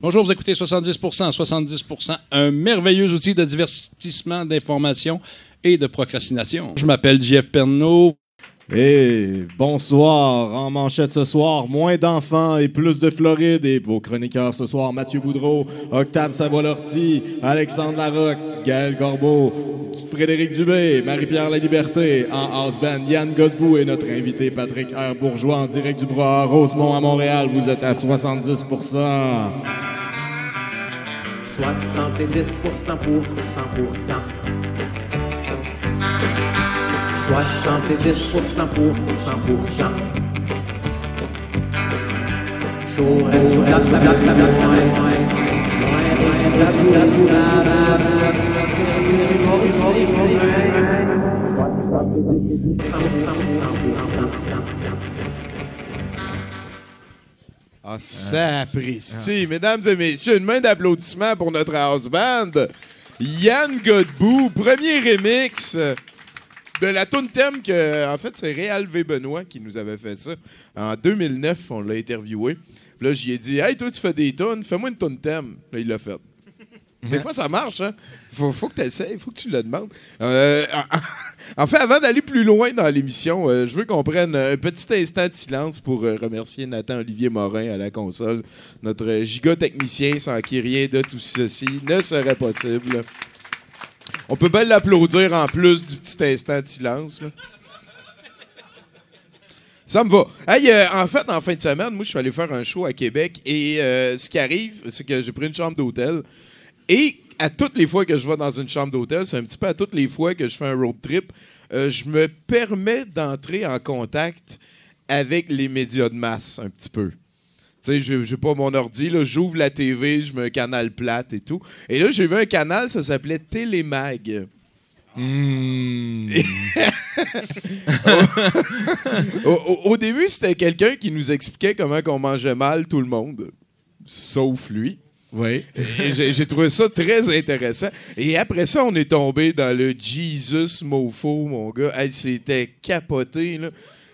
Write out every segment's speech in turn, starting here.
Bonjour, vous écoutez 70%, 70%, un merveilleux outil de divertissement, d'information et de procrastination. Je m'appelle Jeff Pernaud. Et bonsoir, en manchette ce soir, moins d'enfants et plus de Floride. Et vos chroniqueurs ce soir, Mathieu Boudreau, Octave Savoie-Lortie, Alexandre Larocque, Gaël Corbeau, Frédéric Dubé, Marie-Pierre La Liberté, en house band, Yann Godbout et notre invité Patrick R. Bourgeois en direct du bras Rosemont à Montréal. Vous êtes à 70 70% pour 100%. 70% pour 100%. Chaud, la la Ah, sapristi! Mesdames et messieurs, une main d'applaudissement pour notre house band. Yann Godbout, premier remix de la tune thème que, en fait, c'est Réal V. Benoît qui nous avait fait ça. En 2009, on l'a interviewé. Puis là, j'y ai dit, hey, toi, tu fais des tunes, fais-moi une tune thème. Là, il l'a fait. Des fois, ça marche, hein? Faut, faut que tu essaies, faut que tu le demandes. Euh, en fait, avant d'aller plus loin dans l'émission, euh, je veux qu'on prenne un petit instant de silence pour euh, remercier Nathan Olivier Morin à la console, notre gigotechnicien sans qui rien de tout ceci ne serait possible. On peut bien l'applaudir en plus du petit instant de silence. Ça me va. Hey, en fait, en fin de semaine, moi, je suis allé faire un show à Québec et ce qui arrive, c'est que j'ai pris une chambre d'hôtel. Et à toutes les fois que je vais dans une chambre d'hôtel, c'est un petit peu à toutes les fois que je fais un road trip, euh, je me permets d'entrer en contact avec les médias de masse un petit peu. Tu sais, j'ai pas mon ordi, j'ouvre la TV, je mets un canal plate et tout. Et là, j'ai vu un canal, ça s'appelait Télémag. Hmm. au, début, c'était quelqu'un qui nous expliquait comment on mangeait mal tout le monde, sauf lui. Oui. J'ai trouvé ça très intéressant. Et après ça, on est tombé dans le Jesus Mofo, mon gars. C'était capoté.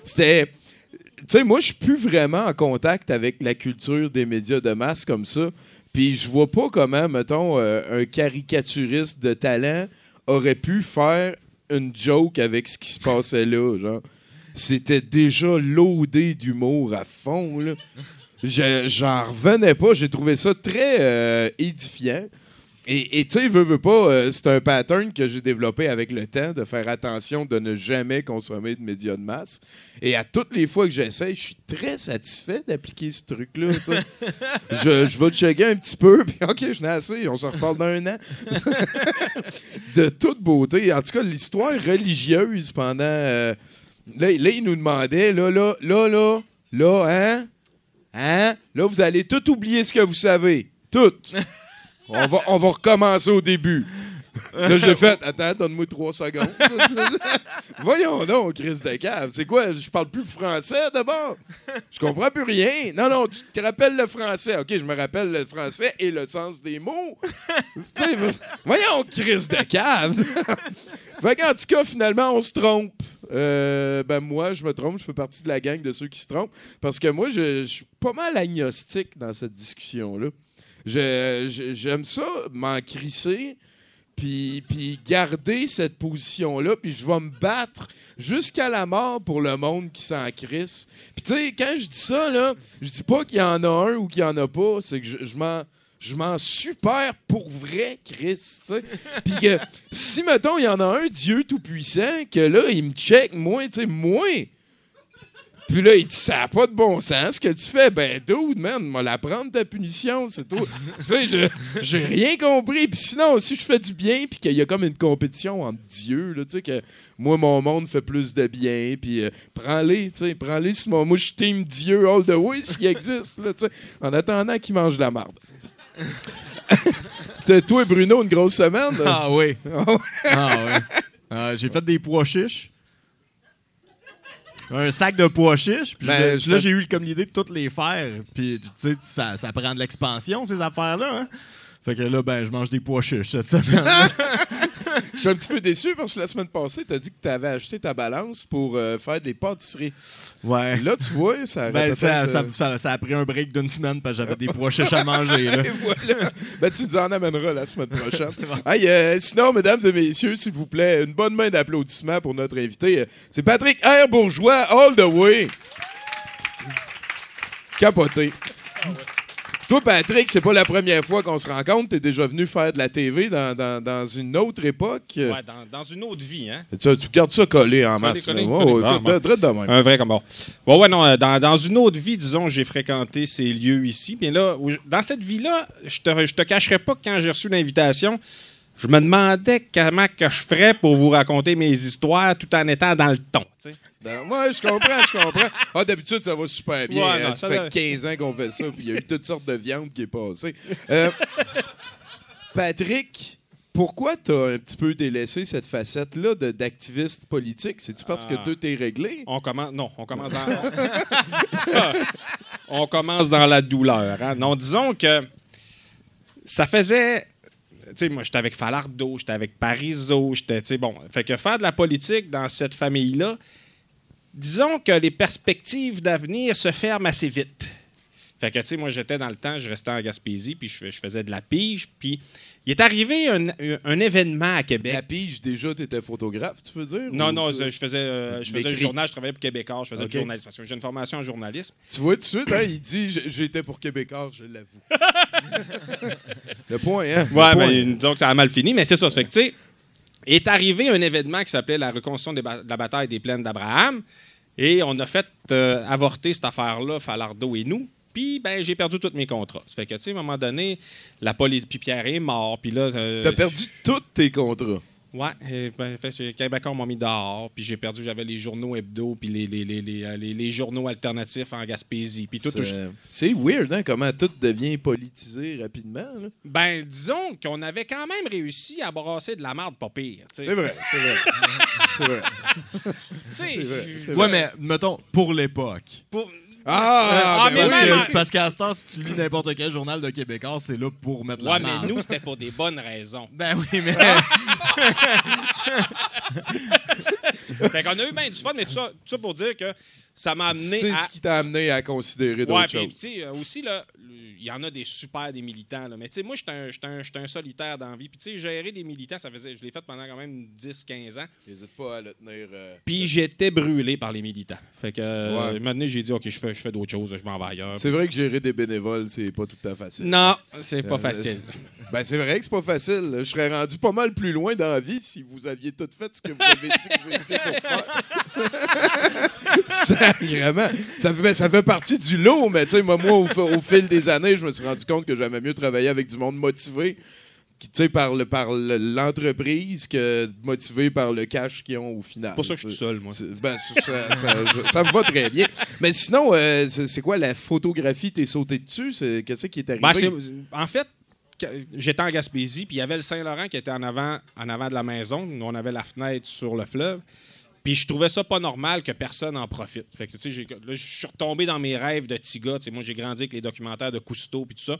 C'était. Tu sais, moi, je suis plus vraiment en contact avec la culture des médias de masse comme ça. Puis je vois pas comment, mettons, euh, un caricaturiste de talent aurait pu faire une joke avec ce qui se passait là. Genre, c'était déjà loadé d'humour à fond. Là. J'en revenais pas. J'ai trouvé ça très euh, édifiant. Et tu sais, veux, veux pas, euh, c'est un pattern que j'ai développé avec le temps de faire attention de ne jamais consommer de médias de masse. Et à toutes les fois que j'essaie, je suis très satisfait d'appliquer ce truc-là. je, je vais checker un petit peu, puis OK, je n'ai assez, on se reparle dans un an. de toute beauté. En tout cas, l'histoire religieuse pendant. Euh, là, là, il nous demandait, là, là, là, là, là, hein? Hein? Là, vous allez tout oublier ce que vous savez. Tout. On va, on recommencer au début. Là, j'ai fait, attends, donne-moi trois secondes. Voyons donc, Chris de cave. C'est quoi? Je parle plus français d'abord? Je comprends plus rien. Non, non, tu te rappelles le français. OK, je me rappelle le français et le sens des mots. voyons, Chris de cave. fait qu'en tout cas, finalement, on se trompe. Euh, ben moi, je me trompe, je fais partie de la gang de ceux qui se trompent. Parce que moi, je, suis pas mal agnostique dans cette discussion-là. J'aime ça, m'en crisser, puis, puis garder cette position-là, puis je vais me battre jusqu'à la mort pour le monde qui s'en crisse. Puis tu sais, quand je dis ça, là, je dis pas qu'il y en a un ou qu'il y en a pas, c'est que je, m'en je m'en super pour vrai, Chris. Puis que si, mettons, il y en a un Dieu tout-puissant, que là, il me check, moi, tu sais, moi. Puis là, il dit, ça n'a pas de bon sens. Ce que tu fais, ben, dude, man, m'a la prendre ta punition, c'est tout. tu sais, je- j'ai rien compris. Puis sinon, si je fais du bien, puis qu'il y a comme une compétition entre dieux, là, tu sais, que moi, mon monde fait plus de bien, puis euh, prends-les, tu sais, prends-les. si Moi, moi, je team Dieu all the way, s'il existe, là, tu sais, en attendant qu'il mange de la marde. T'as- Toi, Bruno, une grosse semaine? là? Ah oui. Ah oui. Euh, j'ai fait des pois chiches. Un sac de pois chiches. Puis Ben, je- là, j'ai eu comme l'idée de toutes les faire. Puis tu sais, ça, ça prend de l'expansion, ces affaires-là. hein. Fait que là, ben, je mange des pois chiches cette semaine. Je suis un petit peu déçu parce que la semaine passée, t'as dit que t'avais acheté ta balance pour euh, faire des pâtisseries. ouais. Là, tu vois, ça Ben, ça, peut-être, ça, euh, ça- ça a pris un break d'une semaine parce que j'avais des pois chiches à manger. Là. Voilà. Ben, tu nous en amèneras la semaine prochaine. Hey, euh, sinon, mesdames et messieurs, s'il vous plaît, une bonne main d'applaudissement pour notre invité. C'est Patrick R. Bourgeois, all the way. Capoté. Toi, Patrick, c'est pas la première fois qu'on se rencontre. T'es déjà venu faire de la TV dans, dans- dans une autre époque. Ouais, dans, dans une autre vie, hein? Tu, tu gardes ça collé en masse. collé, là. collé. Ouais, ouais, Ah, de même. Un vrai comme bon. Bon, ouais, non, euh, dans, dans une autre vie, disons, j'ai fréquenté ces lieux ici. Là, dans cette vie-là, je te, je te cacherai pas que quand j'ai reçu l'invitation, je me demandais comment que je ferais pour vous raconter mes histoires tout en étant dans le ton. tu Ben, ouais, je comprends, je comprends. Ah, d'habitude, ça va super bien. Ouais, hein. non, ça, ça fait va. 15 ans qu'on fait ça, puis il y a eu toutes sortes de viande qui est passée. Euh, Patrick, pourquoi t'as un petit peu délaissé cette facette-là d'activiste politique? C'est-tu parce que Ah. tout est réglé? On commence. Non, on commence dans. on commence dans la douleur. hein. Non, disons que ça faisait. Tu sais, moi, j'étais avec Falardeau, j'étais avec Parizeau, j'étais. Tu sais, bon. Fait que faire de la politique dans cette famille-là, disons que les perspectives d'avenir se ferment assez vite. Fait que, tu sais, moi, j'étais dans le temps, je restais en Gaspésie, puis je, je faisais de la pige, puis il est arrivé un, un événement à Québec. La pige, déjà, t'étais photographe, tu veux dire? Non, Ou- non, je faisais, euh, je faisais le journal, je travaillais pour Québécois, je faisais Ok. du journalisme. Parce que j'ai une formation en journalisme. Tu vois tout de suite, hein, il dit J'étais pour Québécois, je l'avoue. Le point, hein? Ouais, mais donc ça a mal fini, mais c'est ça. Ça fait que, tu sais, est arrivé un événement qui s'appelait la reconstruction de la bataille des plaines d'Abraham. Et on a fait euh, avorter cette affaire-là, Falardeau et nous. Puis, ben, j'ai perdu tous mes contrats. Ça fait que, tu sais, à un moment donné, la police, puis Pierre est mort. Puis là. euh, T'as perdu tous tes contrats. Ouais, et, ben, fait, c'est- Québécois m'ont mis dehors, puis j'ai perdu, j'avais les journaux hebdo, puis les, les, les, les, euh, les- les journaux alternatifs en Gaspésie, puis tout. C'est- weird, hein, comment tout devient politisé rapidement. là. Ben, disons qu'on avait quand même réussi à brasser de la merde pas pire. C'est vrai, c'est vrai. c'est vrai. Vrai, c'est Ouais, mais mettons, pour l'époque. pour- Ah, Ah, ben mais. Parce même- que- Parce qu'à ce temps, si tu lis n'importe quel journal de Québécois, c'est là pour mettre la Ouais, mais nous, c'était pour des bonnes raisons. Ben oui, mais. fait qu'on a eu bien du fun, mais tout ça, tout ça pour dire que ça m'a amené C'est à. ce qui t'a amené à considérer Ouais, d'autres puis choses. sais, euh, aussi, là, il y en a des super des militants, là. Mais tu sais, moi, j'étais un, un, un solitaire dans la vie. Puis tu sais, gérer des militants, ça faisait, je l'ai fait pendant quand même 10-15 ans. N'hésite pas à le tenir. euh, Puis j'étais brûlé par les militants. Fait que, euh, Ouais. donné, j'ai dit, OK, je fais, je fais d'autres choses, je m'en vais ailleurs. C'est vrai que gérer des bénévoles, c'est pas tout à fait facile. Non, c'est pas Euh, facile. Ben, c'est vrai que c'est pas facile. Je serais rendu pas mal plus loin dans la vie si vous aviez tout fait ce que vous avez dit que vous étiez pour faire. Sacrément. Ça fait, ça fait partie du lot, mais tu sais, moi, moi, au, au fil des années, je me suis rendu compte que j'aimais mieux travailler avec du monde motivé. Qui, tu sais, par, le, par le- l'entreprise que motivé par le cash qu'ils ont au final. C'est pour ça que je suis seul, moi. Ben, ça, ça- ça- je- ça me va très bien. Mais sinon, euh, c'est quoi la photographie? T'es sauté dessus? C'est- Qu'est-ce qui est arrivé? Ben, en fait, j'étais en Gaspésie, puis il y avait le Saint-Laurent qui était en avant, en avant de la maison. Nous, on avait la fenêtre sur le fleuve. Puis je trouvais ça pas normal que personne en profite. Fait que, tu sais, là, je suis retombé dans mes rêves de petit gars. Tu sais, moi, j'ai grandi avec les documentaires de Cousteau puis tout ça.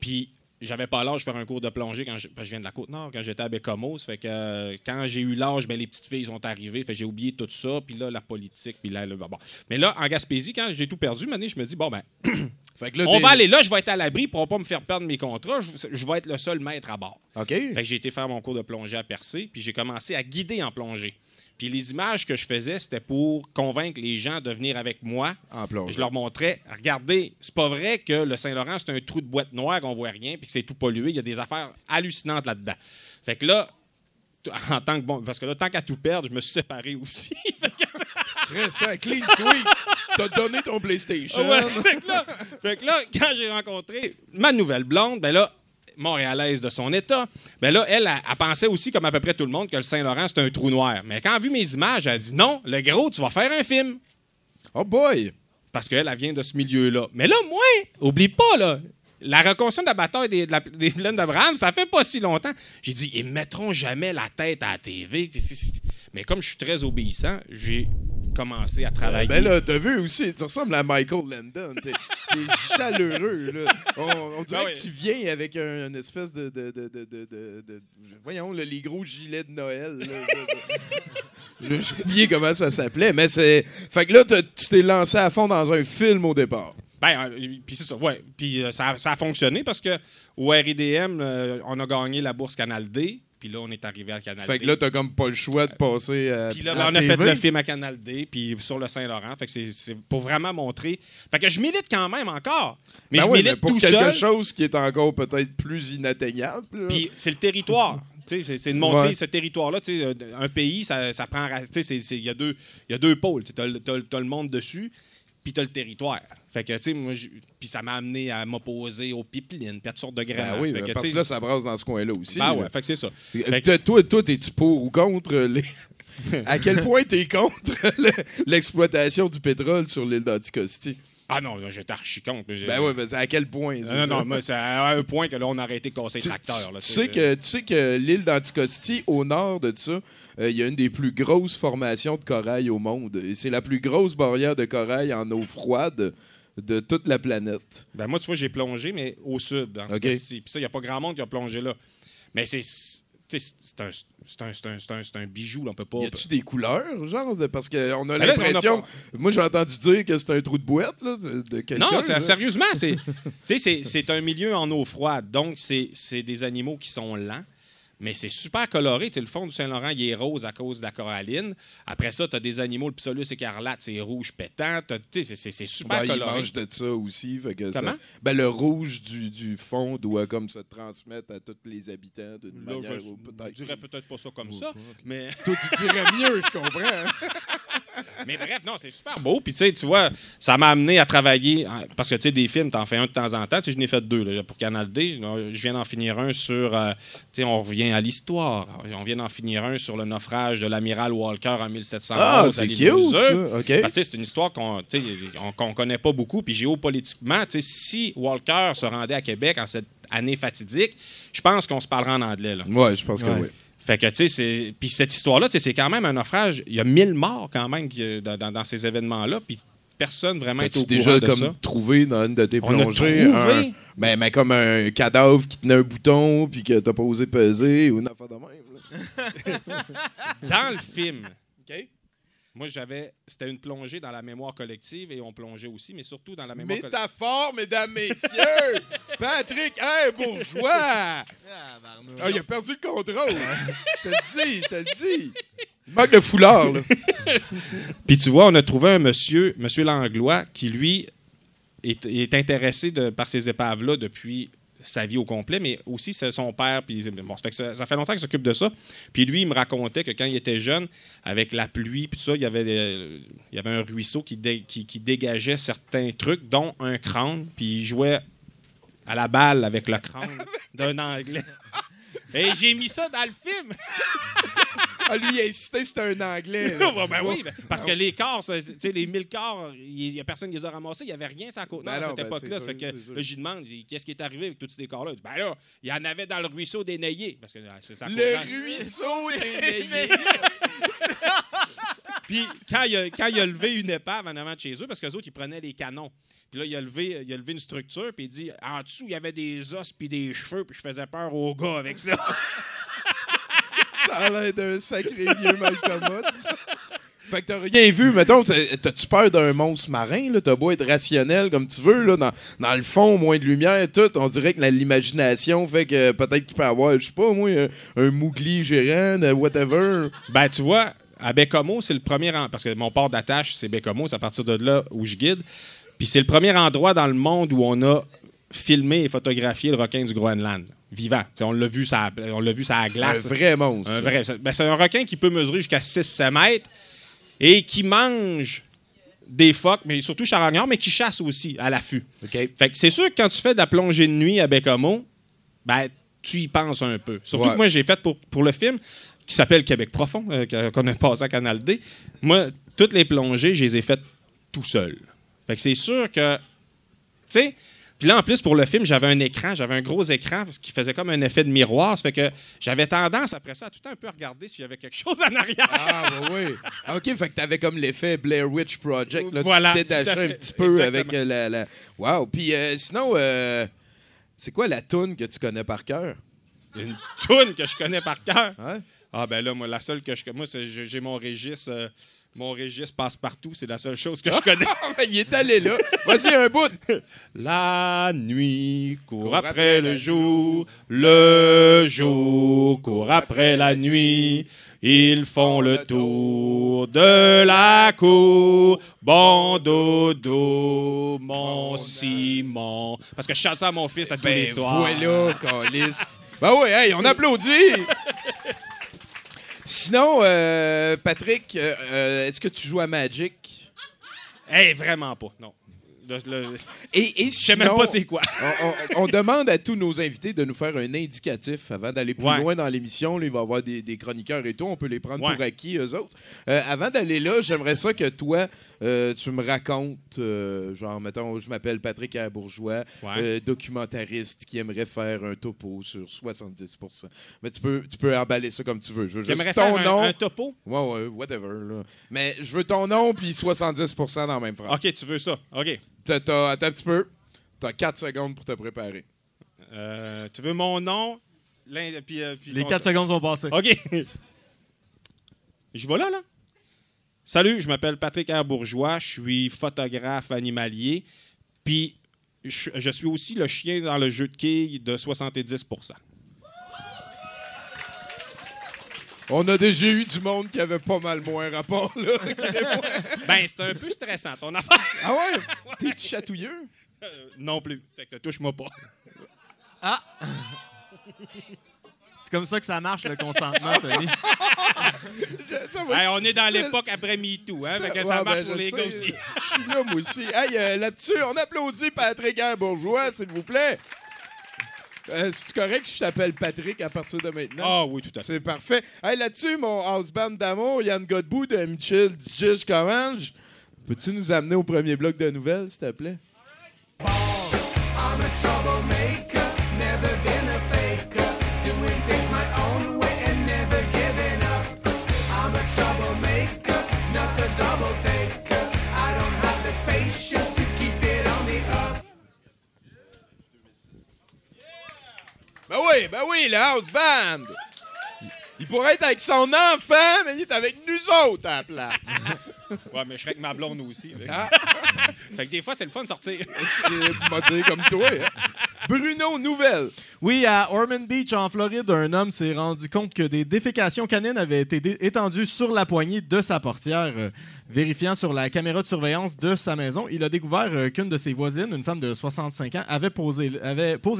Puis j'avais pas l'âge de faire un cours de plongée quand je, parce que je viens de la Côte-Nord, quand j'étais à Bécamos. Fait que euh, quand j'ai eu l'âge, ben, les petites filles sont arrivées. Fait que j'ai oublié tout ça. Puis là, la politique. Puis là, bon. Mais là, en Gaspésie, quand j'ai tout perdu, maintenant, je me dis, bon, ben, Fait que là, on va aller là, je vais être à l'abri pour pas me faire perdre mes contrats. Je, je vais être le seul maître à bord. OK. Fait que j'ai été faire mon cours de plongée à Percé, puis j'ai commencé à guider en plongée. Puis les images que je faisais, c'était pour convaincre les gens de venir avec moi. En. Je leur montrais, regardez, c'est pas vrai que le Saint-Laurent, c'est un trou de boîte noire qu'on voit rien, puis que c'est tout pollué. Il y a des affaires hallucinantes là-dedans. Fait que là, en tant que bon, parce que là, tant qu'à tout perdre, je me suis séparé aussi. Ça, clean sweep. T'as donné ton PlayStation. Ouais, fait, que là, fait que là, quand j'ai rencontré ma nouvelle blonde, ben là, montréalaise de son état, ben là, elle, elle, elle pensait aussi, comme à peu près tout le monde, que le Saint-Laurent, c'était un trou noir. Mais quand elle a vu mes images, elle a dit non, le gros, tu vas faire un film. Oh boy! Parce qu'elle, elle vient de ce milieu-là. Mais là, moi, oublie pas, là. La reconstruction de la bataille des, de la- des plaines d'Abraham, ça fait pas si longtemps. J'ai dit, ils mettront jamais la tête à la TV. Mais comme je suis très obéissant, j'ai commencé à travailler. Ben là, t'as vu aussi, tu ressembles à Michael Landon. T'es t'es chaleureux, là. On, on dirait Ben oui. que tu viens avec un, une espèce de. voyons, là, les gros gilets de Noël. J'ai oublié comment ça s'appelait, mais c'est. Fait que là, tu t'es lancé à fond dans un film au départ. Ben, euh, puis c'est ça, ouais. Puis euh, ça, a- ça a fonctionné parce que au RIDM, euh, on a gagné la bourse Canal D. Puis là, on est arrivé à Canal Fait D. que là, t'as comme pas le choix de passer à. Puis là, ben, on a TV. fait le film à Canal D, puis sur le Saint-Laurent. Fait que c'est- pour vraiment montrer. Fait que je milite quand même encore. Mais Ben je milite mais pour tout quelque seul. chose qui est encore peut-être plus inatteignable. Puis c'est le territoire. C'est de montrer Ouais. ce territoire-là. tu sais, euh, Un pays, ça, ça prend. Il y, a deux- il y a deux pôles. Tu as, le monde dessus, puis tu as le territoire. Fait que, tu sais, moi, puis ça m'a amené à m'opposer aux pipelines, puis à toutes sortes de Ben graines. oui, ben, parce que là, ça brasse dans ce coin-là aussi. Ben là. ouais, fait que c'est ça. Euh, Fait que- Toi, toi, es-tu pour ou contre les. à quel point t'es contre le- l'exploitation du pétrole sur l'île d'Anticosti? Ah non, là, j'étais archi contre. Ben ouais, mais c'est à quel point? Non, non, moi, c'est à un point que là, on a arrêté de casser tracteurs. là, tu sais que, tu sais que l'île d'Anticosti, au nord de ça, euh, il y a une des plus grosses formations de corail au monde. C'est la plus grosse barrière de corail en eau froide de toute la planète. Ben moi, tu vois, j'ai plongé, mais au sud, dans. Puis ça, il n'y a pas grand monde qui a plongé là. Mais c'est. C'est un, un, un, un, bijou, là, on peut pas. Y a-tu des couleurs, genre? de- parce qu'on a Ben a l'impression. Moi, j'ai entendu dire que c'est un trou de boîte, là, de, de quelqu'un. Non, là. sérieusement, c'est un milieu en eau froide. Donc, c'est c'est des animaux qui sont lents. Mais c'est super coloré. Le fond du Saint-Laurent, il est rose à cause de la coralline. Après ça, tu as des animaux, le psolus écarlate, c'est rouge pétant. C'est super Ben, ils coloré. mangent de ça aussi. Fait que ça- Comment? ben, le rouge du, du fond doit comme se transmettre à tous les habitants d'une manière je, ou je peut-être. dirais peut-être pas ça comme ça, mais, Toi, tu dirais mieux, je comprends. mais bref, non, c'est super beau. Puis tu sais, tu vois, ça m'a amené à travailler, hein, parce que tu sais, des films, t'en fais un de temps en temps. Tu sais, je n'ai fait deux là, pour Canal D. Je viens d'en finir un sur, euh, tu sais, on revient à l'histoire. On vient d'en finir un sur le naufrage de l'amiral Walker en 1711 Ah, à c'est cute. Parce que tu sais, c'est une histoire qu'on tu sais, on- qu'on connaît pas beaucoup. Puis géopolitiquement, tu sais, si Walker se rendait à Québec en cette année fatidique, je pense qu'on se parlera en anglais. Là. Ouais, je pense que oui. Fait que, tu sais, c'est. Puis cette histoire-là, tu sais, c'est quand même un naufrage. Il y a 1000 morts quand même dans, dans- dans ces événements-là. Puis personne vraiment est au courant déjà de comme ça. trouvé dans une de tes On a plongées trouvé? un- ben, mais comme un cadavre qui tenait un bouton puis que t'as pas osé peser ou une affaire de même. là. Dans le film, OK. Moi, j'avais. C'était une plongée dans la mémoire collective et on plongeait aussi, mais surtout dans la mémoire collective. Métaphore, mesdames, messieurs! Patrick, hey, bourgeois! Ah, il a perdu le contrôle. Je te le dis, je te le dis. Il manque de foulard, là. Puis tu vois, on a trouvé un monsieur, monsieur Langlois, qui lui est, est intéressé de- par ces épaves-là depuis sa vie au complet, mais aussi son père. Puis bon, ça, fait que ça, ça fait longtemps qu'il s'occupe de ça. Puis lui, il me racontait que quand il était jeune, avec la pluie, puis tout ça, il y avait, euh, il y avait un ruisseau qui, dé- qui, qui dégageait certains trucs, dont un crâne, puis il jouait à la balle avec le crâne d'un Anglais. Et j'ai mis ça dans le film. Ah, lui, il a insisté, c'était un anglais. Ouais, ben oui, ben, parce que les corps, tu sais, les 1000 corps, il n'y a personne qui les a ramassés. Il n'y avait rien sur la côte Ben à cette ben époque-là. là, j'y demande, j'ai dit, qu'est-ce qui est arrivé avec tous ces corps-là? Ben là, il y en avait dans le ruisseau des Nayés. Parce que ah, c'est ça. Le ruisseau des Nayés. Puis quand il, a, quand il a levé une épave en avant de chez eux, parce qu'eux autres, ils prenaient les canons. Puis là, il a levé, il a levé une structure, puis il dit, en dessous, il y avait des os puis des cheveux, puis je faisais peur aux gars avec ça. Ça a l'air d'un sacré vieux Malcolm. Fait que t'as rien vu, mettons, t'as-tu peur d'un monstre marin, là? T'as beau être rationnel comme tu veux, là, dans, dans le fond, moins de lumière, tout, on dirait que l'imagination fait que peut-être qu'il peut avoir, je sais pas, moi, un, un mougli gérant, euh, whatever. Ben, tu vois, à Bécomo, c'est le premier. en- Parce que mon port d'attache, c'est Bécomo, c'est à partir de là où je guide. Puis c'est le premier endroit dans le monde où on a filmé et photographié le requin du Groenland, vivant. On l'a vu, ça, on l'a vu ça à Un glace. vrai monstre. Un vrai. Ben, c'est un requin qui peut mesurer jusqu'à 6-7 mètres et qui mange des phoques, mais surtout charognards, mais qui chassent aussi à l'affût. Fait que c'est sûr que quand tu fais de la plongée de nuit à Bécamo, ben, tu y penses un peu. Surtout Ouais. que moi, j'ai fait pour, pour le film qui s'appelle Québec profond, euh, qu'on a passé à Canal D. Moi, toutes les plongées, je les ai faites tout seul. Fait que c'est sûr que, tu sais, puis là, en plus, pour le film, j'avais un écran, j'avais un gros écran, ce qui faisait comme un effet de miroir. Ça fait que j'avais tendance, après ça, à tout le temps un peu regarder s'il y avait quelque chose en arrière. Ah, bah oui. Ah, OK, fait que t'avais comme l'effet Blair Witch Project. Là, Voilà, tu te détachais un petit peu Exactement. avec euh, la, la... Wow. Puis euh, sinon, euh, c'est quoi la toune que tu connais par cœur? Une toune que je connais par cœur? Hein? Ah ben là, moi, la seule que je connais, moi, j'ai mon registre, euh, mon registre passe partout, c'est la seule chose que je connais. Ah, ben, il est allé là. Voici un bout. La nuit court Court après après le jour, le jour court après la nuit. Ils font le tour de la cour. Bon dodo, mon Simon. Parce que je chante ça à mon fils à tous Ben les soirs. voilà, calice. Ben oui, hey, on applaudit. Sinon, euh, Patrick, euh, euh, est-ce que tu joues à Magic? Hey, vraiment pas, non. Et, et Je sais même sinon, pas c'est quoi. on, on- on demande à tous nos invités de nous faire un indicatif avant d'aller plus Ouais. loin dans l'émission. Il va y avoir des, des chroniqueurs et tout. On peut les prendre Ouais. pour acquis, eux autres. Euh, avant d'aller là, j'aimerais ça que toi, euh, tu me racontes, euh, genre, mettons, je m'appelle Patrick Bourgeois, Ouais. documentariste qui aimerait faire un topo sur 70 Mais tu peux, tu peux emballer ça comme tu veux. Je veux juste J'aimerais ton faire nom. un, un topo? Ouais, ouais, whatever. là. Mais je veux ton nom puis 70% dans la même phrase. OK, tu veux ça. OK. T'as, t'as- attends un petit peu. T'as 4 secondes pour te préparer. Euh, tu veux mon nom? puis, euh, puis Les ton- 4 secondes sont passées. OK. Je vais là, là. Salut, je m'appelle Patrick R. Bourgeois. Je suis photographe animalier. Puis, je, je suis aussi le chien dans le jeu de quilles de 70 On a déjà eu du monde qui avait pas mal moins rapport, là. Ben, c'est un peu stressant, ton affaire. ah ouais? T'es-tu chatouilleux? Euh, non plus. Fait que touche-moi pas. C'est comme ça que ça marche, le consentement, Tony. Ça Hey, on est dans l'époque après MeToo, hein? Fait que Ouais, ça marche ben, pour les sais. gars aussi. Je suis là, moi aussi. Hey, euh, là-dessus, on applaudit Patrick. Bourgeois, s'il vous plaît. Euh, C'est correct si je t'appelle Patrick à partir de maintenant? Ah oui, tout à fait. C'est parfait. Hey, là-dessus, mon house band d'amour, Yann Godbout de Mitchell Judge Comanche. Peux-tu nous amener au premier bloc de nouvelles, s'il te plaît? I'm a troublemaker, Ben oui, ben oui, le house band! Il pourrait être avec son enfant, mais il est avec nous autres à la place. Ouais, mais je serais avec ma blonde aussi. Fait que- Ah. fait que des fois, c'est le fun de sortir. Dit comme toi. hein. Bruno, nouvelle. Oui, à Ormond Beach, en Floride, un homme s'est rendu compte que des défécations canines avaient été étendues sur la poignée de sa portière. Vérifiant sur la caméra de surveillance de sa maison, il a découvert euh, qu'une de ses voisines, une femme de 65 ans, avait posé,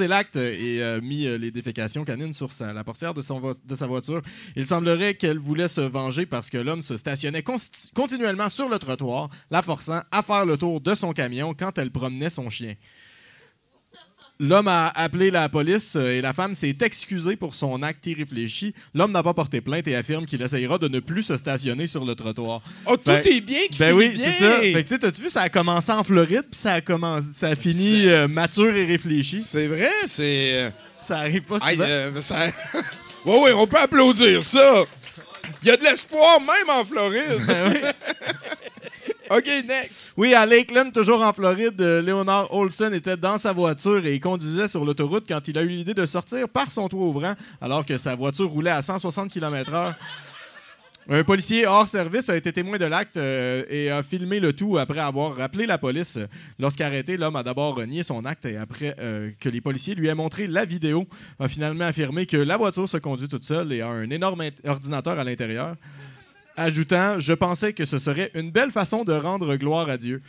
l'acte et euh, mis euh, les défécations canines sur la portière de, sa voiture. Il semblerait qu'elle voulait se venger parce que l'homme se stationnait continuellement sur le trottoir, la forçant à faire le tour de son camion quand elle promenait son chien. L'homme a appelé la police euh, et la femme s'est excusée pour son acte irréfléchi. L'homme n'a pas porté plainte et affirme qu'il essayera de ne plus se stationner sur le trottoir. Oh, tout Ben- est bien qui Ben oui, c'est ça. Fait que tu sais, t'as-tu vu, ça a commencé en Floride, puis ça a commencé, ça a fini euh, mature et réfléchi. C'est vrai, c'est... Ça arrive pas Aïe, souvent. euh, ça... ouais, ouais, on peut applaudir ça. Il y a de l'espoir même en Floride. Ben oui. OK, next. Oui, à Lakeland, toujours en Floride, euh, Leonard Olson était dans sa voiture et il conduisait sur l'autoroute quand il a eu l'idée de sortir par son toit ouvrant alors que sa voiture roulait à 160 km/h. Un policier hors service a été témoin de l'acte euh, et a filmé le tout après avoir rappelé la police. Lorsqu'arrêté, l'homme a d'abord nié son acte et après euh, que les policiers lui aient montré la vidéo, a finalement affirmé que la voiture se conduit toute seule et a un énorme ordinateur à l'intérieur ajoutant Je pensais que ce serait une belle façon de rendre gloire à Dieu.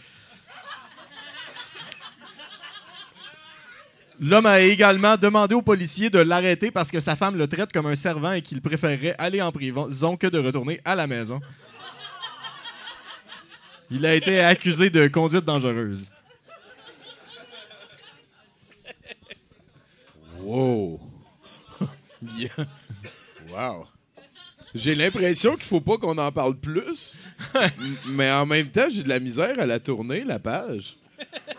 L'homme a également demandé aux policiers de l'arrêter parce que sa femme le traite comme un servant et qu'il préférerait aller en prison que de retourner à la maison. Il a été accusé de conduite dangereuse. Wow. Yeah. Wow. J'ai l'impression qu'il faut pas qu'on en parle plus. Mais en même temps, j'ai de la misère à la tourner, la page.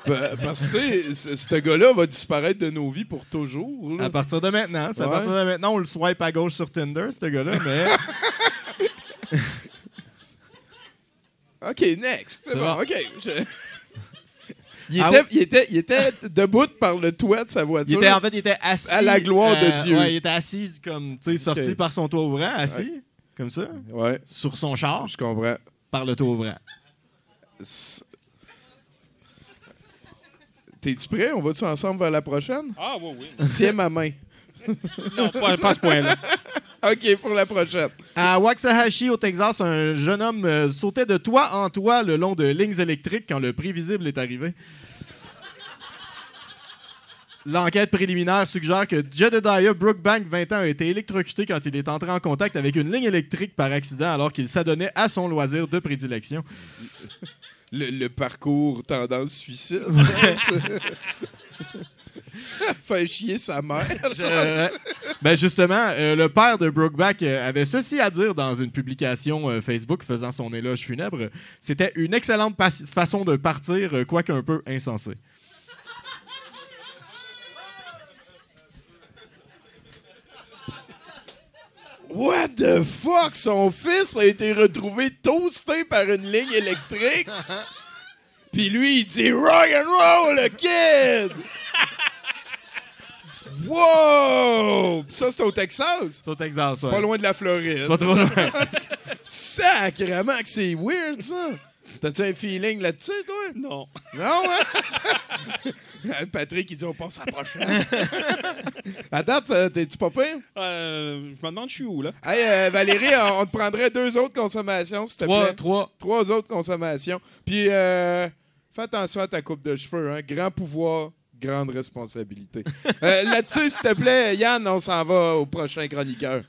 Pa- Parce que, tu sais, ce gars-là va disparaître de nos vies pour toujours. là. À partir de maintenant, c'est à Ouais. partir de maintenant, on le swipe à gauche sur Tinder, ce gars-là, mais OK, next. C'est C'est bon, bon. OK. Je- Il, Ah était, oui. il, était, il était debout par le toit de sa il voiture. était, en fait, il était assis. À la gloire de euh, Dieu. Ouais, il était assis, comme, tu sais, sorti par son toit ouvrant, assis, comme ça, Ouais, sur son char, je comprends. par le toit ouvrant. T'es-tu prêt? On va-tu ensemble vers la prochaine? Ah, oui, oui. Tiens ma main. Non, pas, pas à ce point-là. OK, pour la prochaine. À Waxahachie, au Texas, un jeune homme euh, sautait de toit en toit le long de lignes électriques quand le prévisible est arrivé. L'enquête préliminaire suggère que Jedediah Brookbank, 20 ans, a été électrocuté quand il est entré en contact avec une ligne électrique par accident alors qu'il s'adonnait à son loisir de prédilection. Le, le parcours tendance suicide. Fait chier sa mère. Euh, ben justement, euh, le père de Brookback euh, avait ceci à dire dans une publication euh, Facebook faisant son éloge funèbre. C'était une excellente pas- façon de partir, euh, quoique un peu insensée. What the fuck? Son fils a été retrouvé toasté par une ligne électrique. Puis lui, il dit rock and roll, le kid! Wow! Ça, c'est au Texas. C'est au Texas, ouais. Pas loin de la Floride. C'est pas trop loin. Sacrément que c'est weird, ça. T'as-tu un feeling là-dessus, toi? Non. Non, hein? Patrick, il dit on passe à la prochaine. à date, t'es-tu pas pire? Euh, je me demande, je suis où, là? Hey, euh, Valérie, on on te prendrait deux autres consommations, s'il te Trois, plaît. trois. Trois autres consommations. Puis, euh, fais attention à ta coupe de cheveux. Hein? Grand pouvoir, grande responsabilité. Euh, Là-dessus, s'il te plaît, Yann, on s'en va au prochain chroniqueur.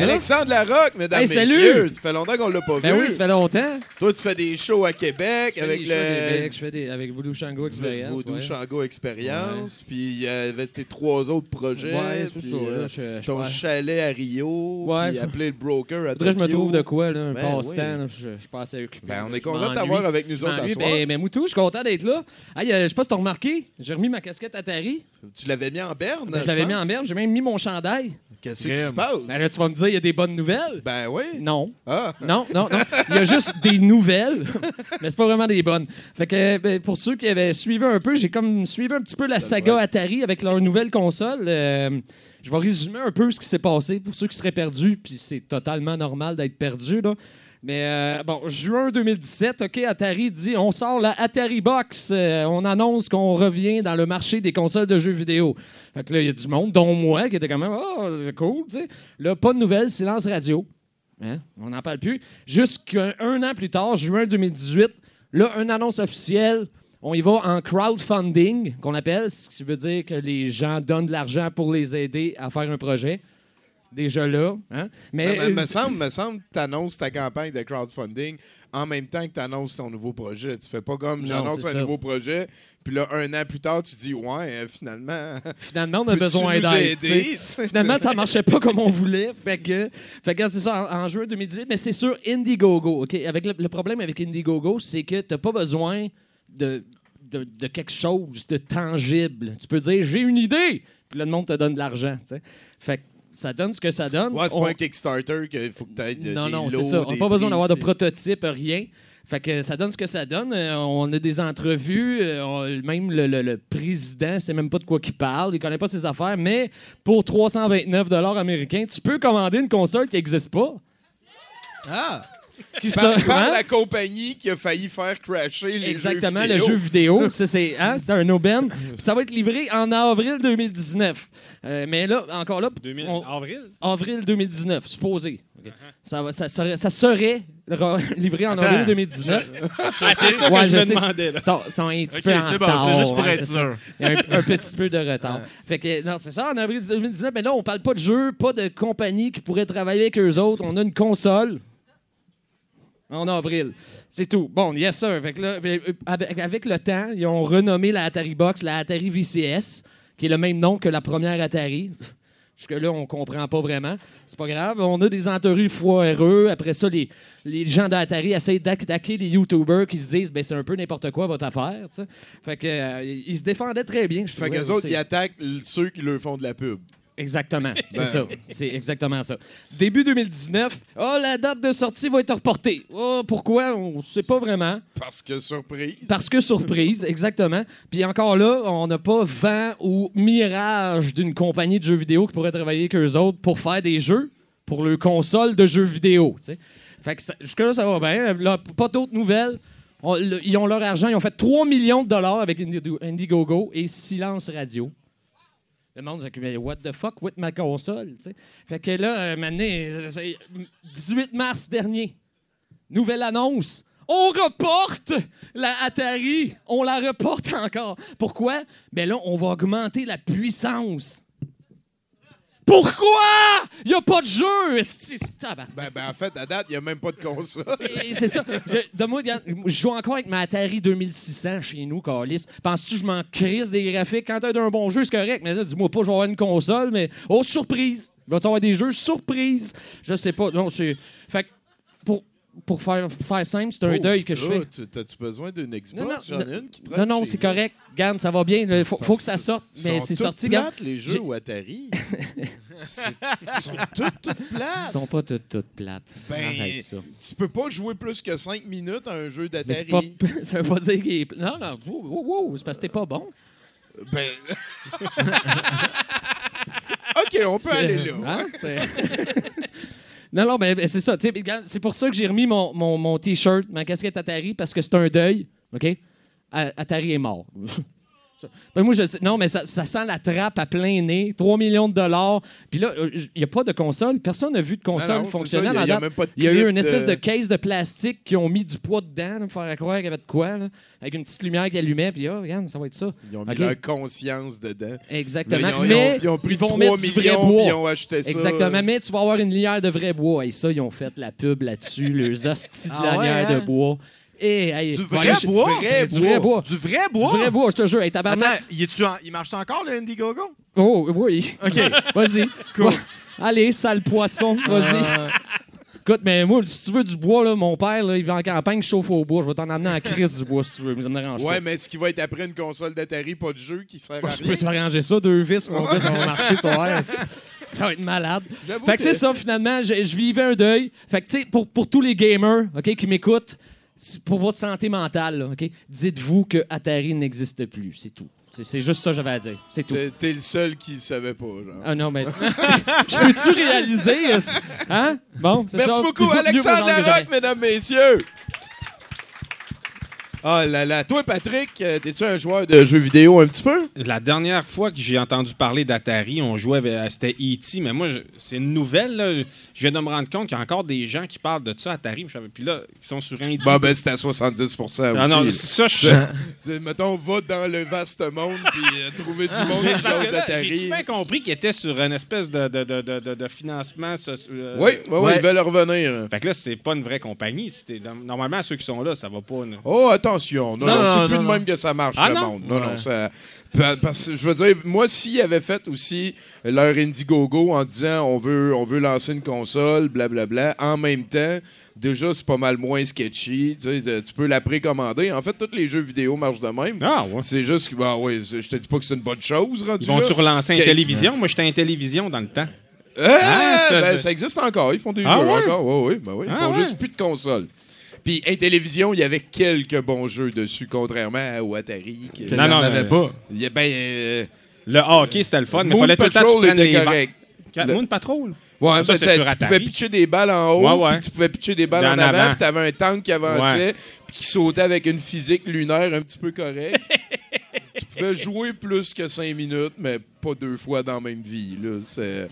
Ça. Alexandre Larocque, mesdames, Hey, salut! messieurs. Ça fait longtemps qu'on l'a pas Ben vu. oui, ça fait longtemps. Toi, tu fais des shows à Québec Je fais avec le Québec, je fais des avec Voodoo Shango Experience. Voodoo ouais. Shango Experience. Puis il y avait tes trois autres projets. Ouais, c'est puis, ça. euh, là, je- je- ton ouais. chalet à Rio. Ouais, puis appeler le broker à que je me Tokyo. trouve de quoi, là, un Ben passe-temps. oui. Je je suis pas assez occupé. Ben, on est content de t'avoir avec nous autres à m'ennuie. soir. Ben, ben, Moutou, je suis content d'être là. Hey, euh, je sais pas si t'as remarqué, j'ai remis ma casquette Atari. Tu l'avais mis en berne. Ben, je l'avais mis en berne, j'ai même mis mon chandail. Qu'est-ce qui se passe? Ben là, tu vas me dire, il y a des bonnes nouvelles? Ben oui. Non. Ah. Non, non, non. Il y a juste des nouvelles, mais c'est pas vraiment des bonnes. Fait que ben, pour ceux qui avaient suivi un peu, j'ai comme suivi un petit peu la saga Atari avec leur nouvelle console. Euh, je vais résumer un peu ce qui s'est passé pour ceux qui seraient perdus, puis c'est totalement normal d'être perdu là. Mais euh, bon, juin 2017, OK, Atari dit on sort la Atari Box. Euh, on annonce qu'on revient dans le marché des consoles de jeux vidéo. Fait que là, il y a du monde, dont moi, qui était quand même oh, c'est cool, tu sais. Là, pas de nouvelles, silence radio. Hein? On n'en parle plus. Jusqu'un un an plus tard, juin 2018, là, une annonce officielle. On y va en crowdfunding, qu'on appelle, ce qui veut dire que les gens donnent de l'argent pour les aider à faire un projet. Déjà là. Hein? Mais, Me, me semble, me semble que tu annonces ta campagne de crowdfunding en même temps que tu annonces ton nouveau projet. Tu fais pas comme Non, j'annonce un ça. nouveau projet, puis là, un an plus tard, tu dis Ouais, euh, finalement. finalement, on a besoin d'aide. Finalement, ça marchait pas comme on voulait. Fait que, fait que c'est ça, en, en juin 2018. Mais c'est sur Indiegogo. OK? Avec le, le problème avec Indiegogo, c'est que tu pas besoin de, de, de quelque chose de tangible. Tu peux dire j'ai une idée, puis là, le monde te donne de l'argent. Fait que ça donne ce que ça donne. Ouais, c'est On- pas un Kickstarter qu'il faut que tu de, non, des non, c'est ça. On n'a pas besoin d'avoir de prototype, rien. Fait que ça donne ce que ça donne. Euh, on a des entrevues. euh, on- même le, le- le président sait même pas de quoi qu'il parle. Il connaît pas ses affaires. Mais pour 329 américains, tu peux commander une console qui n'existe pas. Ah! Qui Par, sort- par hein? la compagnie qui a failli faire crasher les Exactement, jeux le vidéo. jeu vidéo. Ça, c'est hein, c'est un aubaine. Puis ça va être livré en avril 2019. Euh, mais là, encore là, 2000 on- Avril? avril 2019, supposé. OK. Ça, va- ça serait, ça serait ra- livré en Attends. avril 2019. Ah, c'est ça Ouais, que je, je me sais. demandais. Là. Sont, sont un petit Ok, peu en bon, retard. c'est juste pour être c'est ça. sûr. Il y a un, un petit peu de retard. Fait que, non, c'est ça, en avril 2019. Mais là, on parle pas de jeu, pas de compagnie qui pourrait travailler avec eux autres. On a une console. En avril. C'est tout. Bon, yes, sir. Fait que là, euh, avec, avec le temps, ils ont renommé la Atari Box la Atari VCS, qui est le même nom que la première Atari. Jusque-là, on comprend pas vraiment. C'est pas grave. On a des entourés foireux. Après ça, les, les gens d'Atari essayent d'attaquer les YouTubers qui se disent ben c'est un peu n'importe quoi votre affaire. Fait que euh, ils se défendaient très bien. je Fait trouvais qu'eux autres, ils attaquent ceux qui leur font de la pub. Exactement, c'est Ben. ça. C'est exactement ça. Début 2019, oh, la date de sortie va être reportée. Oh, pourquoi? On ne sait pas vraiment. Parce que surprise. Parce que surprise, exactement. Puis encore là, on n'a pas vent ou mirage d'une compagnie de jeux vidéo qui pourrait travailler avec eux autres pour faire des jeux pour leur console de jeux vidéo. tu sais. Fait que ça- jusque-là, ça va bien. Là, pas d'autres nouvelles. On- le- ils ont leur argent. Ils ont fait 3 millions de dollars avec Indi- Indiegogo et Silence Radio. Le monde Mais what the fuck with ma console? Fait que là, maintenant, euh, c'est 18 mars dernier, nouvelle annonce. On reporte la Atari. On la reporte encore. Pourquoi? Ben là, on va augmenter la puissance. Pourquoi? Il n'y a pas de jeu! c'est. Ben, ben, en fait, à date, il n'y a même pas de console. Et C'est ça. Je, regarde, je joue encore avec ma Atari 2600 chez nous, Carlis. Penses-tu que je m'en crisse des graphiques? Quand t'as un bon jeu, c'est correct. Mais là, dis-moi pas, je vais avoir une console, mais oh, surprise! Va-tu avoir des jeux surprise? Je sais pas. Non, c'est. Fait que pour, pour faire, simple, c'est un deuil que je fais. Tu- T'as-tu besoin d'une Xbox? J'en ai une qui traîne Non, non, c'est correct. Garde, ça va bien. Il faut, faut que ça sorte. Ils Mais c'est sorti, garde. les jeux au Atari. Ils sont toutes, toutes Ils plates. sont pas toutes, toutes plates. Ben, Arrête ça. tu peux pas jouer plus que 5 minutes à un jeu pas. d'Atari. Ça veut pas dire qu'il est. Non, non, wow, wow, wow, c'est parce que t'es pas bon. Ben... OK, on peut aller là. Hein? Non, non, ben, c'est ça. C'est pour ça que j'ai remis mon, mon, mon T-shirt, ma casquette Atari, parce que c'est un deuil. OK? Atari est mort. Ben, moi, je sais- non, mais ça, ça sent la trappe à plein nez. 3 millions de dollars. Puis là, il n'y a pas de console. Personne n'a vu de console non, fonctionner ça, à y a- la y a date. même pas de Il y a eu une espèce de- de caisse de plastique qui ont mis du poids dedans, là, pour faire croire qu'il y avait de quoi, là, avec une petite lumière qui allumait. Puis, oh, regarde, ça va être ça. Ils ont mis leur conscience dedans. Exactement. Là, ils ont- ils mais ont- ils ont pris vont 3 mettre du vrai millions, bois. ils ont acheté ça. Exactement. Mais tu vas avoir une lière de vrai bois. Et ça, ils ont fait la pub là-dessus, les hosties de Ah ouais, lanière hein? de bois. Et, hey, Du vrai bois? Vrai Du vrai bois. Du vrai bois? Du vrai bois, je te jure. Hey, tabarnak. Attends, il, en- il marche encore le Indiegogo? Oh, oui. OK. Vas-y. Va- Allez, sale poisson. Vas-y. Euh, Écoute, mais moi, si tu veux du bois, là, mon père, là, il va en campagne, je chauffe au bois. Je vais t'en amener en crise du bois si tu veux. Mais ça me dérange Ouais, pas. mais ce qui va être après une console d'Atari, pas de jeu qui sert à Je peux te arranger ça, deux vis, mon gars, ça va marcher, tu voir. Ça va être malade. Fait que c'est ça, finalement, je, je vivais un deuil. Fait que, tu sais, pour, pour tous les gamers, OK, qui m'écoutent, pour votre santé mentale, là, OK, dites-vous que Atari n'existe plus, c'est tout. C'est juste ça que j'avais à dire, c'est tout. T'es le seul qui le savait pas, genre. Ah non, mais... je peux-tu réaliser? Hein? Bon, c'est ça. Merci beaucoup, Alexandre Larocque, mesdames, messieurs. Oh là là. Toi, Patrick, euh, t'es-tu un joueur de jeux vidéo un petit peu? La dernière fois que j'ai entendu parler d'Atari, on jouait avec. euh, C'était E.T., mais moi, c'est une nouvelle. là. Je viens de me rendre compte qu'il y a encore des gens qui parlent de ça, Atari. je savais- Puis là, qui sont sur un Bah, ben, c'était à 70 aussi. Ah non, c'est ça, je Mettons, va dans le vaste monde puis euh, trouver du monde Mais qui joue là, j'ai d'Atari. bien compris qu'il était sur une espèce de, de, de, de, de- financement. ça, euh, Oui, oui, Ouais. ils veulent revenir. Fait que là, c'est pas une vraie compagnie. Normalement, ceux qui sont là, ça va pas. une- Oh, attention. Non, Non, non, non, c'est plus de même que ça marche, Ah le monde. Non, non, Ouais. ça... pa- Parce que, je veux dire, moi, s'ils avaient fait aussi leur Indiegogo en disant on veut, on veut lancer une console, blablabla, en même temps, déjà, c'est pas mal moins sketchy. Tu sais, tu peux la précommander. En fait, tous les jeux vidéo marchent de même. Ah, ouais. C'est juste que, bah oui, je te dis pas que c'est une bonne chose, rendu Ils vont-tu relancer une télévision? Moi, j'étais en télévision dans le temps. Ah, Ah, ça, ben, ça existe encore. Ils font des Ah jeux ouais? encore. Oui, oui, ben oui. Ils Ah font ouais? juste plus de consoles. Puis, Intellivision, il y avait quelques bons jeux dessus, contrairement au Atari. qu'il Non, y en non, avait pas. Il y a ben. euh, Le hockey, c'était le fun, mais il fallait tout le temps tu Patrol était correct. Le- Moon Patrol? Ouais, Ça, sur tu pouvais pitcher des balles en haut, Ouais, ouais. puis tu pouvais pitcher des balles En en, avant, avant. puis t'avais un tank qui avançait, puis qui sautait avec une physique lunaire un petit peu correcte. tu pouvais jouer plus que 5 minutes, mais pas deux fois dans la même vie. Là. C'est...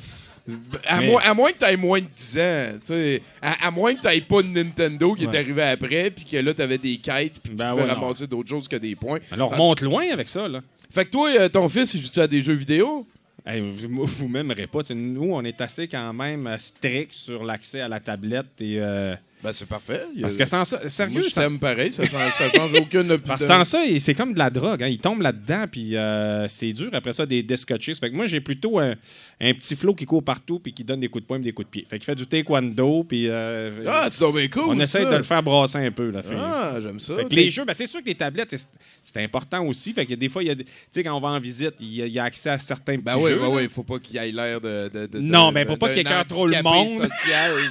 À, Mais- à moins que tu aies moins de 10 ans. tu sais. À, à moins que tu pas de Nintendo qui est arrivé après, puis que là, tu avais des quêtes, puis que Ben tu pouvais ouais, non. ramasser d'autres choses que des points. Alors, on remonte loin avec ça, là. Fait que toi, euh, ton fils, il joue-tu à des jeux vidéo? Hey, vous vous m'aimerez pas. Tu nous, on est assez quand même euh, strict sur l'accès à la tablette. Et, euh, Ben, c'est parfait. Il parce que sans ça, sérieux, Moi, je ça- pareil, ça change, ça change aucune parce que sans ça, c'est comme de la drogue. Hein. Il tombe là-dedans, puis euh, c'est dur après ça des descotcher. Fait que moi, j'ai plutôt un, un petit flot qui court partout puis qui donne des coups de poing et des coups de pied. Fait qu'il fait du taekwondo, puis euh, Ah, c'est donc bien cool. on essaie ça. de le faire brasser un peu. Là, Fait- Ah, j'aime ça. Fait que les jeux, ben, c'est sûr que les tablettes, c'est- important aussi. Fait que des fois, il y a des- tu sais, quand on va en visite, il y, a- il y a accès à certains petits Ben oui, jeux. ben oui, faut pas qu'il ait l'air de, de, de- Non, de- ben, pour pas qu'il écœure trop le monde. social, ouais,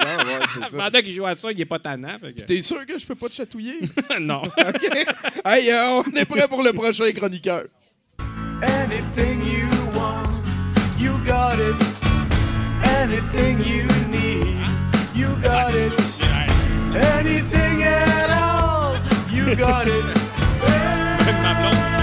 c'est ça. Pendant qu'il joue à ça, il est pas tannant. fait que- T'es sûr que je peux pas te chatouiller? non. OK. Hey, euh, on est prêt pour le prochain chroniqueur. Anything you want, you got it. Anything you need, you got it. Anything at all, you got it.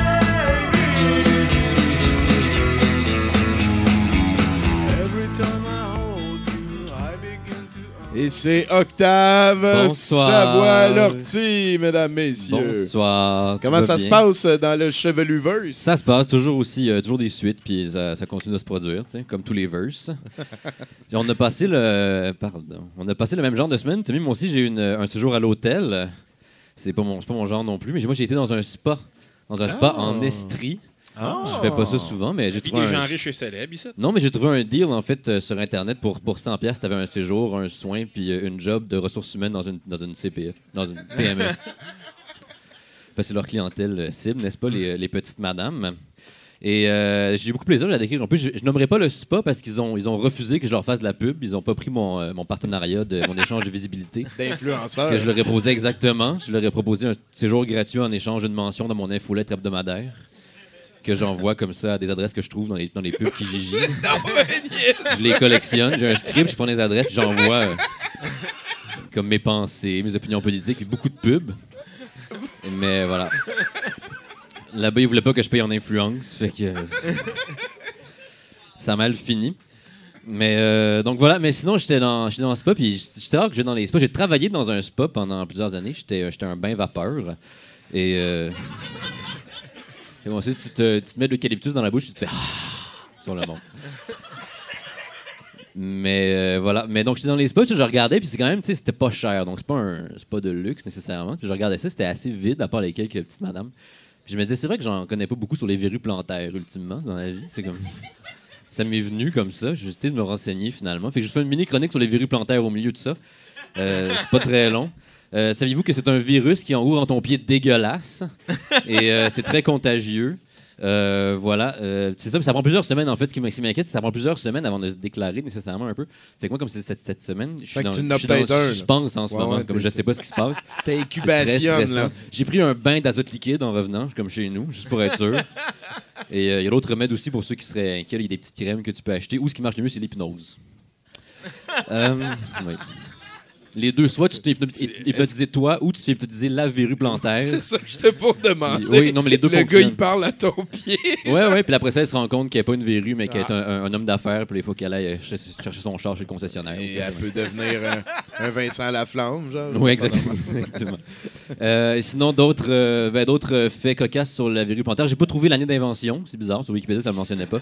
Et c'est Octave. Savoie-Lortie, mesdames, messieurs. Bonsoir. Comment ça se passe dans le Cheveluverse? Ça se passe toujours aussi, euh, toujours des suites, puis ça, ça continue de se produire, comme tous les verses. On a passé le, pardon, on a passé le même genre de semaine. Timmy, moi aussi, j'ai eu un séjour à l'hôtel. C'est pas mon, c'est pas mon genre non plus, mais moi j'ai été dans un spa, dans un spa en Estrie. Je fais pas ça souvent, mais j'ai Puis trouvé des un- gens riches et célèbres, ici. Non, mais j'ai trouvé un deal en fait euh, sur internet pour pour 100 pièces, t'avais un séjour, un soin puis euh, une job de ressources humaines dans une dans une CPE, dans une PME. Parce que c'est leur clientèle euh, cible, n'est-ce pas, les, les petites madames? Et euh, j'ai eu beaucoup de plaisir à la décrire un peu. Je, je nommerai pas le spa parce qu'ils ont, ils ont refusé que je leur fasse de la pub. Ils ont pas pris mon, euh, mon partenariat, de, mon échange de visibilité. D'influenceur. Que je leur ai proposé exactement. Je leur ai proposé un séjour gratuit en échange d'une mention dans mon infolettre hebdomadaire. Que j'envoie comme ça à des adresses que je trouve dans les, dans les pubs Kijiji. je les collectionne. J'ai un script, je prends les adresses, puis j'envoie euh, comme mes pensées, mes opinions politiques, et beaucoup de pubs. Mais voilà. Là-bas, ils voulaient pas que je paye en influence, fait que. euh, ça a mal fini. Mais euh, donc voilà, mais sinon j'étais dans j'étais dans le spa puis j'étais rare que j'ai dans les spas, j'ai travaillé dans un spa pendant plusieurs années, j'étais euh, j'étais un bain vapeur et et bon, tu, te, tu te mets de l'eucalyptus dans la bouche, tu te fais ah sur le monde. Mais euh, voilà, mais donc j'étais dans les sais, je regardais puis c'est quand même tu sais c'était pas cher. Donc c'est pas pas de luxe nécessairement. Puis je regardais ça, c'était assez vide à part les quelques petites madames. Puis je me disais c'est vrai que j'en connais pas beaucoup sur les verrues plantaires ultimement dans la vie, c'est comme ça m'est venu comme ça. J'ai de me renseigner finalement. Fait que je fais une mini chronique sur les verrues plantaires au milieu de ça. Euh, c'est pas très long. Euh, Saviez-vous que c'est un virus qui enroule dans ton pied dégueulasse? Et euh, c'est très contagieux. Euh, voilà, euh, c'est ça. puis Ça prend plusieurs semaines en fait. Ce qui m'inquiète, c'est que ça prend plusieurs semaines avant de se déclarer nécessairement un peu. Fait que moi, comme c'est cette, cette semaine, je suis dans, je suspense en ce Ouais, moment. ouais, comme je sais pas ce qui se passe. T'es incubation, là. J'ai pris un bain d'azote liquide en revenant, comme chez nous, juste pour être sûr. Et euh, il y a l'autre remède aussi pour ceux qui seraient inquiets. Il y a des petites crèmes que tu peux acheter. Ou ce qui marche le mieux, c'est l'hypnose. Euh, oui. Les deux, soit tu t'es hypno- hypnotisé toi ou tu t'es hypnotisé la verrue plantaire. C'est ça que j'étais pour demander. Oui, non, mais les deux Le gars, fonctionnent. il parle à ton pied. Ouais, ouais, puis après ça, elle se rend compte qu'elle n'est pas une verrue, mais qu'elle est Ah. un, un- un homme d'affaires, puis il faut qu'elle aille chercher chercher son char chez le concessionnaire. Et elle peut devenir un, un Vincent Laflamme, genre. Oui, exactement. exactement. Euh, sinon, d'autres euh, ben, d'autres euh, faits cocasses sur la verrue plantaire. J'ai pas trouvé l'année d'invention. C'est bizarre, sur Wikipédia, ça ne le mentionnait pas.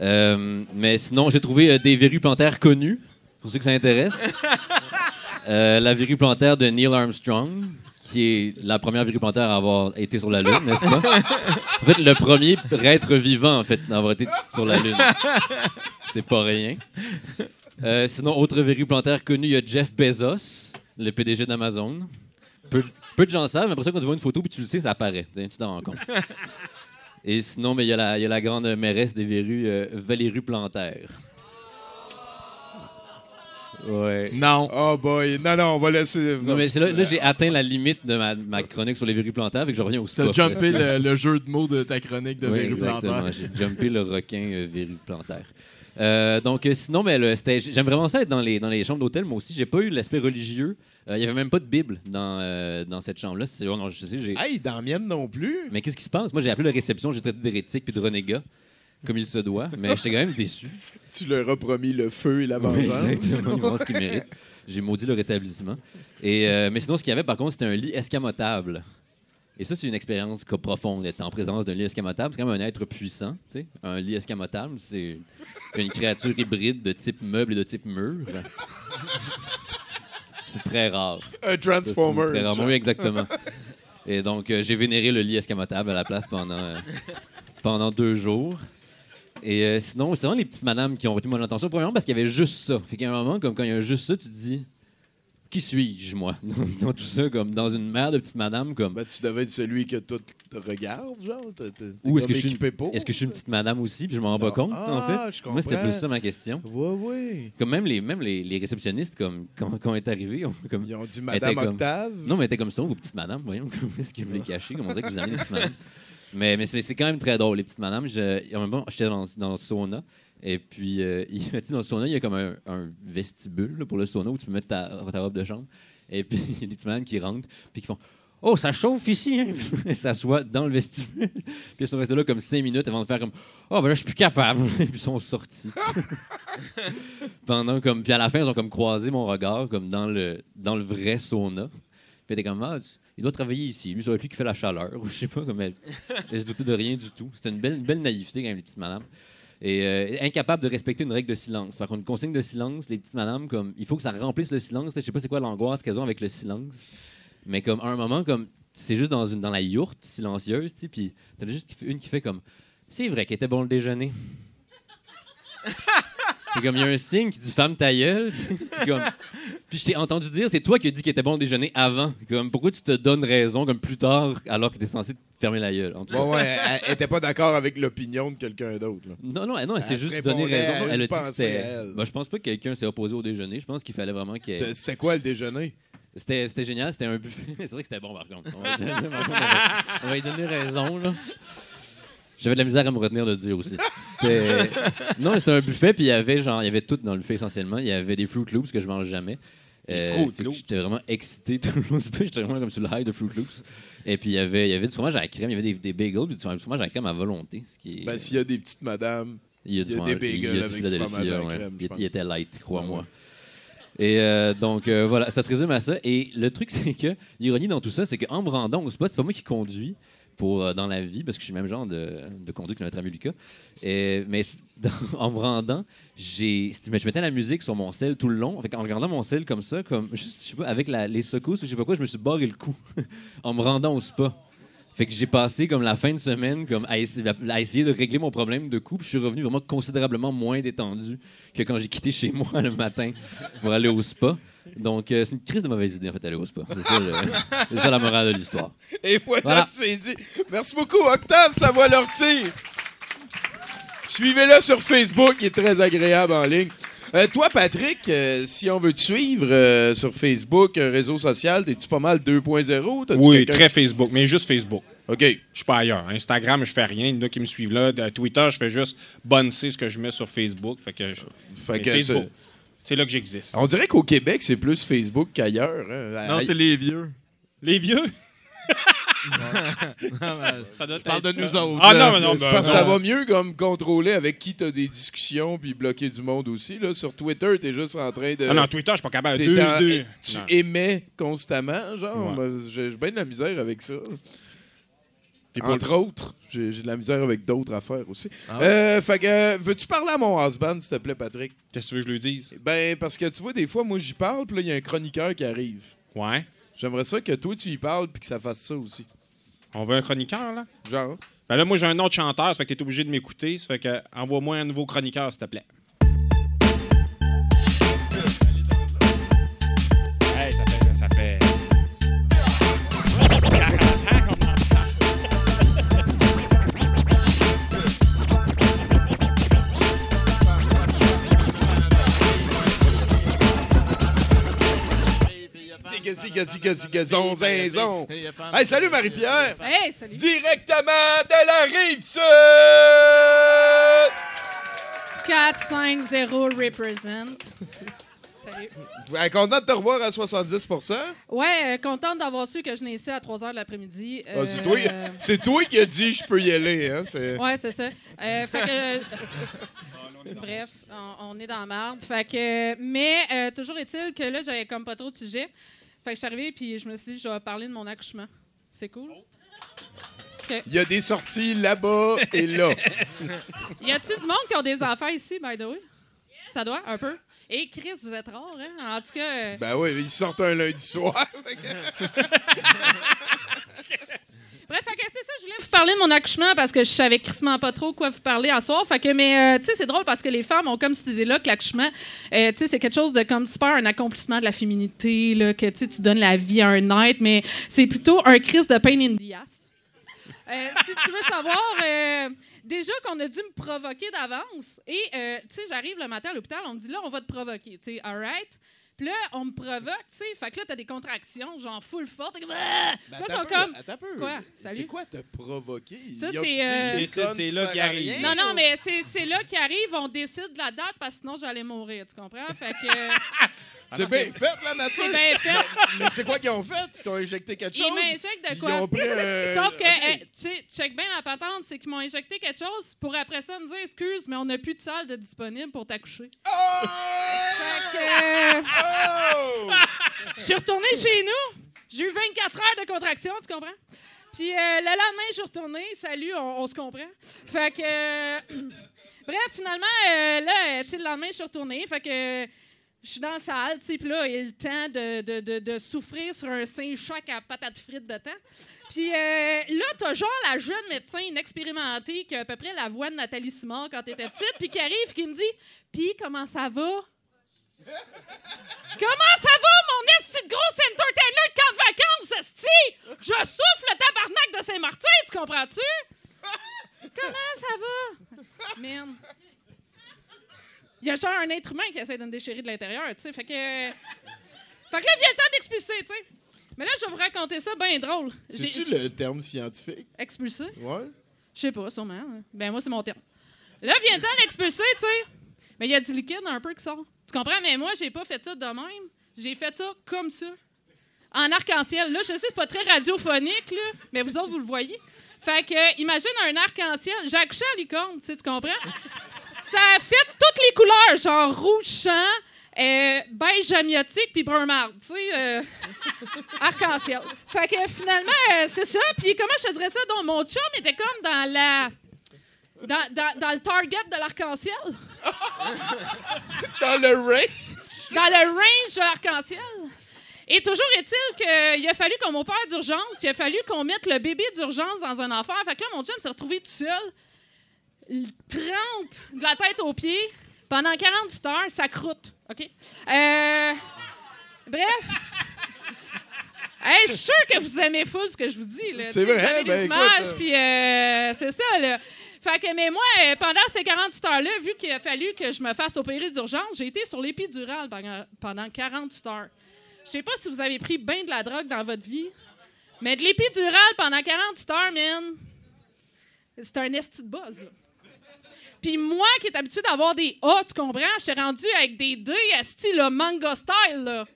Euh, mais sinon, j'ai trouvé euh, des verrues plantaires connues, pour ceux que ça intéresse. Euh, la verrue plantaire de Neil Armstrong, qui est la première verrue plantaire à avoir été sur la Lune, n'est-ce pas? En fait, le premier être vivant, en fait, à avoir été sur la Lune. C'est pas rien. Euh, sinon, autre verrue plantaire connue, il y a Jeff Bezos, le PDG d'Amazon. Peu, de gens savent, mais après ça, quand tu vois une photo puis tu le sais, ça apparaît. Tu t'en rends compte. Et sinon, mais il y, a la- il y a la grande mairesse des verrues, euh, Valérie Plantaire. Ouais. Non. Oh boy. Non, non, on va laisser. Non, mais c'est là, là j'ai atteint la limite de ma, ma chronique sur les verrues plantaires, fait que je reviens au spa. T'as jumpé le, le jeu de mots de ta chronique de Oui, Verru exactement. J'ai jumpé le requin euh, verrue plantaire. Euh, donc, euh, sinon, mais j'aime vraiment ça être dans les, dans les chambres d'hôtel. Moi aussi, j'ai pas eu l'aspect religieux. Euh, Il y avait même pas de Bible dans, euh, dans cette chambre-là. C'est- oh non, je sais, j'ai- Hey, dans la mienne non plus. Mais qu'est-ce qui se passe? Moi, j'ai appelé la réception, j'ai traité d'hérétique puis de renégat, comme il se doit. Mais j'étais quand même déçu. Tu leur as promis le feu et la Oui, vengeance. exactement. Ils vont ce qu'ils méritent. J'ai maudit leur établissement. Et, euh, mais sinon, ce qu'il y avait, par contre, c'était un lit escamotable. Et ça, c'est une expérience profonde, d'être en présence d'un lit escamotable. C'est quand même un être puissant. tu sais. Un lit escamotable, c'est une créature hybride de type meuble et de type mur. C'est très rare. Un Transformer. Très rare. Oui, exactement. Et donc, euh, j'ai vénéré le lit escamotable à la place pendant, euh, pendant deux jours. Et euh, sinon, c'est vraiment les petites madames qui ont retenu mon attention. Premièrement, parce qu'il y avait juste ça. Fait qu'à un moment, comme quand il y a juste ça, tu te dis Qui suis-je, moi? Dans, tout ça, comme dans une mer de petites madames, comme. Ben, tu devais être celui que tout te regarde, genre. T'es- t'es- t'es Ou est-ce que, je suis une, pour. est-ce que je suis une petite madame aussi, puis je m'en rends pas compte, Ah, en fait? je Moi, c'était plus ça ma question. Ouais, ouais. Comme même les, même les, les réceptionnistes, comme, quand, quand on est arrivé, on, comme, Ils ont dit Madame comme- Octave. Non, mais était comme ça, vos petites madames, voyons, comme est-ce les cachez, comme on dirait que vous avez des petites madames? Mais, mais c'est quand même très drôle, les petites madames. En même j'étais dans, dans le sauna, et puis euh, il- sais, dans le sauna, il y a comme un, vestibule pour le sauna où tu peux mettre ta, robe de chambre. Et puis il y a des petites madames qui rentrent, puis qui font Oh, ça chauffe ici, hein? Elles s'assoient dans le vestibule. Puis elles sont restées là comme cinq minutes avant de faire comme Oh, ben là, je suis plus capable. Et puis ils sont sortis. Pendant comme. Puis à la fin, ils ont comme croisé mon regard, comme dans le, dans le vrai sauna. Puis était comme, ah, tu- il doit travailler ici. Lui, c'est lui qui fait la chaleur. Je sais pas, comme elle, elle se doutait de rien du tout. C'était une belle, naïveté, quand même, les petites madames. Et euh, incapable de respecter une règle de silence. Par contre, une consigne de silence, les petites madames, comme, il faut que ça remplisse le silence. Je sais pas c'est quoi l'angoisse qu'elles ont avec le silence. Mais comme, à un moment, comme, c'est juste dans, la yourte silencieuse, tu puis t'en as juste une qui fait comme, c'est vrai qu'il était bon le déjeuner. Puis comme il y a un signe qui dit femme ta gueule. comme- Puis je t'ai entendu dire, c'est toi qui as dit qu'il était bon le déjeuner avant. Comme pourquoi tu te donnes raison comme plus tard alors que tu es censé te fermer la gueule. En tout cas? Ouais, ouais, elle- elle était pas d'accord avec l'opinion de quelqu'un d'autre. là. Non, non, elle- non, elle s'est se juste donné répondait à raison. une Elle a dit que pensée c'était. à elle. Ben, je pense pas que quelqu'un s'est opposé au déjeuner. Je pense qu'il fallait vraiment ait- C'était- quoi le déjeuner? C'était c'était génial, c'était un buffet. c'est vrai que c'était bon par contre. On va, on va- on va y donner raison. là. J'avais de la misère à me retenir de le dire aussi. C'était Non, c'était un buffet puis il y avait genre il y avait tout dans le buffet essentiellement, il y avait des Fruit Loops que je mange jamais. Euh, Fruit fait que Loops? J'étais vraiment excité tout le long du buffet, j'étais vraiment comme sur le high de Fruit Loops. Et puis il y avait il y avait du fromage à la crème, il y avait des, des bagels, puis du fromage à la crème à volonté, ce qui est Ben, s'il y a des petites madames, il y a, du Il y a fromage- des bagels il y a du avec du Philadelphia, fromage à la ouais. crème, Il, je il pense. était light, crois-moi. Et euh, donc, euh, voilà, ça se résume à ça. Et le truc, c'est que l'ironie dans tout ça, c'est qu'en me rendant au spot, c'est pas moi qui conduis euh, dans la vie, parce que je suis le même genre de, de conduite que notre ami Lucas. Mais en me rendant, j'ai, je mettais la musique sur mon sel tout le long. En regardant mon sel comme ça, comme, je sais pas, avec les secousses ou je sais pas quoi, je me suis barré le cou en me rendant au spa. Fait que j'ai passé comme la fin de semaine comme à, essayer, à essayer de régler mon problème de coupe. Je suis revenu vraiment considérablement moins détendu que quand j'ai quitté chez moi le matin pour aller au spa. Donc, euh, c'est une crise de mauvaise idée, en fait, aller au spa. C'est ça, le- c'est ça la morale de l'histoire. Et voilà, Voilà. c'est dit. Merci beaucoup, Octave Savoie Lortie. Suivez-le sur Facebook, il est très agréable en ligne. Euh, toi, Patrick, euh, si on veut te suivre euh, sur Facebook, un réseau social, es-tu pas mal 2.0? T'as-tu Oui, quelqu'un- très Facebook, mais juste Facebook. OK. Je suis pas ailleurs. Instagram, je fais rien. Il y en a qui me suivent là. De Twitter, je fais juste bonnecer ce que je mets sur Facebook. Fait que, je- Fait mais que Facebook, c'est là que j'existe. On dirait qu'au Québec, c'est plus Facebook qu'ailleurs. hein. Non, c'est les vieux. Les vieux? Non, mais- Ça doit Je parle de nous autres, Ah non, mais non, ben, parce que ça va mieux comme contrôler avec qui t'as des discussions puis bloquer du monde aussi. Là. Sur Twitter, t'es juste en train de... Ah non, Twitter, je suis pas capable. Deux, en- deux. Tu Non. émets constamment, genre. Ouais. J'ai bien de la misère avec ça. Entre autres, j'ai j'ai de la misère avec d'autres affaires aussi. Ah Euh, fait que, euh, veux-tu parler à mon husband, s'il te plaît, Patrick? Qu'est-ce que tu veux que je lui dise? Ben, parce que tu vois, des fois, moi, j'y parle, puis là, il y a un chroniqueur qui arrive. Ouais. J'aimerais ça que toi, tu y parles, puis que ça fasse ça aussi. On veut un chroniqueur, là? Genre? Ben là, moi, j'ai un autre chanteur, ça fait que t'es obligé de m'écouter. Ça fait que envoie-moi un nouveau chroniqueur, s'il te plaît. Siga, siga, siga, siga, zon, zin, zon. Hey, salut Marie-Pierre! Hey, salut. Directement de la rive sud! 450 represent. Salut. Ouais, content de te revoir à 70 Ouais, euh, contente d'avoir su que je naissais à 3 h de l'après-midi. Ah, c'est Euh, toi, c'est toi qui as dit je peux y aller. Hein? c'est- Ouais, c'est ça. Euh, fait que. Bref, on, on est dans la merde. Fait que, mais euh, toujours est-il que là, j'avais comme pas trop de sujets. Fait que je suis arrivée puis je me suis dit, je vais parler de mon accouchement. C'est cool? Il y a des sorties là-bas et là. Y a-tu du monde qui ont des enfants ici, by the way? Ça doit, un peu. Et Chris, vous êtes rare, hein? En tout cas. euh, Ben oui, ils sortent un lundi soir. Bref, c'est ça, je voulais vous parler de mon accouchement parce que je savais crissement pas trop quoi vous parler à soir. Fait mais, euh, tu sais, c'est drôle parce que les femmes ont comme cette idée-là que l'accouchement, euh, tu sais, c'est quelque chose de comme super un accomplissement de la féminité, là, que tu donnes la vie à un être, mais c'est plutôt un crise de pain in the ass. Euh, si tu veux savoir, déjà qu'on a dû me provoquer d'avance. Et, tu sais, j'arrive le matin à l'hôpital, on me dit là, on va te provoquer. Tu sais, all right? Puis là, on me provoque, tu sais. Fait que là, t'as des contractions, genre full forte. Comme. Ah! Ben, un sont peu, comme. attends peu. Quoi? Salut? C'est quoi te provoquer? Ça, c'est, euh, C'est- là à arrive. rien? Non, non, mais c'est c'est là qu'ils arrivent, on décide de la date parce que sinon j'allais mourir, tu comprends? Fait que. euh, C'est bien fait, la nature. C'est bien fait. Mais c'est quoi qu'ils ont fait? Ils t'ont injecté quelque chose? Ils m'injectent de Ils quoi? ont pris un- Sauf que, Ok. euh, tu sais, check bien la patente, c'est qu'ils m'ont injecté quelque chose pour après ça me dire excuse, mais on n'a plus de salle de disponible pour t'accoucher. Oh! Fait que. euh, Oh! Je suis retournée chez nous. J'ai eu 24 heures de contraction, tu comprends? Puis euh, le lendemain, je suis retournée. Salut, on, on se comprend. Fait que. euh, bref, finalement, euh, là, tu sais, le lendemain, je suis retournée. Fait que. Je suis dans la salle, tu sais, puis là, il a le temps de, de, de, souffrir sur un sein choc à patates frites de temps. Puis euh, là, t'as genre la jeune médecin inexpérimentée qui a à peu près la voix de Nathalie Simard quand t'étais petite, puis qui arrive, qui me dit Puis, comment ça va Comment ça va, mon esti de gros entertainer de camp de vacances, esti? Je souffle le tabarnak de Saint-Martin, tu comprends-tu? Comment ça va? Man. Il y a genre un être humain qui essaie de me déchirer de l'intérieur, tu sais. Fait que. Fait que là, vient le temps d'expulser, tu sais. Mais là, je vais vous raconter ça bien drôle. C'est-tu le terme scientifique? Expulser? Ouais. Je sais pas, sûrement. hein. Ben, moi, c'est mon terme. Là, vient le temps d'expulser, tu sais. Mais il y a du liquide un peu qui sort. Tu comprends? Mais moi, j'ai pas fait ça de même. J'ai fait ça comme ça. En arc-en-ciel. Là, je sais, c'est pas très radiophonique, là, mais vous autres, vous le voyez. Fait que, euh, imagine un arc-en-ciel. J'ai accouché à licorne, tu sais, tu comprends? Ça a fait toutes les couleurs, genre rouge champ, euh, beige amniotique, puis brun marde, tu sais. euh, arc-en-ciel. Fait que finalement, euh, c'est ça. Puis comment je te dirais ça? Donc, mon chum était comme dans la. Dans, dans- dans le target de l'arc-en-ciel. Dans le range? Dans le range de l'arc-en-ciel. Et toujours est-il qu'il a fallu qu'on m'opère d'urgence. Il a fallu qu'on mette le bébé d'urgence dans un affaire. Fait que là, mon chum s'est retrouvé tout seul. Il trempe de la tête aux pieds pendant 48 heures. Ça croûte. OK? Euh, bref. Hey, je suis sûre que vous aimez full ce que je vous dis. là. C'est vrai, ben, puis euh, c'est ça, là. Fait que, mais moi, euh, pendant ces 48 heures-là, vu qu'il a fallu que je me fasse opérer d'urgence, j'ai été sur l'épidurale pendant- pendant 48 heures. Je sais pas si vous avez pris bien de la drogue dans votre vie, mais de l'épidurale pendant 48 heures, man, c'est un esti de buzz, là. Puis moi, qui est habitué d'avoir des A, tu comprends? J'étais rendu avec des D, esti, le manga style, là.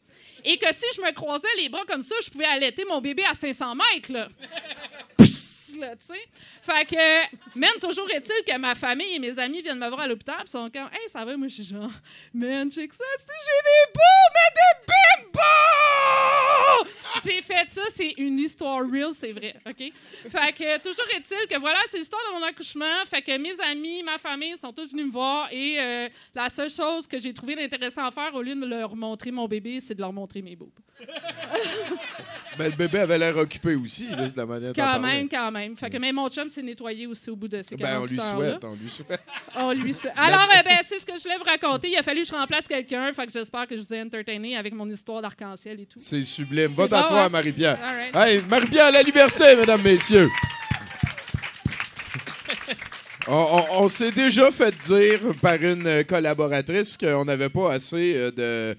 Et que si je me croisais les bras comme ça, je pouvais allaiter mon bébé à 500 mètres, là. Là, tu sais. Fait que, même toujours est-il que ma famille et mes amis viennent me voir à l'hôpital, puis sont comme, hey, ça va, moi, je suis genre, man, check ça, si j'ai des beaux, mais des bimbos! J'ai fait ça, c'est une histoire real, c'est vrai, OK? Fait que, toujours est-il que voilà, c'est l'histoire de mon accouchement. Fait que mes amis, ma famille sont tous venus me voir et euh, la seule chose que j'ai trouvé d'intéressant à faire, au lieu de leur montrer mon bébé, c'est de leur montrer mes boobs. Ben, le bébé avait l'air occupé aussi, là, de la manière dont Quand même, quand même. Fait que même mon chum s'est nettoyé aussi au bout de ces 48 Ben, on lui souhaite, on lui souhaite. On lui souhaite. Alors, euh, ben, c'est ce que je voulais vous raconter. Il a fallu que je remplace quelqu'un. Fait que j'espère que je vous ai entertainé avec mon histoire d'arc-en-ciel et tout. C'est sublime. Va t'asseoir, hein? Marie-Pierre. Right. Hey, Marie-Pierre, la liberté, mesdames, messieurs. On, on- on s'est déjà fait dire par une collaboratrice qu'on n'avait pas assez euh, de,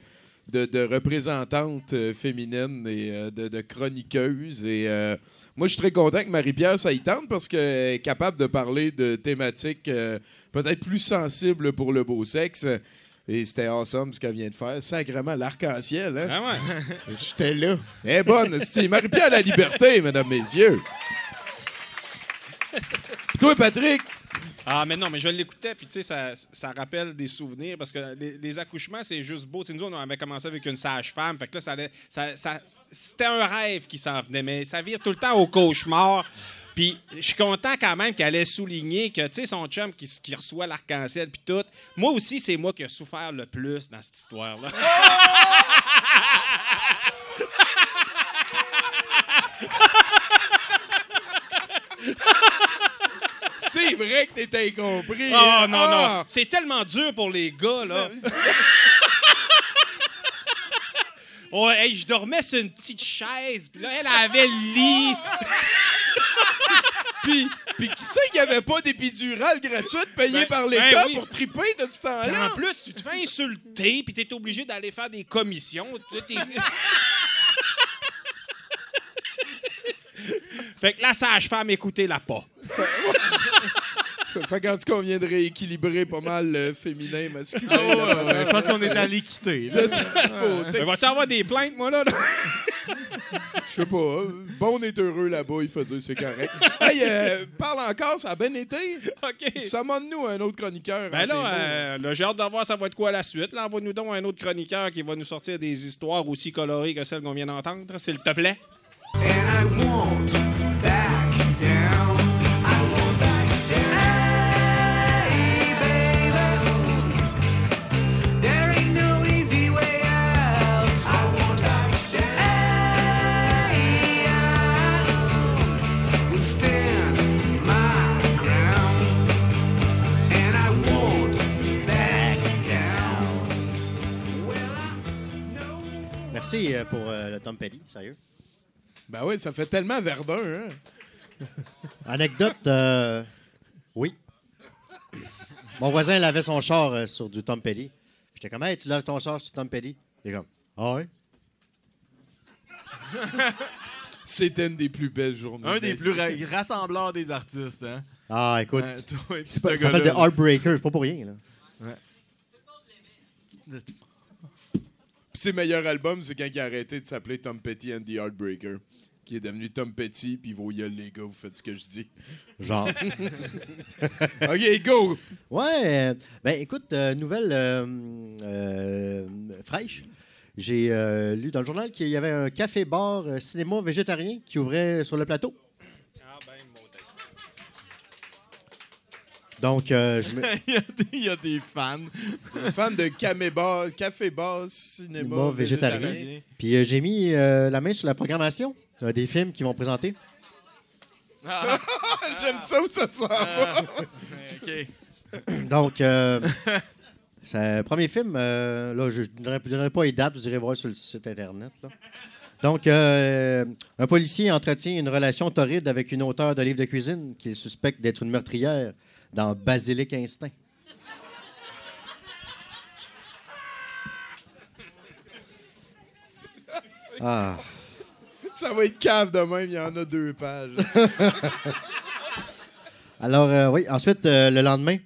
de, de représentantes euh, féminines et euh, de, de chroniqueuses. Et euh, moi, je suis très content que Marie-Pierre, ça y tente parce qu'elle est capable de parler de thématiques euh, peut-être plus sensibles pour le beau sexe. Et c'était awesome ce qu'elle vient de faire. Sacrément, l'arc-en-ciel. Hein? Ah ouais. J'étais là. Est bonne, c'est Marie-Pierre la liberté, mesdames, messieurs. Puis toi, Patrick, Ah, mais non, mais je l'écoutais, puis tu sais, ça, ça rappelle des souvenirs, parce que les, les accouchements, c'est juste beau. Tu sais, nous, on avait commencé avec une sage-femme, fait que là, ça, allait- ça, ça- c'était un rêve qui s'en venait, mais ça vire tout le temps au cauchemar. Puis je suis content quand même qu'elle ait souligné que, tu sais, son chum qui, qui reçoit l'arc-en-ciel, puis tout. Moi aussi, c'est moi qui ai souffert le plus dans cette histoire-là. c'est vrai que t'es incompris. Oh hein? non, Ah! non. C'est tellement dur pour les gars, là. Oh, hey, je dormais sur une petite chaise, puis là, elle avait le lit. Puis, puis qui sait qu'il n'y avait pas d'épidurale gratuite payée Ben, par l'État ben oui. pour triper de ce temps-là? en plus, tu te fais insulter, puis t'es obligé d'aller faire des commissions. Fait que la sage-femme, écoutez-la pas. Fait qu'en tout cas, on vient de rééquilibrer pas mal le féminin et masculin. Ouais, là, ouais, peut-être, je pense qu'on est quitter. là. De vas-tu avoir des plaintes, moi, là? là? Je sais pas. Bon est heureux là-bas, il faut dire c'est correct. hey, euh, parle encore, ça a bien été. OK. Summon-nous un autre chroniqueur. Ben là, euh, j'ai hâte de voir ça va être quoi la suite. Là, envoie-nous donc un autre chroniqueur qui va nous sortir des histoires aussi colorées que celles qu'on vient d'entendre, s'il te plaît. And I won't Merci euh, pour euh, le Tom Petty, sérieux. Ben oui, ça fait tellement Verdun, hein? Anecdote, euh, oui. Mon voisin lavait son char euh, sur du Tom Petty. J'étais comme, hey, tu laves ton char sur Tom Petty? Il est comme, ah ouais? C'était une des plus belles journées. Un de des plus ra- rassembleurs des artistes. Hein? Ah, écoute, toi ça s'appelle The. Heartbreaker, c'est pas pour rien. Là. Ses meilleurs albums, c'est quand il a arrêté de s'appeler Tom Petty and the Heartbreaker. Qui est devenu Tom Petty, puis vos gueules, les gars, vous faites ce que je dis. Genre. OK, go! Ouais, euh, ben écoute, euh, nouvelle euh, euh, fraîche. J'ai euh, lu dans le journal qu'il y avait un café-bar euh, cinéma végétarien qui ouvrait sur le plateau. Donc, euh, je me... il, y a des, il y a des fans. Un fan de Café Bar, cinéma, végétarien. Puis euh, j'ai mis euh, la main sur la programmation euh, des films qui vont présenter. J'aime ça où ça s'en va. OK. Donc, euh, c'est le premier film, euh, là, je ne donnerai, pas les dates, vous irez voir sur le site Internet. là. Donc, euh, un policier entretient une relation torride avec une auteure de livres de cuisine qui est suspecte d'être une meurtrière dans Basilic Instinct. Ah. Ça va être cave de même, il y en a deux pages. Alors, euh, oui, ensuite, euh, le lendemain,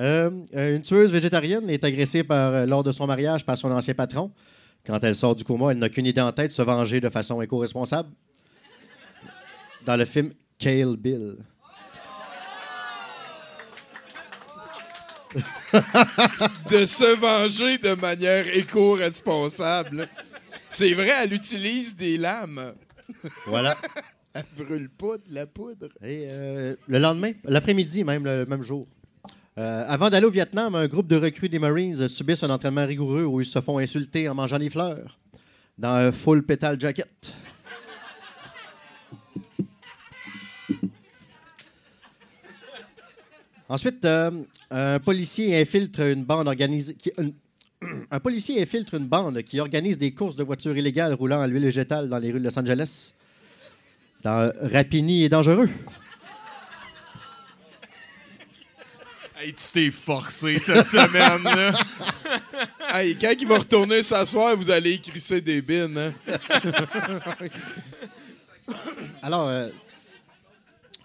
euh, une tueuse végétarienne est agressée par, lors de son mariage par son ancien patron. Quand elle sort du coma, elle n'a qu'une idée en tête, se venger de façon éco-responsable. Dans le film Kale Bill. de se venger de manière éco-responsable. C'est vrai, elle utilise des lames. Voilà. Elle brûle pas de la poudre. Et euh, le lendemain, l'après-midi même, le même jour. Euh, avant d'aller au Vietnam, un groupe de recrues des Marines subissent un entraînement rigoureux où ils se font insulter en mangeant des fleurs dans un full pétale jacket. Ensuite, euh, un policier infiltre une bande organisée. qui- un, un policier infiltre une bande qui organise des courses de voitures illégales roulant à l'huile végétale dans les rues de Los Angeles. Dans Rapini et dangereux. Hey, tu t'es forcé cette semaine. là. Hey, quand il va retourner s'asseoir, vous allez crisser des bines. Hein? Alors, euh,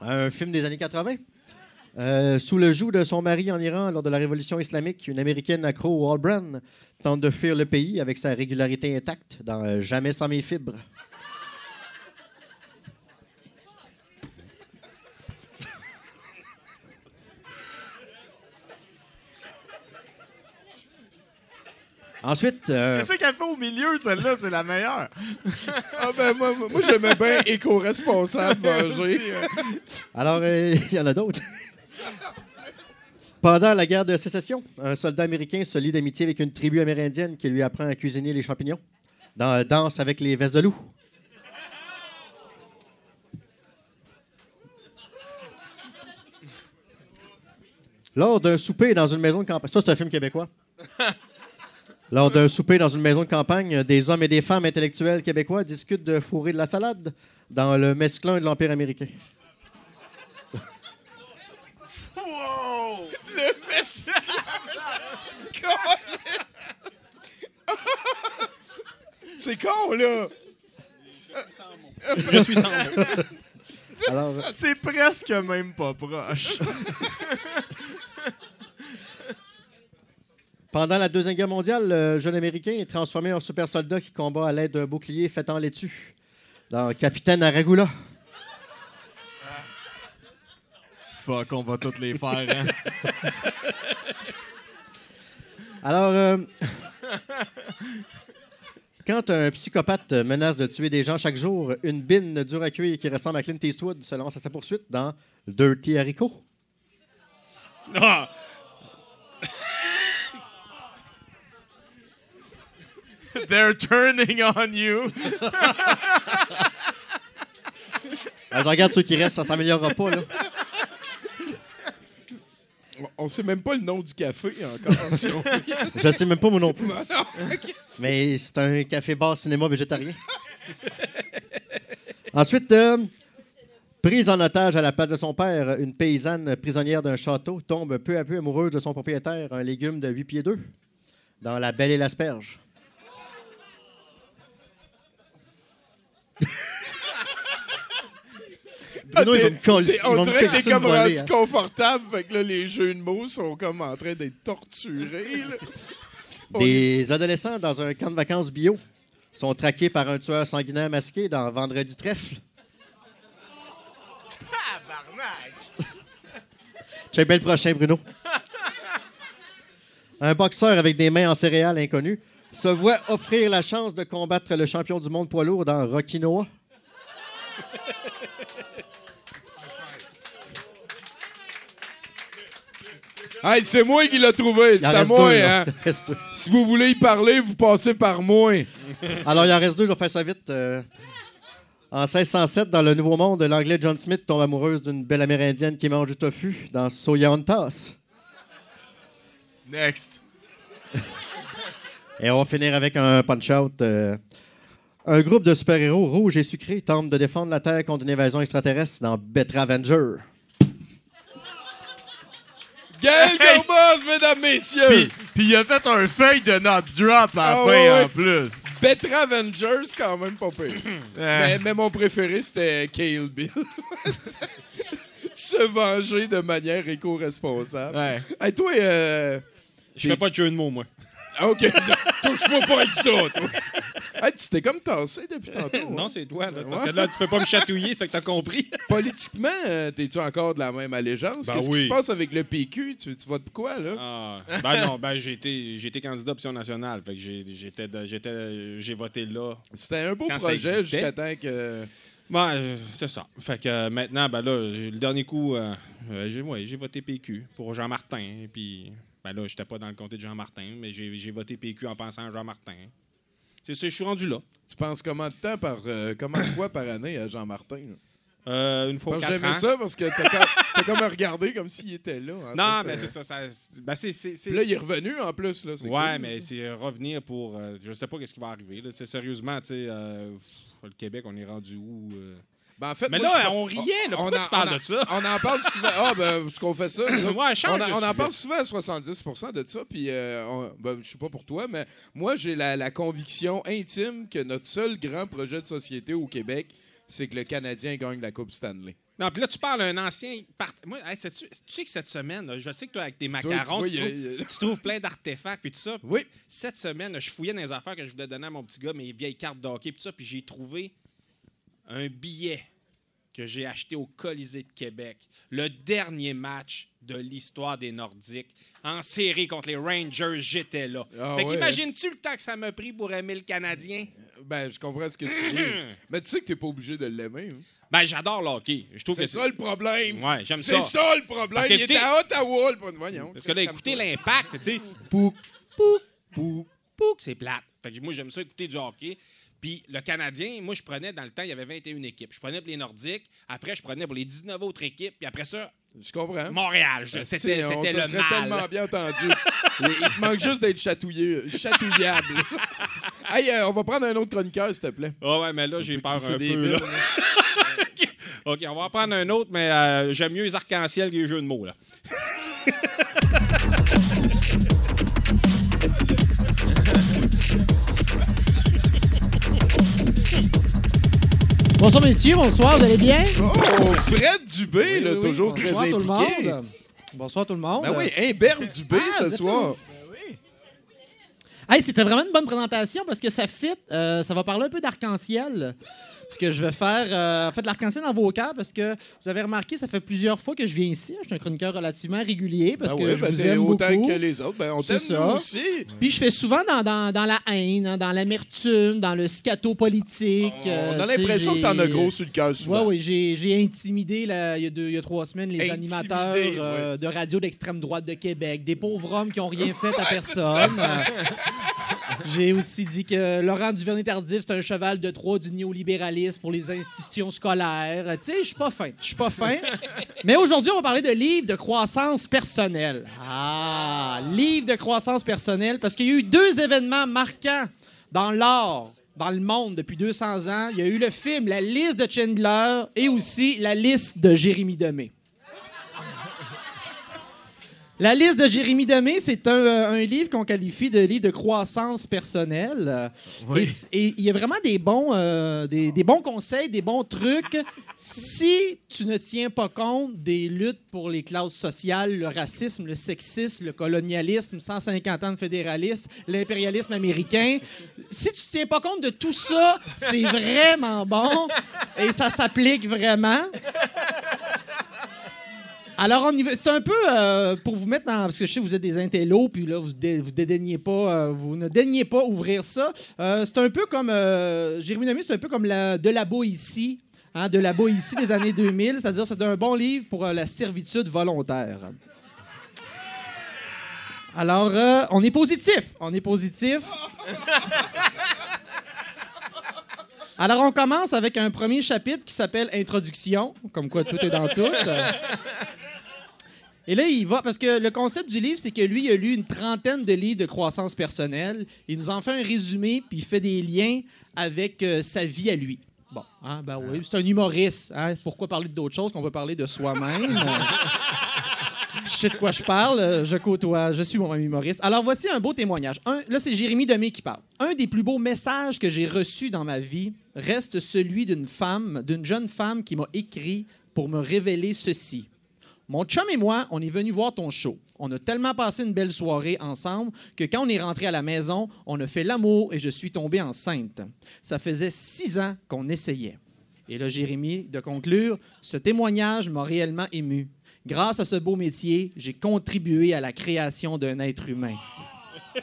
un film des années 80. Euh, sous le joug de son mari en Iran lors de la révolution islamique, une américaine accro au Walbrand tente de fuir le pays avec sa régularité intacte dans euh, Jamais sans mes fibres. Ensuite, euh, Qu'est-ce qu'elle fait au milieu, celle-là? C'est la meilleure. Ah ben, moi, moi j'aimais bien éco-responsable venger. Alors, euh, il y en a d'autres. Pendant la guerre de sécession, un soldat américain se lie d'amitié avec une tribu amérindienne qui lui apprend à cuisiner les champignons dans Danse avec les vestes de loup. Lors d'un souper dans une maison de campagne. Ça, c'est un film québécois. Lors d'un souper dans une maison de campagne, des hommes et des femmes intellectuels québécois discutent de fourrer de la salade dans le mesclun de l'Empire américain. Wow! Le médecin! C'est con, là! Je suis sans mots. Alors, C'est presque même pas proche. Pendant la Deuxième Guerre mondiale, le jeune Américain est transformé en super soldat qui combat à l'aide d'un bouclier fait en laitue dans Capitaine Aragula. Fuck, on va toutes les faire, hein? Alors, euh, quand un psychopathe menace de tuer des gens chaque jour, une bine dure à cuire qui ressemble à Clint Eastwood se lance à sa poursuite dans Dirty Haricot. Ah! They're turning on you. Ah, je regarde ceux qui restent, ça s'améliorera pas. Là. On sait même pas le nom du café encore. si on- Je sais même pas plus. Non, non, ok. Mais c'est un café-bar cinéma végétarien. Ensuite, euh, prise en otage à la place de son père, une paysanne prisonnière d'un château tombe peu à peu amoureuse de son propriétaire, un légume de 8 pieds 2, dans La Belle et l'Asperge. Bruno, il va me coller. On dirait que t'es comme rendu hein. confortable. Fait que là, les jeux de mots sont comme en train d'être torturés. là. On Des adolescents dans un camp de vacances bio sont traqués par un tueur sanguinaire masqué dans Vendredi trèfle. Check bien le prochain, Bruno. Un boxeur avec des mains en céréales inconnues se voit offrir la chance de combattre le champion du monde poids lourd dans Rocky Noah. Hey, c'est moi qui l'ai trouvé. C'est à moi, deux, hein. Si vous voulez y parler, vous passez par moi. Alors, il en reste deux, je vais faire ça vite. Euh, en 1607, dans le Nouveau Monde, l'anglais John Smith tombe amoureuse d'une belle amérindienne qui mange du tofu dans Soyantas. Next. Et on va finir avec un punch-out. euh, un groupe de super-héros rouges et sucrés tente de défendre la Terre contre une invasion extraterrestre dans Better Avenger. Gaël Gorbos, mesdames, messieurs. Puis, puis il a fait un feuille de notre drop à la Ah fin ouais, ouais. en plus. Better Avengers, quand même pas pire. mais, mais mon préféré, c'était Kill Bill. Se venger de manière éco-responsable. Ouais. Hey, toi, euh, Je fais pas de jeu de mots, moi. Ah, OK. Touche-moi pas avec ça, toi. Hey, tu t'es comme tassé depuis tantôt. Non, hein? c'est toi, là. Parce que là, tu peux pas me chatouiller, c'est que t'as compris. Politiquement, euh, t'es-tu encore de la même allégeance? Ben Qu'est-ce qui se passe avec le PQ? Tu, tu votes quoi, là? Ah, ben non, ben j'ai été, j'ai été candidat option nationale. Fait que j'ai, j'étais, j'étais, j'ai voté là. C'était un beau projet jusqu'à temps que... Ben, euh, c'est ça. Fait que euh, maintenant, ben là, le dernier coup, euh, j'ai, ouais, j'ai voté PQ pour Jean Martin. Puis, ben là, j'étais pas dans le comté de Jean Martin, mais j'ai, voté PQ en pensant à Jean Martin. C'est ça, je suis rendu là. Tu penses comment de temps par... euh, comment de fois par année à Jean-Martin? Euh, une fois J'aimais ça parce que t'as comme, comme à regarder comme s'il était là. Non, mais c'est ça. ça ben là, il est revenu en plus. Là, Ouais, cool, mais c'est euh, revenir pour. euh, je sais pas qu'est-ce qui va arriver. Là. Sérieusement, tu sais, euh, le Québec, on est rendu où? Ben, en fait, Mais moi, là, je- on riait, là. Pourquoi en- tu parles on en- de ça? On en parle souvent. Ah, ben, ce qu'on fait ça. Ouais, change on, en- on parle souvent à 70% de ça. Puis, euh, on- ben, je sais pas pour toi, mais moi, j'ai la, la conviction intime que notre seul grand projet de société au Québec, c'est que le Canadien gagne la Coupe Stanley. Non, puis là, tu parles d'un ancien. part- Moi, hey, tu sais que cette semaine, là, je sais que toi, avec tes macarons, tu, trouves, il y a- tu trouves plein d'artefacts puis tout ça. Oui. Cette semaine, je fouillais dans les affaires que je voulais donner à mon petit gars, mes vieilles cartes de hockey puis tout ça, puis j'ai trouvé un billet que j'ai acheté au Colisée de Québec. Le dernier match de l'histoire des Nordiques. En série contre les Rangers, j'étais là. Ah fait ouais, qu'imagines-tu le temps que ça m'a pris pour aimer le Canadien? Ben, je comprends ce que tu dis. mais tu sais que t'es pas obligé de l'aimer. hein. Ben, j'adore le hockey. Je trouve C'est que ça le problème. Ouais, j'aime ça. C'est ça le problème. Parce que Il t'es- à Ottawa. Le... Voyons. Parce que là, écoutez l'impact, tu sais. Pouc, pouc, pouc, pouc, c'est plate. Fait que moi, j'aime ça écouter du hockey. Puis le Canadien, moi, je prenais dans le temps, il y avait 21 équipes. Je prenais pour les Nordiques. Après, je prenais pour les 19 autres équipes. Puis après ça, Je comprends. Montréal. Ben, C'était serait tellement bien entendu. il, il te manque juste d'être chatouillé, chatouillable. hey, euh, on va prendre un autre chroniqueur, s'il te plaît. Ah ouais, mais là, j'ai peur un des peu. là. là. OK, on va en prendre un autre, mais euh, j'aime mieux les arcs-en-ciel que les jeux de mots. Là. Bonsoir, messieurs. Bonsoir. Vous allez bien? Oh, Fred Dubé, là, Oui, oui, toujours bonsoir très tout le impliqué. monde. Bonsoir tout le monde. Ben oui, Imbert Dubé Ah, ce soir. Hey, c'était vraiment une bonne présentation parce que ça fit. euh, ça va parler un peu d'arc-en-ciel. Ce que je vais faire, euh, en fait, l'arc-en-ciel dans vos cœurs parce que vous avez remarqué, ça fait plusieurs fois que je viens ici. Je suis un chroniqueur relativement régulier parce Ben que oui, je ben vous aime autant beaucoup. que les autres. Ben, on t'aime aussi. Puis je fais souvent dans, dans, dans la haine, hein, dans l'amertume, dans le scato politique. On euh, a l'impression que t'en as gros sur le cœur souvent. oui, j'ai j'ai intimidé là, il, y a deux, il y a trois semaines les Intimidé, animateurs euh, de radio d'extrême droite de Québec, des pauvres hommes qui n'ont rien fait à personne. J'ai aussi dit que Laurent Duvernay-Tardif, c'est un cheval de Troie du néolibéralisme pour les institutions scolaires. Tu sais, je suis pas fin. Je suis pas fin. Mais aujourd'hui, on va parler de livres de croissance personnelle. Ah, livres de croissance personnelle, parce qu'il y a eu deux événements marquants dans l'art dans le monde depuis 200 ans. Il y a eu le film La liste de Chandler et aussi La liste de Jérémy Demé. La liste de Jérémy Demé, c'est un, euh, un livre qu'on qualifie de livre de croissance personnelle. Oui. Et il y a vraiment des bons, euh, des, des bons conseils, des bons trucs. Si tu ne tiens pas compte des luttes pour les classes sociales, le racisme, le sexisme, le colonialisme, 150 ans de fédéralisme, l'impérialisme américain, si tu ne tiens pas compte de tout ça, c'est vraiment bon et ça s'applique vraiment. Alors, on y va. C'est un peu euh, pour vous mettre dans. Parce que je sais que vous êtes des intellos, puis là, vous, dé- vous dédaignez pas. euh, vous ne daignez pas ouvrir ça. Euh, c'est un peu comme. Euh, Jérémy Nomi, c'est un peu comme la, de la ici. Hein, de la ici des années 2000. C'est-à-dire, c'est un bon livre pour la servitude volontaire. Alors, on est positif. On est positif. Alors, on commence avec un premier chapitre qui s'appelle Introduction, comme quoi tout est dans tout. Et là, il va, parce que le concept du livre, c'est que lui, il a lu une trentaine de livres de croissance personnelle. Il nous en fait un résumé, puis il fait des liens avec euh, sa vie à lui. Bon, hein, ben oui, c'est un humoriste. hein. Pourquoi parler d'autre chose qu'on peut parler de soi-même? Je sais de quoi je parle. euh, Je côtoie. Je suis moi-même humoriste. Alors, voici un beau témoignage. Un- là, c'est Jérémy Demé qui parle. Un des plus beaux messages que j'ai reçus dans ma vie reste celui d'une femme, d'une jeune femme qui m'a écrit pour me révéler ceci. Mon chum et moi, on est venus voir ton show. On a tellement passé une belle soirée ensemble que quand on est rentré à la maison, on a fait l'amour et je suis tombée enceinte. Ça faisait six ans qu'on essayait. Et là, Jérémy, de conclure, ce témoignage m'a réellement ému. Grâce à ce beau métier, j'ai contribué à la création d'un être humain.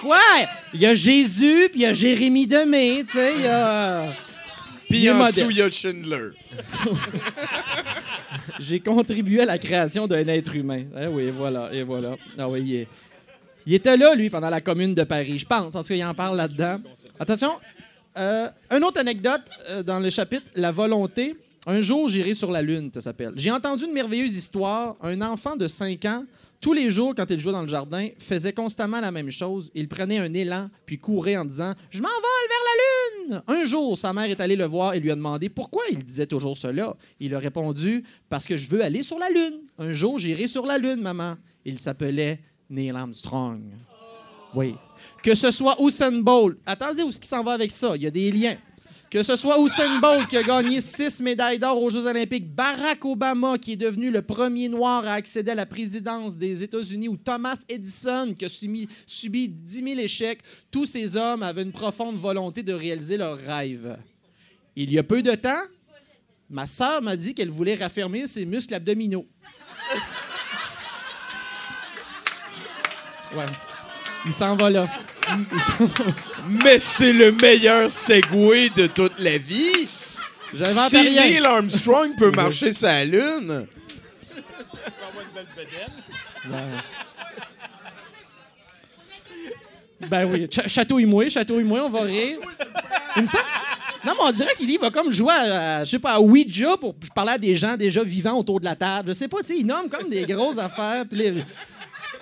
Quoi? Il y a Jésus, puis il y a Jérémy Demé, tu sais, il y a... Puis en modeste. dessous, il y a Schindler. J'ai contribué à la création d'un être humain. Eh oui, voilà, et voilà. Ah oui, il, est- il était là, lui, pendant la commune de Paris, je pense, parce qu'il en parle là-dedans. Attention, euh, une autre anecdote euh, dans le chapitre La volonté. Un jour, j'irai sur la Lune, ça s'appelle. J'ai entendu une merveilleuse histoire. Un enfant de 5 ans, tous les jours, quand il jouait dans le jardin, faisait constamment la même chose. Il prenait un élan, puis courait en disant Je m'envole vers la Lune. Un jour, sa mère est allée le voir et lui a demandé pourquoi il disait toujours cela. Il a répondu Parce que je veux aller sur la Lune. Un jour, j'irai sur la Lune, maman. Il s'appelait Neil Armstrong. Oui. Que ce soit Usain Bolt. Attendez, où est-ce qu'il s'en va avec ça? Il y a des liens. Que ce soit Usain Bolt qui a gagné six médailles d'or aux Jeux Olympiques, Barack Obama qui est devenu le premier noir à accéder à la présidence des États-Unis, ou Thomas Edison qui a subi, subi 10 000 échecs, tous ces hommes avaient une profonde volonté de réaliser leurs rêves. Il y a peu de temps, ma sœur m'a dit qu'elle voulait raffermir ses muscles abdominaux. Ouais. Il s'en va là. Mais c'est le meilleur segway de toute la vie. Si rien. Neil Armstrong peut marcher sa lune. Ben oui, Ch- Château Imoué, Château Imoué, on va rire. Il me semble- Non, mais on dirait qu'il va comme jouer à, à, je sais pas, à Ouija pour parler à des gens déjà vivants autour de la table. Je sais pas, tu sais, il nomme comme des grosses affaires. puis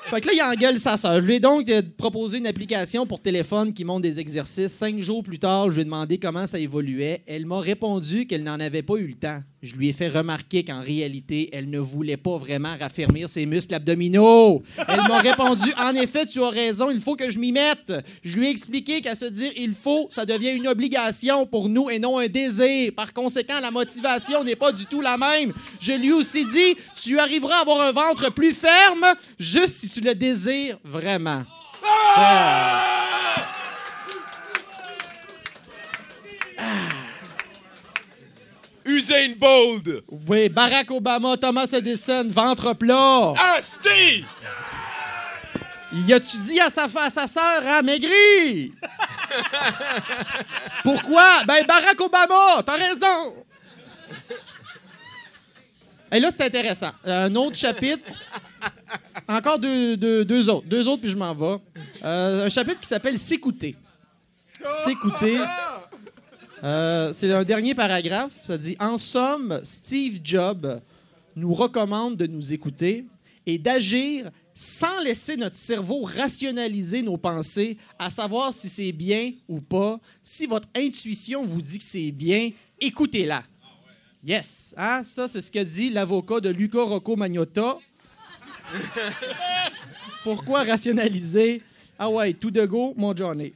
Fait que là, il engueule sa sœur. Je lui ai donc euh, proposé une application pour téléphone qui montre des exercices. Cinq jours plus tard, je lui ai demandé comment ça évoluait. Elle m'a répondu qu'elle n'en avait pas eu le temps. Je lui ai fait remarquer qu'en réalité, elle ne voulait pas vraiment raffermir ses muscles abdominaux. Elle m'a répondu En effet, tu as raison, il faut que je m'y mette. Je lui ai expliqué qu'à se dire il faut, ça devient une obligation pour nous et non un désir. Par conséquent, la motivation n'est pas du tout la même. Je lui ai aussi dit Tu arriveras à avoir un ventre plus ferme juste si tu le désires vraiment. Ça- Usain Bolt. Oui, Barack Obama, Thomas Edison, ventre plat. Asti! Il a-tu dit à sa, à sa sœur, hein, maigri? Pourquoi? Ben, Barack Obama, t'as raison. Et là, c'est intéressant. Un autre chapitre. Encore deux, deux- deux autres. Deux autres, puis je m'en vais. Euh, un chapitre qui s'appelle S'écouter. S'écouter. Euh, c'est un dernier paragraphe. Ça dit En somme, Steve Jobs nous recommande de nous écouter et d'agir sans laisser notre cerveau rationaliser nos pensées, à savoir si c'est bien ou pas. Si votre intuition vous dit que c'est bien, écoutez-la. Yes. Hein? Ça, c'est ce que dit l'avocat de Luca Rocco Magnotta. Pourquoi rationaliser? Ah ouais, tout de go, mon Johnny.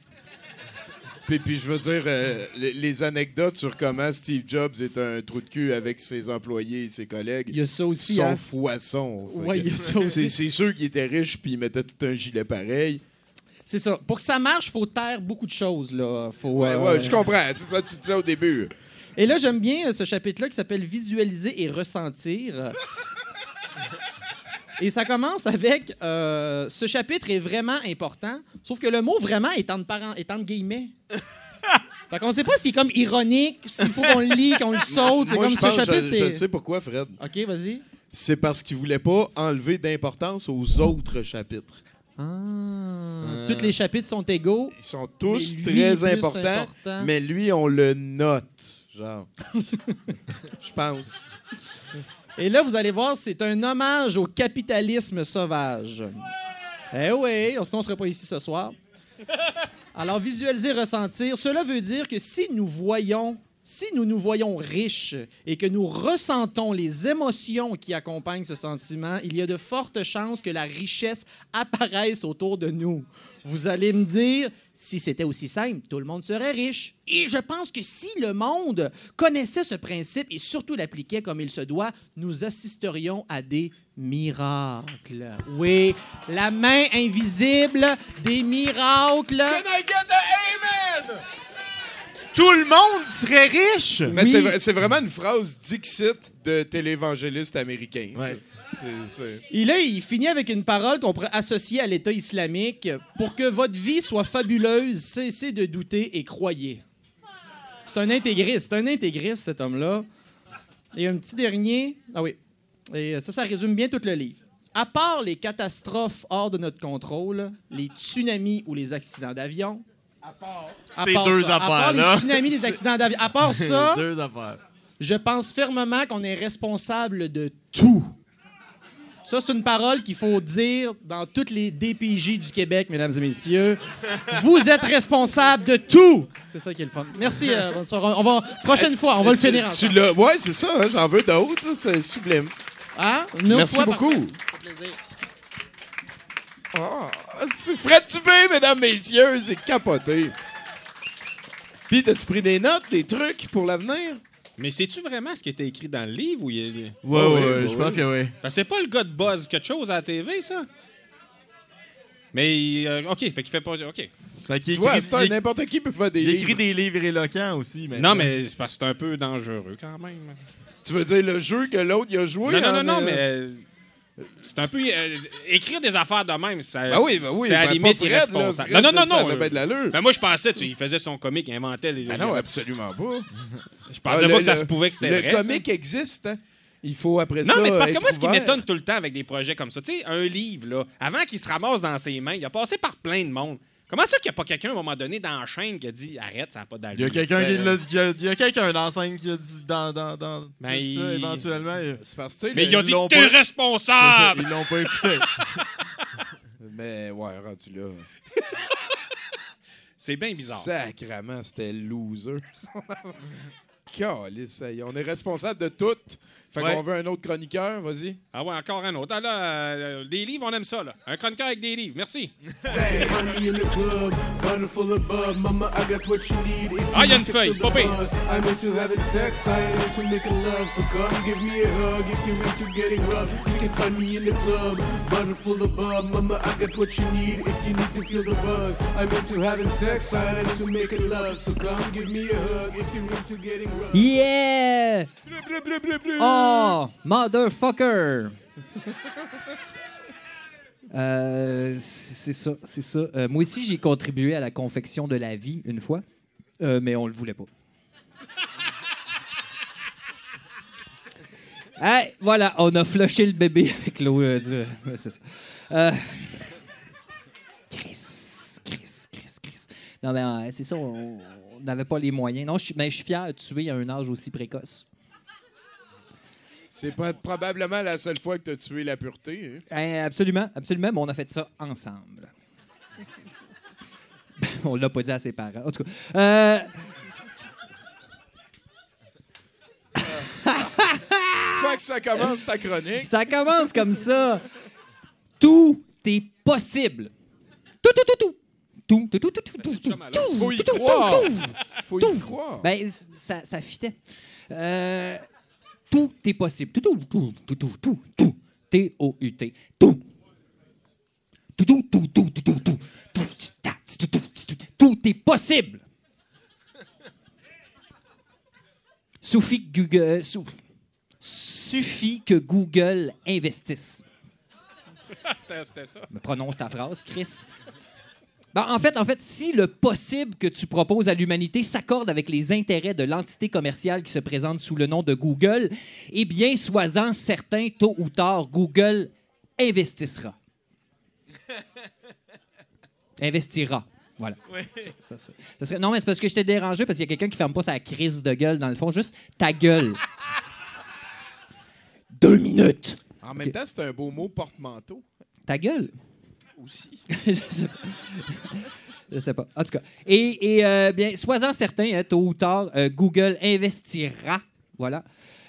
Puis, puis je veux dire, euh, les, les anecdotes sur comment Steve Jobs est un trou de cul avec ses employés et ses collègues Il y a ça aussi, sont hein? foissons. Fait Ouais, il y a ça c'est- aussi. C'est sûr qu'il était riche puis il mettait tout un gilet pareil. C'est ça. Pour que ça marche, il faut taire beaucoup de choses. Là. Faut, Ouais, euh, ouais, je comprends. C'est ça que tu disais au début. Et là, j'aime bien euh, ce chapitre-là qui s'appelle Visualiser et ressentir. Et ça commence avec euh, ce chapitre est vraiment important, sauf que le mot vraiment est entre, parent- est entre guillemets. Fait qu'on sait pas s'il est comme ironique, s'il faut qu'on le lit, qu'on le saute. C'est Moi, comme je ce pense, chapitre. je, je est- sais pourquoi, Fred. OK, vas-y. C'est parce qu'il voulait pas enlever d'importance aux autres chapitres. Ah. Tous les chapitres sont égaux. Ils sont tous très importants, important. mais lui, on le note. Genre. Je pense. Et là, vous allez voir, c'est un hommage au capitalisme sauvage. Eh oui, sinon on ne serait pas ici ce soir. Alors, visualiser, ressentir, cela veut dire que si nous voyons, si nous nous voyons riches et que nous ressentons les émotions qui accompagnent ce sentiment, il y a de fortes chances que la richesse apparaisse autour de nous. Vous allez me dire, si c'était aussi simple, tout le monde serait riche. Et je pense que si le monde connaissait ce principe et surtout l'appliquait comme il se doit, nous assisterions à des miracles. Oui, la main invisible des miracles. Tout le monde serait riche! Mais Oui. c'est vra- c'est vraiment une phrase Dixit de télévangéliste américain. Ouais. C'est- c'est- Et là, il finit avec une parole qu'on pourrait associer à l'État islamique. Pour que votre vie soit fabuleuse, cessez de douter et croyez. C'est un intégriste. C'est un intégriste, cet homme-là. Et un petit dernier. Ah oui. Et ça, ça résume bien tout le livre. À part les catastrophes hors de notre contrôle, les tsunamis ou les accidents d'avion. À Ces part deux ça, À part les tsunamis, les accidents d'avion. À part ça, Deux affaires. je pense fermement qu'on est responsable de tout. Ça, c'est une parole qu'il faut dire dans toutes les DPJ du Québec, mesdames et messieurs. Vous êtes responsables de tout. C'est ça qui est le fun. Merci. euh, bonsoir. on va prochaine fois, on va le Tu- finir Tu ensemble. l'as. Ouais, c'est ça. hein, J'en veux d'autres. C'est sublime. Hein? Merci fois, beaucoup. parfait. Plaisir. Ah, c'est Fred Dubé, mesdames, messieurs. C'est capoté. Puis, t'as-tu pris des notes, des trucs pour l'avenir? Mais sais-tu vraiment ce qui était écrit dans le livre? Ou il... Ouais, ouais, ouais, ouais, je pense que oui. Parce que c'est pas le gars de Buzz quelque chose à la TV, ça? Mais, euh, OK, fait qu'il fait pas... OK. Fait qu'il Tu vois, écrit- il- n'importe qui peut faire des Il écrit livres. des livres éloquents aussi. Non, mais c'est parce que c'est un peu dangereux quand même. Tu veux dire le jeu que l'autre il a joué? non, non, non, non, euh, mais... C'est un peu... euh, écrire des affaires de même, ça, Ben oui, ben oui, c'est à la ben limite là. irresponsable. Fred, non, non, là, non, ça non. avait de l'allure. Ben moi, je pensais, tu, il faisait son comique, il inventait les... Ben non, absolument pas. Je pensais Ah, pas le- que ça le- se pouvait que c'était Le vrai, ça. comique existe, hein? Il faut après Non, ça. mais c'est parce que moi, ce qui m'étonne tout le temps avec des projets comme ça, tu sais, un livre, là, avant qu'il se ramasse dans ses mains, il a passé par plein de monde. Comment ça qu'il n'y a pas quelqu'un, à un moment donné, dans la chaîne qui a dit « Arrête, ça n'a pas d'allure. » Il y a quelqu'un Ben, qui l'a- il y a- il y a quelqu'un dans la scène qui a dit dans, dans, dans Ben, dit ça, il- éventuellement. C'est parce que, tu sais, Mais le- il a dit l'ont « T'es pas- responsable! Ils l'ont pas écouté. Mais ouais, rendu là. » C'est bien bizarre. Sacrement, c'était loser. Calisse, ça y est, on est responsable de tout. Fait Ouais. qu'on veut un autre chroniqueur, vas-y. Ah ouais, encore un autre. Ah là, euh, des livres, on aime ça, là. Un chroniqueur avec des livres, merci. Hey, honey in the club, bottle full of bub. Mama, I got what you need. If Ah, you y a une feuille, c'est pas pire. buzz. I'm into having sex, I ain't into making love. So come give me a hug if you're into getting rough. You can find me in the club, bottle full of bub. Mama, I got what you need if you need to feel the buzz. I'm into having sex, I ain't into making love. So come give me a hug if you're into getting rough. Yeah! Oh, motherfucker! Euh, c'est ça, c'est ça. Euh, moi aussi, j'ai contribué à la confection de la vie une fois, euh, mais on le voulait pas. Voilà, on a flushé le bébé avec l'eau. du- c'est ça. Chris, Chris, Chris, Chris. Non, mais c'est ça, on n'avait pas les moyens. Non, mais je suis fier de tuer à un âge aussi précoce. C'est pas probablement la seule fois que tu as tué la pureté. hein? Hein, absolument, absolument, mais on a fait ça ensemble. on l'a pas dit à ses parents. En tout cas, euh, Fait que ça commence ta chronique. ça commence comme ça. Tout est possible. Tout, tout, tout, tout. Tout, tout, tout, tout, tout, tout, tout, tout, Faut y tout, tout, croire. tout. Faut Tout. y croire. Ben, c- ça, ça fitait. Euh, tout est possible. Tout, tout, tout, tout, tout, tout, tout. T-O-U-T. Tout. Tout, tout, tout, tout, tout, tout, tout. Tout, tsi, ta, tsi, tout, tout, tsi, tout. Tout est possible. Suffit que Google, suffit que Google investisse. C'était c'était ça. Me prononce ta phrase, Chris. Ben, en, fait, en fait, si le possible que tu proposes à l'humanité s'accorde avec les intérêts de l'entité commerciale qui se présente sous le nom de Google, eh bien, sois-en certain, tôt ou tard, Google investissera. Investira. Voilà. Ça, ça- ça serait- Non, mais c'est parce que je t'ai dérangé parce qu'il y a quelqu'un qui ferme pas sa crise de gueule dans le fond. Juste ta gueule. Deux minutes. En même temps, c'est un beau mot porte-manteau Ta gueule. je sais pas. Sais pas. En tout cas. Et, euh, bien, sois-en certain, hein, tôt ou tard, euh, Google investira. Voilà.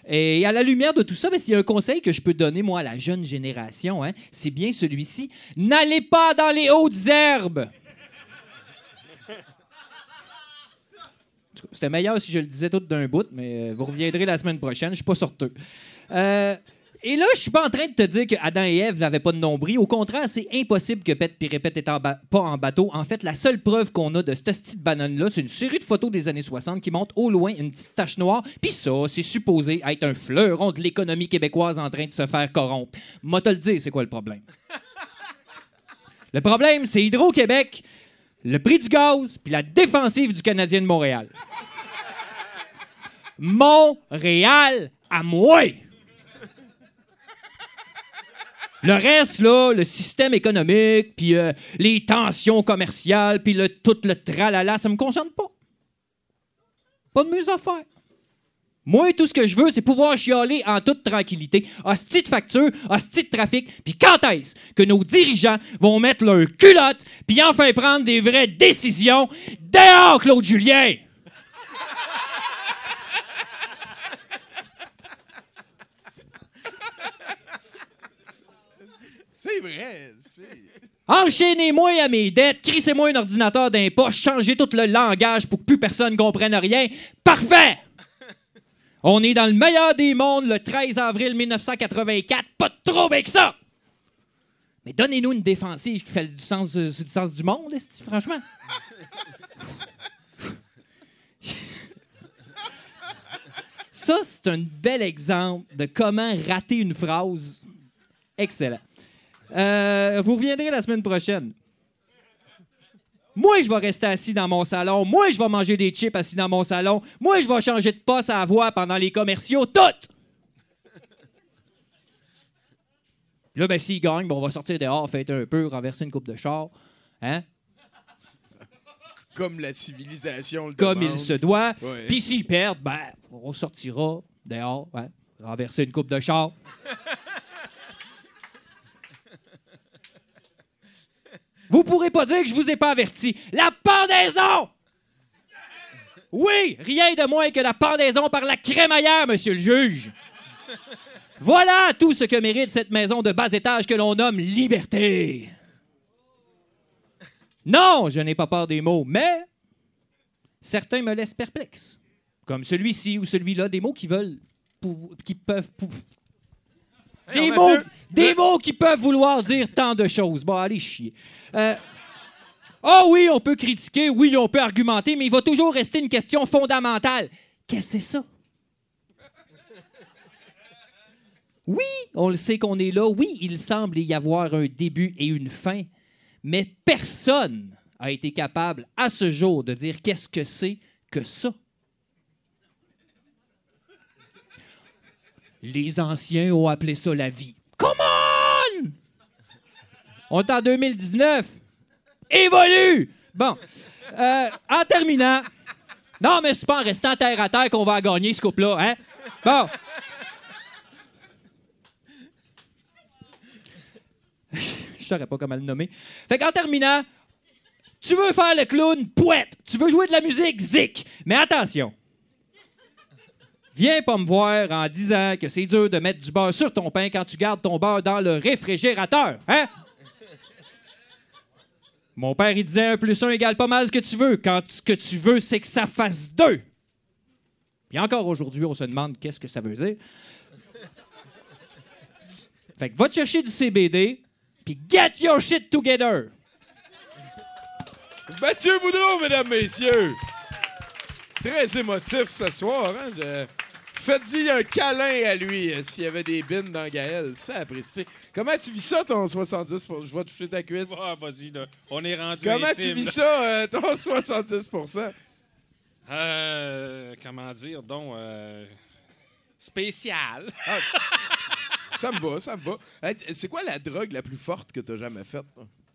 Et à la lumière de tout ça, s'il y a un conseil que je peux donner, moi, à la jeune génération, hein, c'est bien celui-ci. N'allez pas dans les hautes herbes. C'était meilleur si je le disais tout d'un bout, mais euh, vous reviendrez la semaine prochaine. Je suis pas sorteux. Et là, je suis pas en train de te dire que Adam et Ève n'avaient pas de nombril. Au contraire, c'est impossible que Pète puis Répète pas en bateau. En fait, la seule preuve qu'on a de cette petite banane-là, c'est une série de photos des années 60 qui montrent au loin une petite tache noire. Puis ça, c'est supposé être un fleuron de l'économie québécoise en train de se faire corrompre. Moi, te le dire, c'est quoi le problème? Le problème, c'est Hydro-Québec, le prix du gaz, puis la défensive du Canadien de Montréal. Montréal à moi! Le reste, là, le système économique, puis euh, les tensions commerciales, puis le, tout le tralala, ça me concerne pas. Pas de mes affaires. Moi, tout ce que je veux, c'est pouvoir chialer en toute tranquillité. Hostie de facture, hostie de trafic. Puis quand est-ce que nos dirigeants vont mettre leur culotte puis enfin prendre des vraies décisions? Dehors, Claude Julien! C'est vrai. Enchaînez-moi à mes dettes, crissez-moi un ordinateur poche, changez tout le langage pour que plus personne comprenne rien. Parfait! On est dans le meilleur des mondes le 13 avril 1984, pas de avec ça! Mais donnez-nous une défensive qui fait du sens, euh, du, sens du monde, franchement. Ça, c'est un bel exemple de comment rater une phrase. Excellent. Euh, vous reviendrez la semaine prochaine. Moi, je vais rester assis dans mon salon. Moi, je vais manger des chips assis dans mon salon. Moi, je vais changer de poste à voix pendant les commerciaux. Toutes! Là, ben, s'il gagne, ben, on va sortir dehors, fêter un peu, renverser une coupe de char. Hein? Comme la civilisation le Comme demande. il se doit. Ouais. Puis s'ils perdent, ben, on sortira dehors, hein, renverser une coupe de char. Vous pourrez pas dire que je vous ai pas averti. La pendaison! Oui, rien de moins que la pendaison par la crémaillère, monsieur le juge. Voilà tout ce que mérite cette maison de bas étage que l'on nomme liberté. Non, je n'ai pas peur des mots, mais certains me laissent perplexe. Comme celui-ci ou celui-là, des mots qui veulent, pou- qui peuvent, pou- des Hey, mots, des mots qui peuvent vouloir dire tant de choses. Bon, allez chier. Euh, oh oui, on peut critiquer, oui, on peut argumenter, mais il va toujours rester une question fondamentale. Qu'est-ce que c'est ça? Oui, on le sait qu'on est là. Oui, il semble y avoir un début et une fin. Mais personne a été capable à ce jour de dire qu'est-ce que c'est que ça. Les anciens ont appelé ça la vie. On! Est en 2019. Évolue! Bon. Euh, en terminant. Non, mais c'est pas en restant terre à terre qu'on va gagner ce couple-là, hein? Bon. Je saurais pas comment le nommer. Fait qu'en terminant, tu veux faire le clown, pouette. Tu veux jouer de la musique, zik. Mais attention. Viens pas me voir en disant que c'est dur de mettre du beurre sur ton pain quand tu gardes ton beurre dans le réfrigérateur, hein? Mon père, il disait 1 plus 1 égale pas mal ce que tu veux, quand ce que tu veux, c'est que ça fasse 2. Puis encore aujourd'hui, on se demande qu'est-ce que ça veut dire. Fait que va te chercher du CBD, puis get your shit together. Mathieu Boudreau, mesdames, messieurs. Très émotif ce soir. Hein? Faites-y un câlin à lui euh, s'il y avait des bines dans Gaël. Ça apprécié. Comment tu vis ça, ton 70 pour... Je vais toucher ta cuisse. Ah, vas-y, là. On est rendu Comment tu vis là. ça, euh, ton 70% Euh, comment dire, donc, euh, spécial. Ça me va, ça me va. C'est quoi la drogue la plus forte que tu as jamais faite?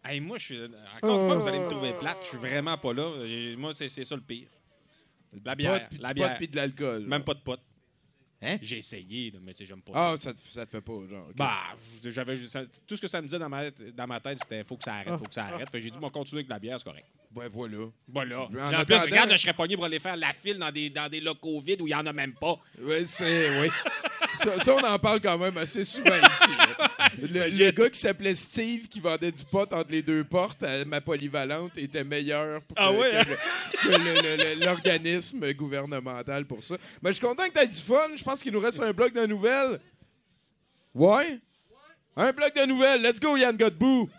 Hey, moi, je suis. Encore une fois, vous allez me trouver plate. Je suis vraiment pas là. Moi, c'est ça le pire. La bière. pot, la bière. pot, puis de l'alcool. Même pas de pot. Hein? J'ai essayé, là, mais tu sais, j'aime pas Ah, ça. ça te, ça te fait pas, genre. Bah, j'avais tout ce que ça me disait dans ma, dans ma tête, c'était faut que ça arrête, faut que ça arrête. Fait que j'ai dit, bon, continuer avec la bière, c'est correct. Ben voilà. Voilà. En Puis En, attendant- plus, regarde, je serais pogné pour aller faire la file dans des, dans des locaux vides où il y en a même pas. Oui, c'est. Oui. Ça, ça, on en parle quand même assez souvent ici. là. Le, le gars qui s'appelait Steve, qui vendait du pot entre les deux portes à ma polyvalente, était meilleur que, Ah ouais, que hein? le- que le- le- le- l'organisme gouvernemental pour ça. Mais je suis content que tu aies du fun. Je pense qu'il nous reste un bloc de nouvelles. Ouais? Un bloc de nouvelles. Let's go, Yann Godbout.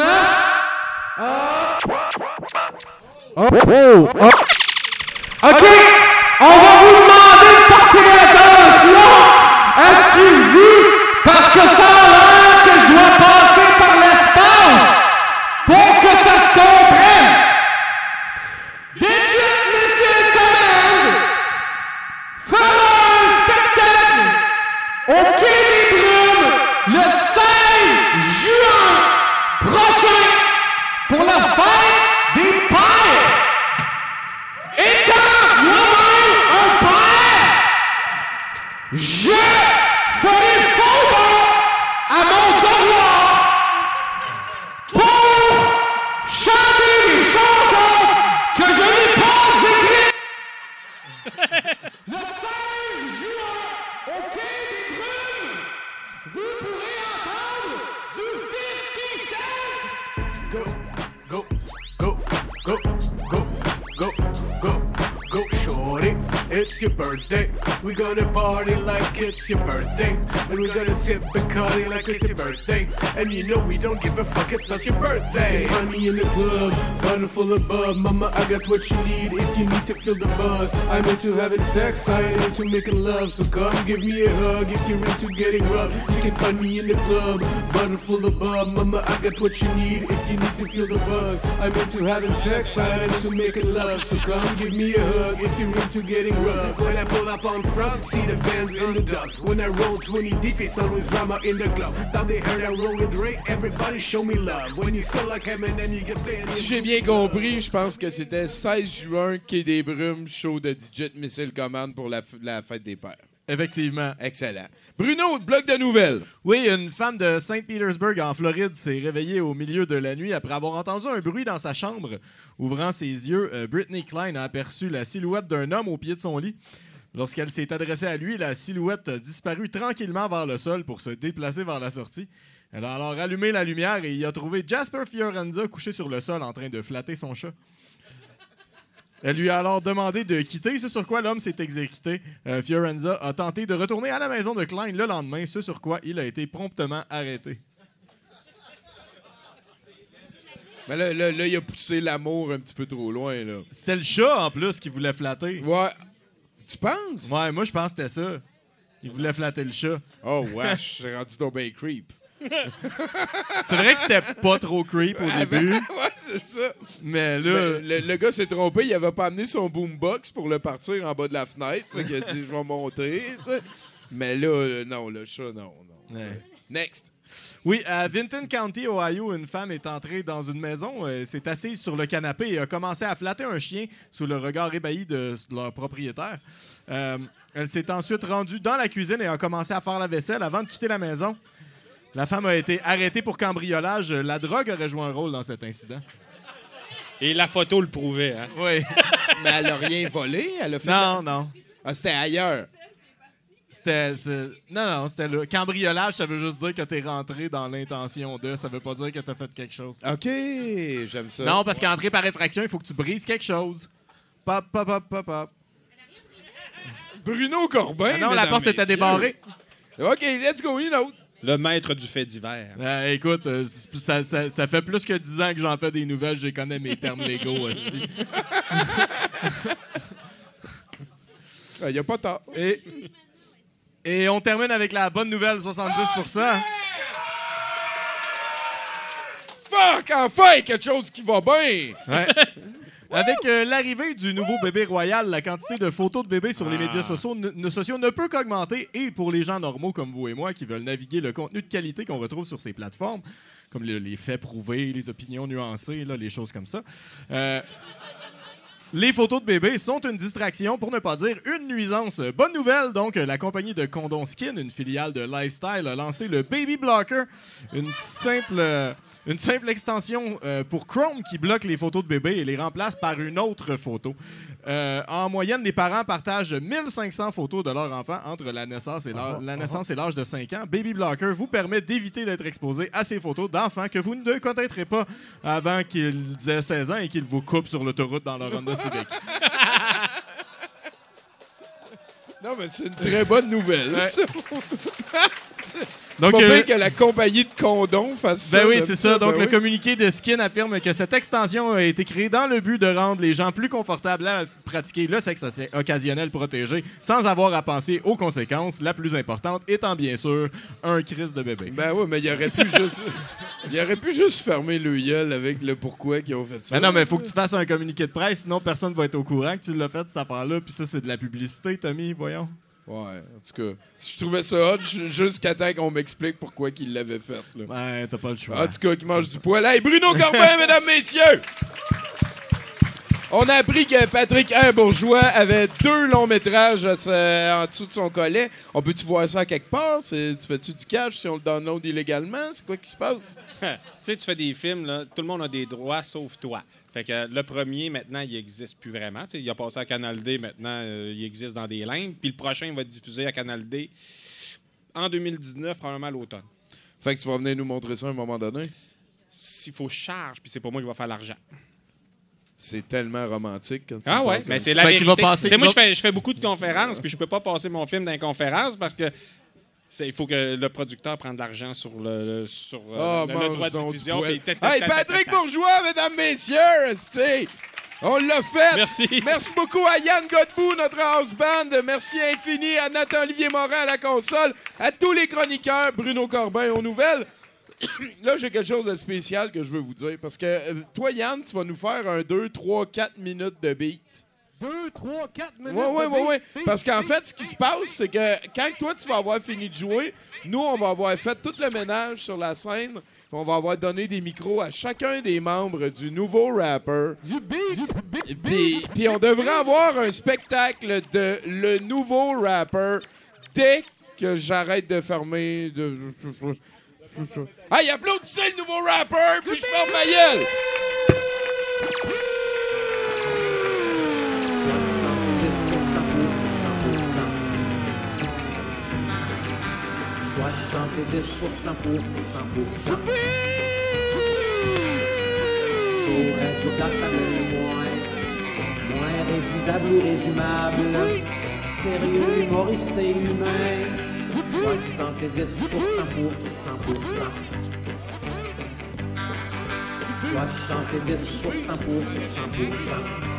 Oh, oh, oh. OK, on va vous demander Je It's your birthday. We're gonna party like it's your birthday. And we're gonna sip Bacardi like it's your birthday. And you know we don't give a fuck, it's not your birthday. Find me in the club, bottle full of bub. Mama, I got what you need if you need to feel the buzz. I'm into having sex, I ain't into making love. So come give me a hug if you're into getting rough. You can find me in the club, bottle full of bub. Mama, I got what you need if you need to feel the buzz. I'm into having sex, I ain't into making love. So come give me a hug if you're into getting rough. When I pull up on front, see the bands in the dust. When I roll 20 deep, it's always drama in the club. Now they heard I roll with Dre, everybody show me love. When you sell like Eminem, you get playing. Si j'ai bien compris, je pense que c'était 16 juin, Quai des Brumes, show de DJ Missile Command pour la fête des pères. Effectivement. Excellent. Bruno, bloc de nouvelles. Oui, une femme de Saint Petersburg en Floride s'est réveillée au milieu de la nuit après avoir entendu un bruit dans sa chambre. Ouvrant ses yeux, euh, Brittany Klein a aperçu la silhouette d'un homme au pied de son lit. Lorsqu'elle s'est adressée à lui, la silhouette a disparu tranquillement vers le sol pour se déplacer vers la sortie. Elle a alors allumé la lumière et y a trouvé Jasper Fiorenza couché sur le sol en train de flatter son chat. Elle lui a alors demandé de quitter, ce sur quoi l'homme s'est exécuté. Euh, Fiorenza a tenté de retourner à la maison de Klein le lendemain, ce sur quoi il a été promptement arrêté. Mais là, là, là, il a poussé l'amour un petit peu trop loin, là. C'était le chat en plus qui voulait flatter. Ouais. Tu penses? Ouais, moi je pense que c'était ça. Il voulait flatter le chat. Oh, wesh, j'ai rendu ton creep. C'est vrai que c'était pas trop creep au début. ouais, c'est ça. Mais là. Mais le, le gars s'est trompé, il avait pas amené son boombox pour le partir en bas de la fenêtre. Fait qu'il a dit, je vais monter. Mais là, euh, non, le chat, non, non. Ouais. Next. Oui, à Vinton County, Ohio, une femme est entrée dans une maison, euh, s'est assise sur le canapé et a commencé à flatter un chien sous le regard ébahi de leur propriétaire. Euh, elle s'est ensuite rendue dans la cuisine et a commencé à faire la vaisselle avant de quitter la maison. La femme a été arrêtée pour cambriolage. La drogue aurait joué un rôle dans cet incident. Et la photo le prouvait. Hein? Oui. Mais elle a rien volé, elle a fait. Non, non. Ah, c'était ailleurs. C'était. Non, non, c'était le cambriolage, ça veut juste dire que t'es rentré dans l'intention de. Ça veut pas dire que t'as fait quelque chose. OK, j'aime ça. Non, parce qu'entrer par effraction, il faut que tu brises quelque chose. Pop, pop, pop, pop, pop. Bruno Corbin. Ah non, la porte était débarrée. OK, let's go, une autre. Le maître du fait divers. Euh, écoute, euh, ça, ça- ça fait plus que 10 ans que j'en fais des nouvelles, je connais mes termes légaux. Il n'y a pas tard. Et, et on termine avec la bonne nouvelle, 70%. Fuck, enfin, quelque chose qui va bien. Ouais. Avec euh, l'arrivée du nouveau bébé royal, la quantité de photos de bébés sur les Ah. médias sociaux ne, ne- sociaux ne peut qu'augmenter. Et pour les gens normaux comme vous et moi qui veulent naviguer le contenu de qualité qu'on retrouve sur ces plateformes, comme le- les faits prouvés, les opinions nuancées, là, les choses comme ça, euh, les photos de bébés sont une distraction, pour ne pas dire une nuisance. Bonne nouvelle, donc, la compagnie de Condom Skin, une filiale de Lifestyle, a lancé le Baby Blocker, une simple, une simple extension euh, pour Chrome qui bloque les photos de bébés et les remplace par une autre photo. Euh, en moyenne, les parents partagent 1500 photos de leur enfant entre la naissance et l'âge la naissance et l'âge de 5 ans. Baby Blocker vous permet d'éviter d'être exposé à ces photos d'enfants que vous ne connaîtrez pas avant qu'ils aient 16 ans et qu'ils vous coupent sur l'autoroute dans leur Honda Civic. Non, mais c'est une très bonne nouvelle. Ouais. Donc, pas euh, bien que la compagnie de condoms fasse ça. Ben oui, c'est ça. Donc, ben le oui. communiqué de Skin affirme que cette extension a été créée dans le but de rendre les gens plus confortables à pratiquer le sexe oc- occasionnel protégé sans avoir à penser aux conséquences, la plus importante étant bien sûr un crise de bébé. Ben oui, mais il aurait pu juste. Il aurait pu juste fermer le gueule avec le pourquoi qu'ils ont fait ça. Ben non, mais il faut que tu fasses un communiqué de presse, sinon personne va être au courant que tu l'as fait, cette affaire-là. Puis ça, c'est de la publicité, Tommy, voyons. Ouais, en tout cas, je trouvais ça hot ju- jusqu'à temps qu'on m'explique pourquoi qu'il l'avait fait. Là. Ouais, t'as pas le choix. En tout cas, qui mange du poil. Hey, Bruno Corbin, mesdames, messieurs! On a appris que Patrick un Bourgeois avait deux longs métrages à ce- en dessous de son collet. On peut-tu voir ça quelque part? C'est- Tu fais-tu du cash si on le download illégalement? C'est quoi qui se passe? tu sais, tu fais des films, là, tout le monde a des droits sauf toi. Fait que le premier, maintenant, il n'existe plus vraiment. Il a passé à Canal D, maintenant, euh, il existe dans des lignes. Puis le prochain il va être diffusé à Canal D en 2019, probablement à l'automne. Fait que tu vas venir nous montrer ça à un moment donné? S'il faut charge, puis c'est pas moi qui va faire l'argent. C'est tellement romantique quand tu Ah ouais, mais c'est la Fait qu'il vérité. va passer- moi, je fais, je fais beaucoup de conférences, puis je peux pas passer mon film dans les conférences parce que il faut que le producteur prenne de l'argent sur le, sur Ah, le, droit de diffusion. Hey, Patrick Bourgeois, mesdames, messieurs! On l'a fait! Merci. Merci beaucoup à Yann Godbout, notre house band. Merci infini à Nathan-Olivier Morin à la console, à tous les chroniqueurs, Bruno Corbin aux nouvelles. Là, j'ai quelque chose de spécial que je veux vous dire. Parce que euh, toi, Yann, tu vas nous faire un 2, 3, 4 minutes de beat. 2, 3, 4 minutes. Oui, oui, oui, Parce qu'en fait, ce qui se passe, c'est que quand toi, tu vas avoir fini de jouer, nous, on va avoir fait tout le ménage sur la scène. On va avoir donné des micros à chacun des membres du nouveau rapper. Du beat. Du beat. Puis, puis on devrait avoir un spectacle de le nouveau rapper dès que j'arrête de fermer. De... Hey, applaudissez le nouveau rapper, puis je ferme ma gueule! 70% pour 100%. J'aurais du place à le moins, moins réduisable ou résumable. Sérieux, humoriste et humain. 70% pour 100%. 70% pour 100%.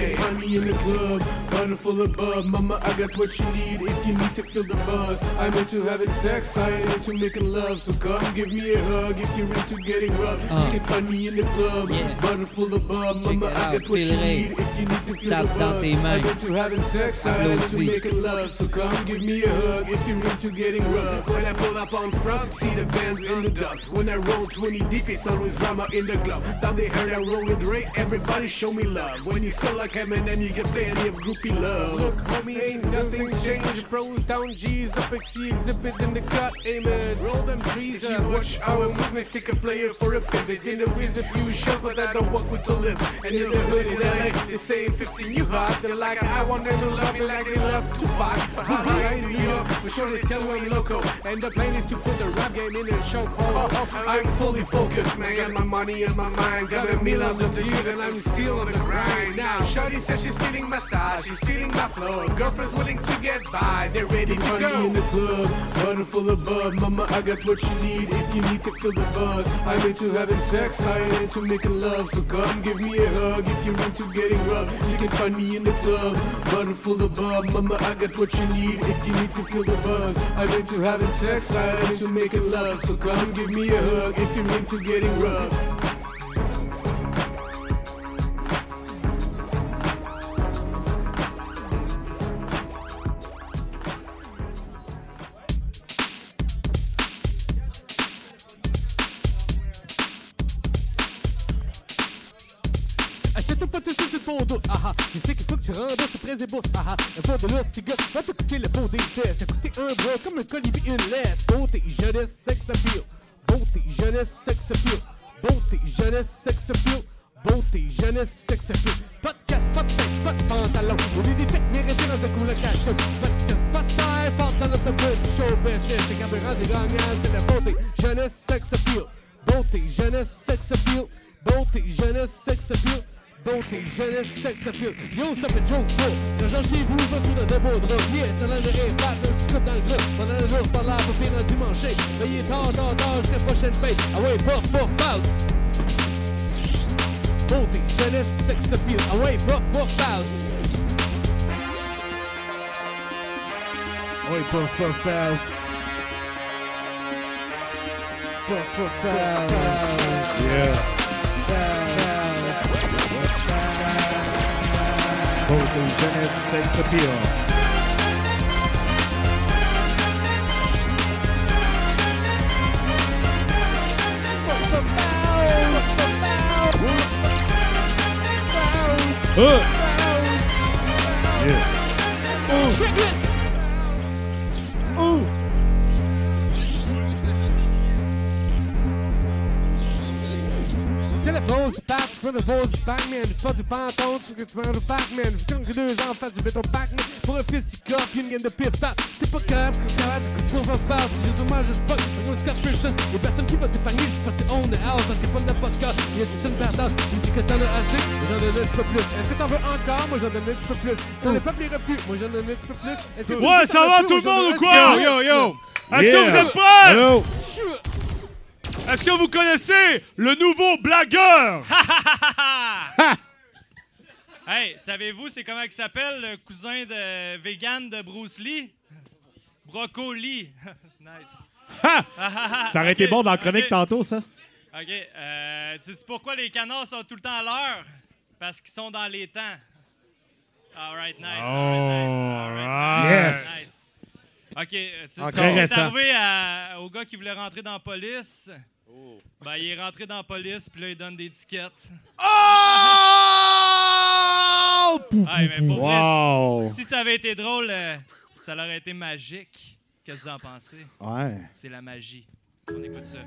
Hey, honey in the club, bottle full of bub. Mama, I got what you need if you need to feel the buzz. I'm into having sex, I ain't into making love. So come give me a hug if you're into getting rough. Uh. You can find me in the club, Yeah. bottle full of bub. Mama, I got what you need if you need to feel Tape the buzz. I'm into having sex, I ain't into making love. So come give me a hug if you're into getting rough. When I pull up on front, see the bands in the dust. When I roll 20 deep, it's always drama in the club. Now they heard I roll with Dre, everybody show me love. When you sell like Eminem, you get plenty of groupie love. Look, homie, ain't nothing's changed. Pros down, G's up, XC exhibit in the cut, amen. Roll them trees up. Watch our movements, take a player for a pivot. In the a few shots, but I don't walk with the lip. And in the hood in LA, they say 15 you hot. They're like, I want them to love me like they love Tupac. Haha, in New York, for sure they tell I'm loco. And the plan is to put the rap game in a chokehold. Uh-huh. I'm fully focused, man. Got my money in my mind. Got a meal out the dude, and I'm still on the grind. Now, Says she's feeling my style, she's feeling my flow. Girlfriend's willing to get by, they're ready to go. in the club, bottle full of bub. Mama, I got what you need if you need to feel the buzz. I'm into having sex, I ain't into making love. So come give me a hug if you're into getting rough. You can find me in the club, bottle full of bub. Mama, I got what you need if you need to feel the buzz. I'm into having sex, I ain't into making love. So come give me a hug if you're into getting rough. Ton dos, ah ah. Je sais qu'il faut que tu rentres ce près et bourse, ah ah. Un de l'autre, petit gars, va te coûter le pot des tests. Coûté un bras comme un colibri, une laisse. Beauté, jeunesse, sex appeal. Beauté, jeunesse, sex appeal. Beauté, jeunesse, sex appeal. Beauté, jeunesse, sex appeal. Casse, pas de tête, pas de pantalon. On est des têtes méritées dans un. Pas de casse, pas de taille, forte dans notre petit show business. C'est carburant des gagnants, c'est la beauté, jeunesse, sex appeal. Beauté, jeunesse, sex appeal. Beauté, jeunesse, sex appeal. Beauté, jeunesse, sex appeal. Yo, ça fait joke, bro. J'en chez vous, va tout dans de beaux draps. Yeah, ça géré, flat, un petit coup dans le groupe. Pendant le jour, par là, pour pire un dimanche. Est tard, tard, tard, jusqu'à la prochaine fête. Ah ouais, puff, puff, pause. Beauté, jeunesse, sex appeal. Ah ouais, puff, puff, pause. Ah ouais, puff, pause. Puff, Oh, the Sex Appeal. Uh. Yeah. Ooh. Ooh. C'est la pause du pape, je prends le pause du Pac-Man, je fais du panton, tu que tu le Pac-Man, je que deux ans, face du béton Pac-Man, pour un qui cope, une game de piste pap, t'es pas capable, t'es capable, que tu vas faire, j'ai du mal, je fuck, je suis Scott Pearson, y'a personne qui va t'épargner, je suis parti on the house, parce que pas de podcast, y'a juste une perdante, tu me dis que t'en as assez, j'en donne un petit peu plus, est-ce que t'en veux encore, moi j'en donne un petit peu plus, t'en as pas plus plus, moi j'en donne un petit peu plus, Est-ce que tu Ouais, ça va tout plus, le monde ou quoi? Yo, yo, yo. Est-ce que vous êtes prêts? Est-ce que vous connaissez le nouveau blagueur? Hey, savez-vous c'est comment il s'appelle le cousin de vegan de Bruce Lee? Brocoli. nice. Ça aurait été bon dans la chronique tantôt, ça. OK. Euh, tu sais pourquoi les canards sont tout le temps à l'heure? Parce qu'ils sont dans les temps. All right, nice. all right, nice, all right, right. nice, Yes. nice. OK. euh, Tu sais, arrivé à- au gars qui voulait rentrer dans la police. Ben, il est rentré dans la police, puis là, il donne des tickets. Mais pour vrai, Wow. si ça avait été drôle, euh, ça aurait été magique. Qu'est-ce que vous en pensez? Ouais. C'est la magie. On écoute ça.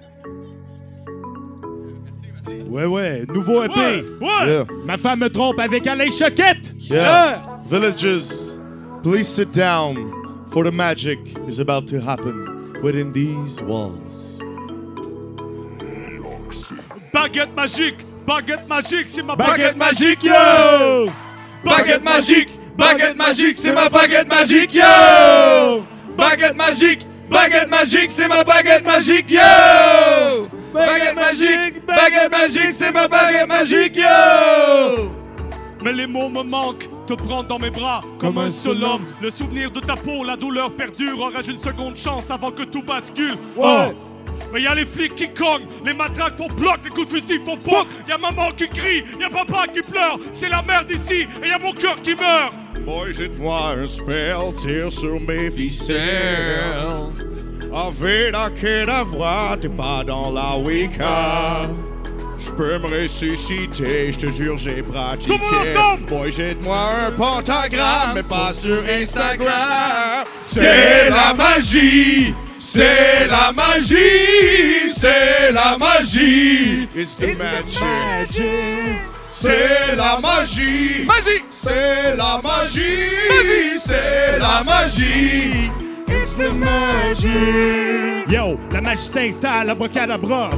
Ouais, ouais. Nouveau EP. Ouais, Ouais. Yeah. Ma femme me trompe avec Alain Choquette. Yeah. Villagers, please sit down, for the magic is about to happen within these walls. Baguette magique. Baguette magique, c'est ma Baguette baguette magique, yo. Baguette magique, baguette magique, c'est ma baguette magique, yo! Baguette magique, baguette magique, c'est ma baguette magique, yo! Baguette magique, baguette magique, c'est ma baguette magique, yo! Mais les mots me manquent. Te prendre dans mes bras comme un seul homme. Le souvenir de ta peau, la douleur perdure. Aurais-je une seconde chance avant que tout bascule? Ouais. Oh. Mais y a les flics qui cognent, les matraques font bloc, les coups de fusil font poc. Y a maman qui crie, y a papa qui pleure. C'est la merde ici et y a mon cœur qui meurt. Boy, jette-moi un spell, tire sur mes ficelles. Aveda Kedavra, t'es pas dans la Wicca. Je peux me ressusciter, je te jure, j'ai pratiqué. Tout le monde ensemble! Boy, jette-moi un pentagramme, mais pas sur Instagram. C'est la magie! C'est la magie! C'est la magie! It's the magic! C'est la magie! Magie! C'est la magie! Magie! C'est la magie! It's the magic! Yo, la magie s'installe, abracadabra.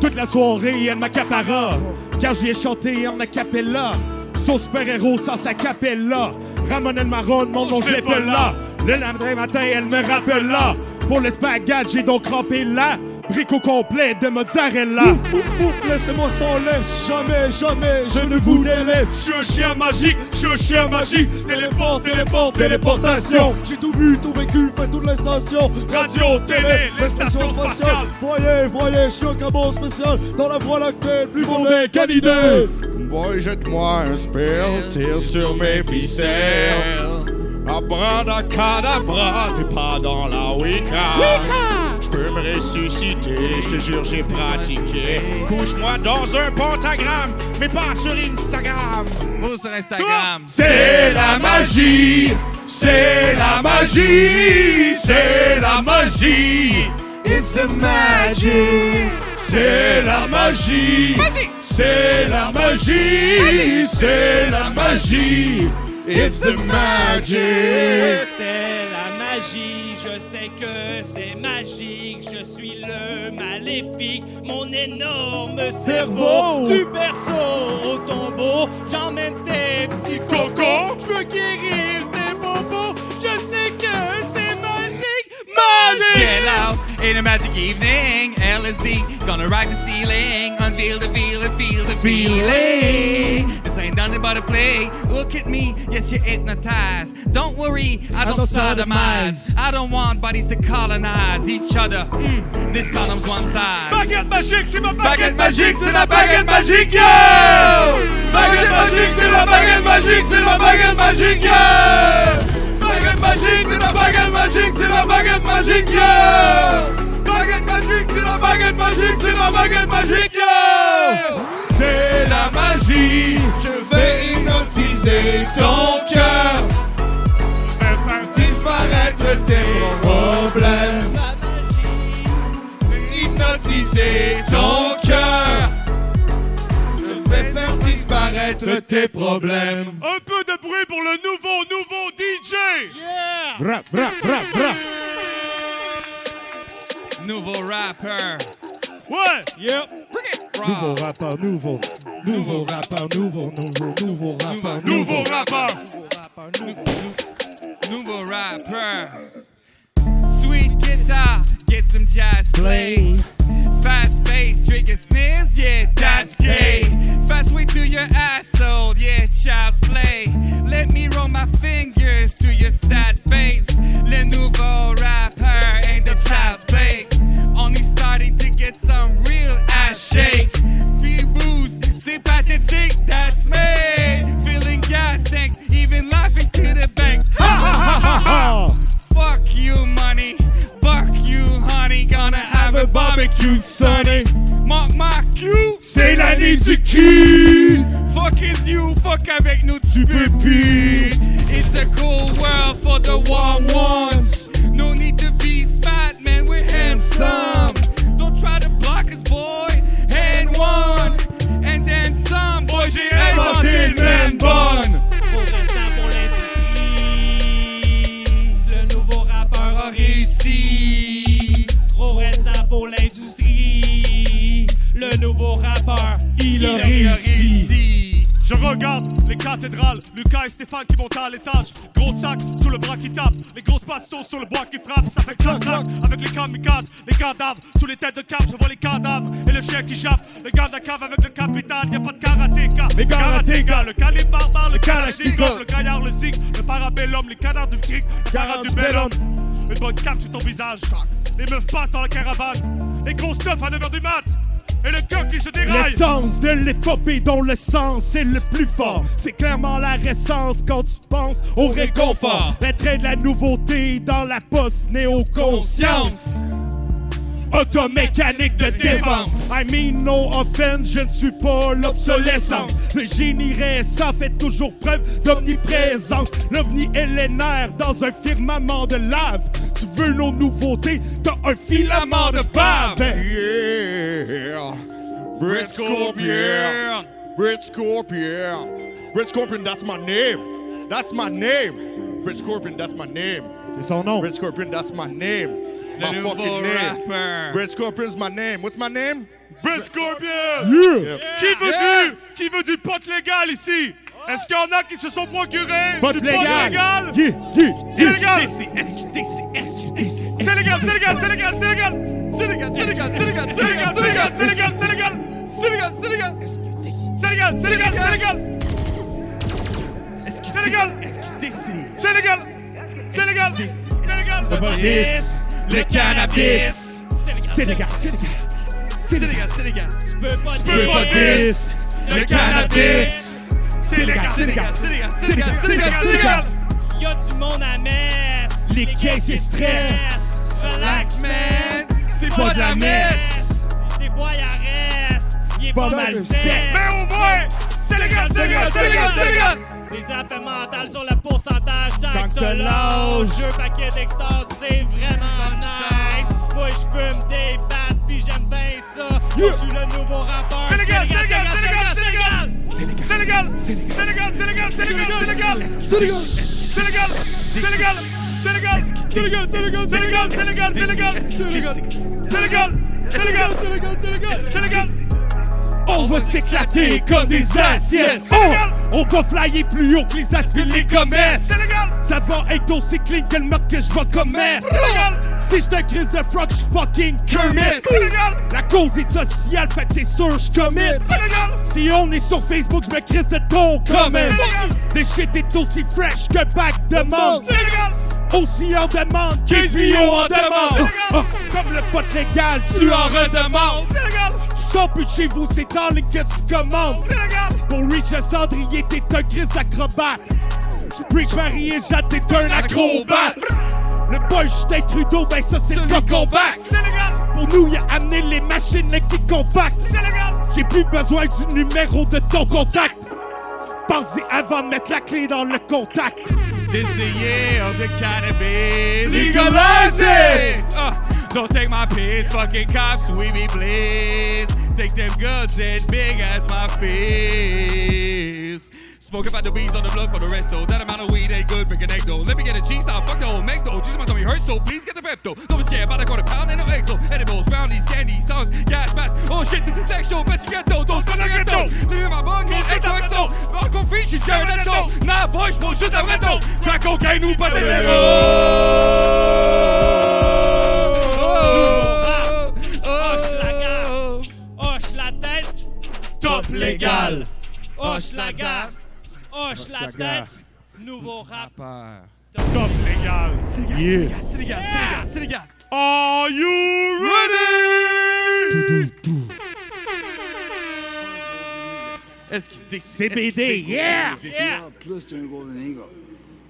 Toute la soirée, elle m'accapara. Car j'y ai chanté en acapella. Son super-héros sans sa capella. Ramon El Marron, mon nom, je l'appelle là. Le lundi matin, elle me rappelle là. Pour le spaghette, j'ai donc crampé là. Brico complet de mozzarella. Laissez-moi sans laisse, jamais, jamais, je ne vous délaisse. Je suis un chien magique, je suis un chien magique. Téléport, téléport, téléportation. J'ai tout vu, tout vécu, fait toute la station. Radio, télé, les stations spatiales. Voyez, voyez, je suis un cabot spécial dans la voie lactée, plus mauvais qu'un idée. Boy, jette-moi un spell, tire sur mes ficelles. Abracadabra, t'es pas dans la Wicca. Je peux me ressusciter, je te jure, j'ai pratiqué. Couche-moi dans un pentagramme, mais pas sur Instagram. Ou sur Instagram. C'est la magie, c'est la magie, c'est la magie. It's the magic. C'est la magie, c'est la magie, c'est la magie. It's the magic. C'est la magie, je sais que c'est magique. Je suis le maléfique, mon énorme cerveau. Du berceau au tombeau, j'emmène tes petits cocos. Je peux guérir tes bobos, je sais que c'est magique. Magique! Get out in a magic evening. LSD gonna rock the ceiling. Unveil the feeling, feel the feeling. This ain't nothing but a play. Look at me, yes, you're hypnotized. Don't worry, I don't, don't sodomize. I don't want bodies to colonize each other. Mm, this column's one size. Baguette magique, c'est ma Baguette magique, c'est ma baguette magique, yo! Baguette magique, c'est ma baguette magique, c'est ma baguette magique, yo! Baguette magique, c'est la baguette magique, c'est la baguette magique! Baguette magique, c'est la baguette magique, c'est la baguette magique! C'est la magie, Je vais hypnotiser Hypnotiser ton cœur. Faire disparaître tes problèmes. Hypnotiser ton disparaître tes problèmes. Un peu de bruit pour le nouveau, nouveau DJ! Yeah! Bra, bra, bra, bra. Nouveau rapper. Ouais! Yep. Nouveau rappeur, nouveau. Nouveau rappeur, nouveau, nouveau, nouveau rappeur, nouveau. rappeur. Nouveau rapper. Sweet guitar, get some jazz play. Fast bass, trigger snares, yeah, that's gay. Fast your asshole, yeah, child's play. Let me roll my fingers through your sad face. Le nouveau rapper ain't the child's play. Only starting to get some real ass shakes. Few booze, c'est that's me. Feeling gas tanks, even laughing to the bank. Ha ha ha ha ha! Fuck you, money. Fuck you, honey. Gonna have a barbecue, sonny. Mark my cue. C'est l'année du cul! À l'étage. Gros sac sous le bras qui tape, les grosses bastos sur le bois qui frappe. Ça fait clac clac avec les kamikazes, les cadavres sous les têtes de cave. Je vois les cadavres et le chien qui jappe. Le gars de la cave avec le capital, y a pas de karatéka. Les karatéka, le calibre barbare, le kalachnikov, le gaillard, le zig, le parabellum, les canards du cric, le parade du bellum. Une bonne cape sur ton visage. Les meufs passent dans la caravane. Les gros stuff à 9h du mat. Qui se déraille. L'essence de l'épopée dont le sens est le plus fort. C'est clairement la récence quand tu penses au réconfort. L'attrait de la nouveauté dans la post-néo-conscience. Automécanique de défense. I mean no offense, je ne suis pas l'obsolescence. Le génie récent fait toujours preuve d'omniprésence. L'ovni LNR dans un firmament de lave. Tu veux nos nouveautés, t'as un filament de bave. Yeah. Brett Scorpion. Brett Scorpion. Brett Scorpion, that's my name. That's my name. Brett Scorpion, that's my name. C'est son nom. Brett Scorpion, that's my name. Le my fucking name. rapper. Brett Scorpion's my name. What's my name? Brett Scorpion! Yeah. Qui veut Yeah. du qui veut du pot légal ici? Est-ce qu'il y en a qui se sont procurés Pot du légal. pot légal? Yeah, yeah, C'est yeah. légal! C'est légal, c'est légal, c'est légal, c'est légal! C'est légal, c'est légal, c'est légal, C'est légal, c'est légal, c'est légal, c'est légal! C'est légal! C'est légal! C'est légal! C'est légal! Cannabis, le cannabis. C'est légal, c'est légal. tu peux pas Tu peux pas dire. le cannabis. C'est légal, c'est légal. C'est légal, c'est légal, c'est légal, c'est légal. Y a du monde à messe. Les caisses stress. Relax, man. C'est pas de la messe. Y en reste. Il est Pas pas, mal sec. Mais au moins, c'est légal, c'est légal, c'est légal, c'est légal! Les affaires mentales sur le pourcentage l'âge. Jeu paquet d'extase, c'est vraiment nice. Moi, je fume des battes, puis j'aime bien ça. Moi, je suis le nouveau rappeur. C'est c'est légal, c'est c'est légal! C'est. C'est légal! C'est. C'est légal, c'est c'est légal, c'est! C'est légal. C'est! C'est légal! C'est légal! C'est légal, c'est légal, c'est légal, c'est légal, c'est légal! C'est légal! C'est légal! C'est légal, c'est légal, c'est légal, c'est légal! On va s'éclater comme des assiettes. Oh, on va flyer plus haut que les aspires les comètes. Ça va être aussi clean que le meurtre que je vais commettre. Si je te crise de frog, je fucking Kermit. La cause est sociale, fait que c'est sûr je commit. Si on est sur Facebook, je me crise de ton comment. Des shit est aussi fresh que back de monde. Aussi en demande qu'HBO en demande. Ah, comme le pote légal, tu en redemandes. Tu sors plus de chez vous, c'est en ligne que tu commandes. Pour le cendrier, t'es un crise d'acrobate. Tu preach Marie et Jade, t'es un acrobate. Le boy Justin Trudeau, ben ça c'est le combat. Pour nous, il a amené les machines qui compactent. J'ai plus besoin du numéro de ton contact. Pense-y avant de mettre la clé dans le contact. This the year of the cannabis. Legalize it! Uh, don't take my piss, fucking cops, we be blessed. Take them guns and big as my fist. Smoke about the weeds on the blood for the rest though. That amount of weed ain't good, make an egg though. Let me get a cheese style, fuck the whole mech though. Jesus, my tummy hurts, so please get the Pepto. Don't be scared about a quarter pound and no exo. Edibles, brownies, candies, tongues, gas masks. Oh shit, this is sexual. Best you get though, don't spend get though. Leave my bug, exo. Encore free, suis Jared Leto. Nah, boy, j'monte juste après though. Crack cocaine ou pas de Hoche la garde. Hoche la tête. Top légal. Hoche la garde. Hoche la la tête. Nouveau rap. Top légal. C'est légal, Yeah. c'est légal, c'est légal, c'est légal. Are you ready? Est-ce qu'il décide? CBD, yeah!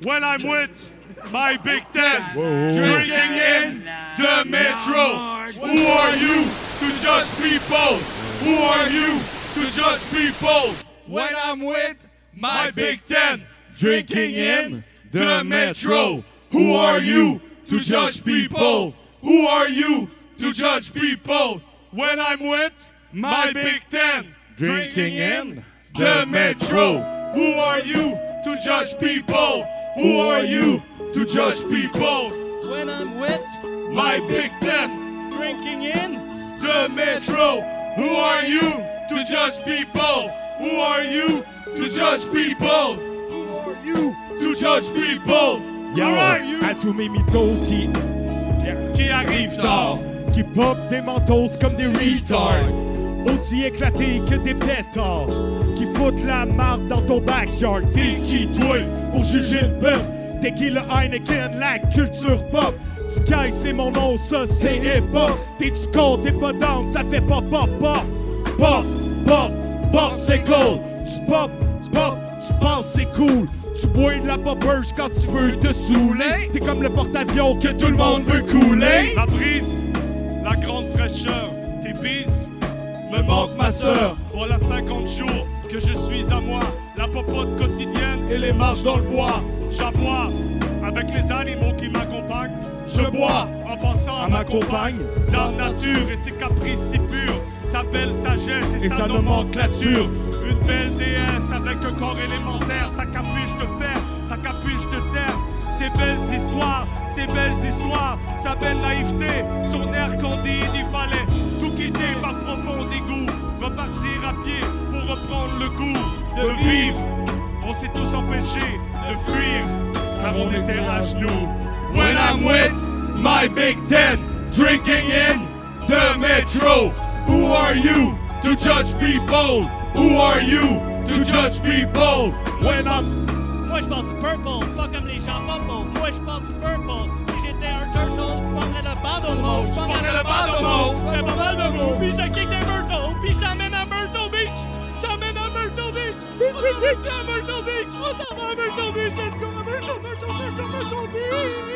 When I'm with my Big Ten, drinking in the metro. Who are you to judge people? Who are you to judge people? When I'm with My Big Ten, drinking in the metro. Who are you to judge people? Who are you to judge people? When I'm with my Big Ten, drinking in the metro. Who are you to judge people? Who are you to judge people? When I'm with My Big Ten, drinking in the metro. Who are you to judge people? Who are you to judge people? Who are you to judge people? Yo, Who are you? à tous mes mythos qui, qui arrivent tard, qui pop des mentos comme des retards, aussi éclatés que des pétards, qui foutent la marde dans ton backyard. T'es qui, toi, pour juger le peuple? T'es qui le Heineken, la culture pop? Sky, c'est mon nom, ça c'est hip-hop. T'es du con, t'es pas down, ça fait pop, pop, pop. Pop, pop, pop, c'est cool. Tu pop, tu pop, tu penses c'est cool. Tu bois de la poppers quand tu veux te saouler. T'es comme le porte-avions que tout le monde veut couler. La brise, la grande fraîcheur, tes bises me manque ma sœur. Voilà 50 jours que je suis à moi, la popote quotidienne et les marches dans le bois. J'aboie avec les animaux qui m'accompagnent. Je bois en pensant à ma compagne, la nature et ses caprices si purs, sa belle sagesse et, sa nomenclature. Une belle déesse avec un corps élémentaire, sa capuche de fer, sa capuche de terre. Ces belles histoires, ces belles histoires, sa belle naïveté, son air candide, il fallait tout quitter par profond dégoût, repartir à pied pour reprendre le goût de vivre. On s'est tous empêchés de fuir, car on était à genoux. When I'm with my Big Ten, drinking in the metro. Who are you to judge people? Who are you to judge people? When I'm Moi, je porte du purple, pas comme les gens pas pauvres. Moi, je porte du purple. Si j'étais un turtle, je prendrais le bandeau mauve. Je prendrais le bandeau mauve. Je fais pas mal de mots. Puis je kick des Myrtle. Puis je t'emmène à Myrtle Beach. Je t'emmène à Myrtle Beach. On s'en va à Myrtle Beach. On s'en va à Myrtle Beach. Let's go à Myrtle, Myrtle, Myrtle, Myrtle Beach.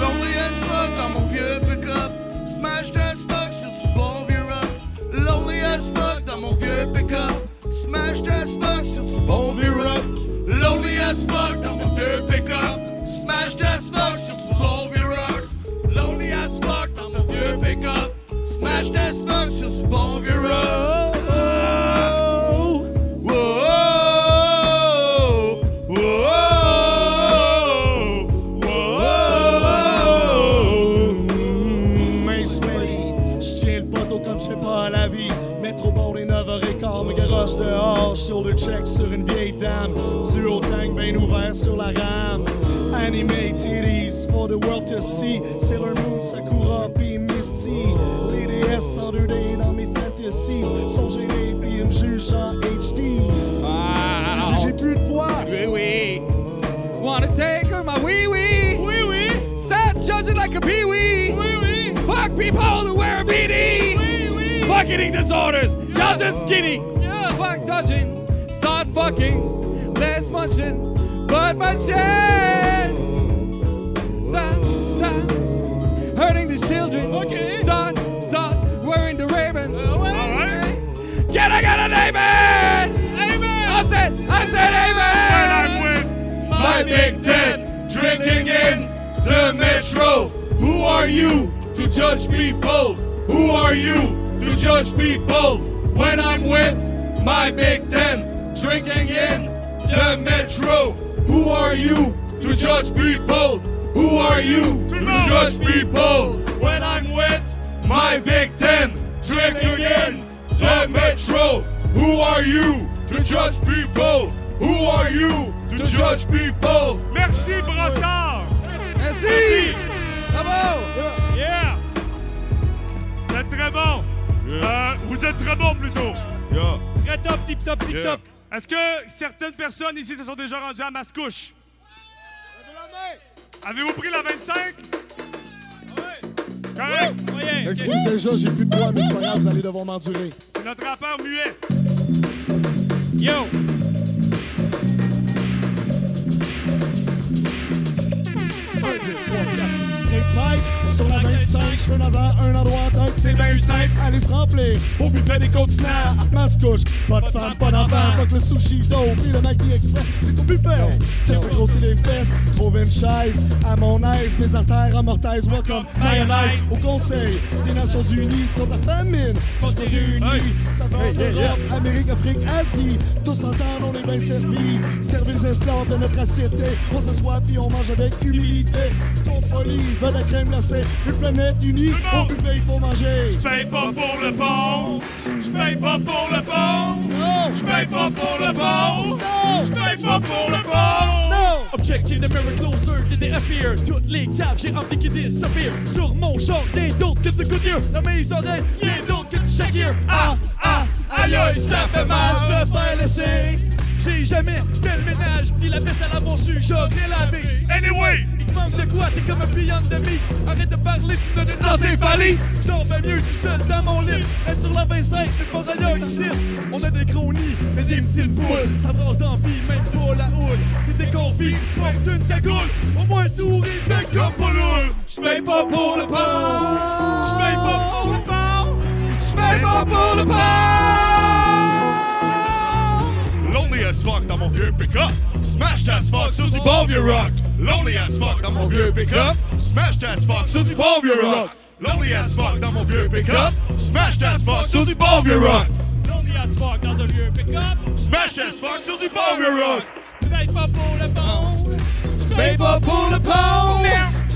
Lonely as fuck dans mon vieux pick-up. Smashed as fuck sur du bon vieux rock. Lonely as fuck dans mon vieux pick-up. Smashed as fuck sur du bon vieux rock. Lonely as fuck dans mon vieux pick-up. Smashed as fuck sur du bon vieux rock. Lonely as fuck dans mon vieux pick-up. Smashed as fuck sur du bon vieux rock. Shoulder check sur une vieille dame. Duo tank bien ouvert sur la rame. Anime titties for the world to see. Sailor Moon, Sakura, puis Misty. Les DS en 2D dans mes fantasies. Sont gênés ils me jugent en HD. Excusez, ah. J'ai plus de voix. Oui, oui. Wanna take on my wee wee? Wee wee. Stop judging like a pee wee. Wee wee. Fuck people who wear a beanie. Wee wee. Fuck eating disorders. Y'all just skinny touching, start fucking, less munching, but munching. Stop, stop, hurting the children. Okay. Stop, stop wearing the raven. Uh, All right. Can I get an amen? Amen. I said, I said amen. And I'm with my big tent, drinking in the metro. Who are you to judge people? Who are you to judge people when I'm with? My Big Ten, drinking in the metro. Who are you to judge people? Who are you to judge people? When I'm with my Big Ten, drinking in the metro. Who are you to judge people? Who are you to judge people? Merci, Brassard! Merci! Bravo! Yeah! Vous êtes très bon! Euh, vous êtes très bon plutôt! Très top, tip top, tip top! Est-ce que certaines personnes ici se sont déjà rendues à Mascouche? Avez-vous pris la 25? Correct? Oui! Excuse déjà, j'ai plus de poids, mais c'est pas grave, vous allez devoir m'endurer. C'est notre rappeur muet. Yo! Sur la 25, je fais en avant, un en droite, un c'est bien simple. Allez se remplir au buffet des continents. Mascouche, pas de femme, pas d'enfant. Fuck le sushi dope et le Maggi Express, c'est au buffet. T'as fait grossir les fesses, trouver une chaise. À mon aise, mes artères amortisent. Moi comme mayonnaise au conseil des Nations Unies. C'est comme la famine. Suis unis, ça va en Europe, Amérique, Afrique, Asie. Tous entendre, on est bien servis. Servir les esclaves de notre assiette. On s'assoit puis on mange avec humilité. Ton folie, veut la crème glacée. Une planète unie, au buffet il faut manger. Je paye pas pour le pont. Je paye pas pour le pont. Je paye pas pour le pont. Je paye pas pour le pont. Objective de mirror closer did they appear? Toutes les caves, j'ai envie qu'ils disappear Sur mon char, rien d'autre que de Goodyear Dans mes oreilles, rien d'autre que du Shakir Ah, ah, aïe aïe, ça fait mal Se faire laisser J'ai jamais fait le ménage Pis la baisse à l'avoir su, j'aurais lavé. Anyway, il te manque de quoi, t'es comme un beyond de me Arrête de parler, tu donnes une encéphalie J'en fais mieux tout seul dans mon lit. Être sur la 25, c'est pas ailleurs ici. On a des chronies, mais des petites boules. Ça brasse d'envie, même pas la houle. T'es déconfit, porte une cagoule. Au moins souris, fais comme pas lourd. J'paye pas pour le pain. J'paye pas pour le pain. J'paye pas pour le pain Lonely as fuck dans mon vieux pick-up. Smashed as fuck sur du bon vieux rock. Lonely as fuck dans mon vieux pick-up. Smashed as fuck sur du bon vieux rock. Lonely as fuck dans mon vieux pick-up. Smashed as fuck sur du bon vieux rock. Lonely as fuck dans un vieux pick-up Smashed as fuck sur du bon vieux rock. J'paye pas pour le pont J'paye pas pour le pont.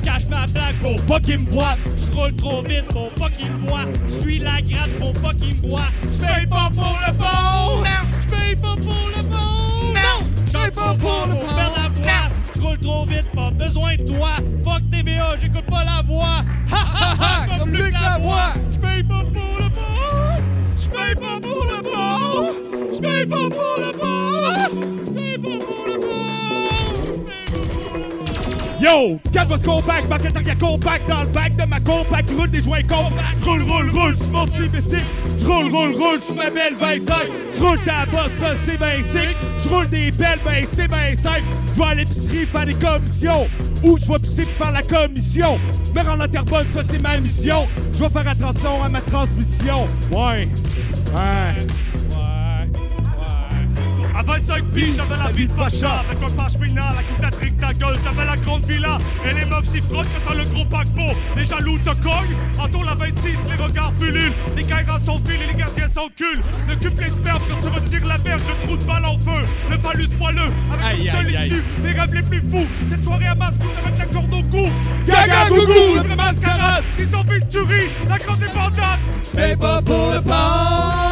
J'cache ma plaque pour pas qu'il me voit J'roule trop vite pour pas qu'il me voit J'suis la gratte pour pas qu'il me voit J'paye pas pour le pont J'paye pas pour le pont J'paye pas pour le pont faire la voix J'roule trop vite, pas besoin de toi. Fuck TVA, j'écoute pas la voix. Ha ha ha, comme Luc Lavoie. J'paye pas pour le pont J'paye pas pour le pont J'paye pas pour le pont J'paye pas pour le pont Yo, Calvas compact, maquette arrière compact dans le bac de ma compact, roule des joints compacts, roule, roule, roule, sur mon petit bicycle, j'roule, roule, roule, sur ma belle 25, j'roule ta bosse, ça c'est ben sick, j'roule des belles, ben c'est ben simple, j'vais à l'épicerie faire des commissions, ou j'vais pisser pour faire la commission, me rendre bonne, ça c'est ma mission, j'vais faire attention à ma transmission, ouais, ouais. À 25 piges, j'avais la vie de Pacha. Avec un pashmina, la coupe d'Atrique, ta gueule, j'avais la grande villa. Et les meufs s'y frottent quand t'as le gros paquebot. Les jaloux te cognent. Entoure la 26, les regards pullulent. Les caïras fils et les gardiens s'enculent. Le cul plein sperme quand tu retires la verge, le trou de balle en feu. Le phallus moelleux, avec Aïe, une seule aïe, aïe. issue. Les rêves les plus fous. Cette soirée à Mascouche avec la corde au cou. Gaga gougou, le mascarade. Ils ont fait une tuerie, la grande débandade. J'paye pas pour le pont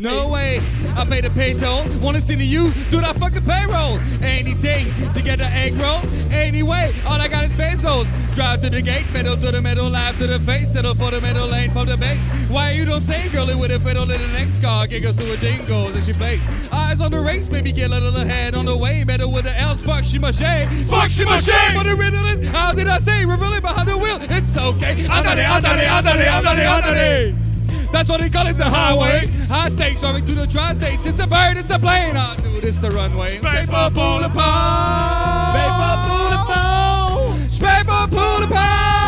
No way, I pay the pay toll. Wanna see the you do that fucking payroll. Anything to get the egg roll. Anyway, all I got is pesos. Drive to the gate, pedal to the middle, laugh to the face, settle for the middle lane, pump the bass. Why you don't say, girlie, with a fiddle in the next car, giggles to a jingle as she plays. Eyes on the race, maybe get a little ahead on the way. Better with the else, fuck she shade. Fuck, she shade. But the riddle is, how did I say? We're behind the wheel. It's okay. Andale, andale, andale, andale, andale. That's what they call it, the highway. High stakes driving through the tri-states. It's a bird, it's a plane. I do. it's the runway. Paper boulevard. Paper boulevard. Paper boulevard.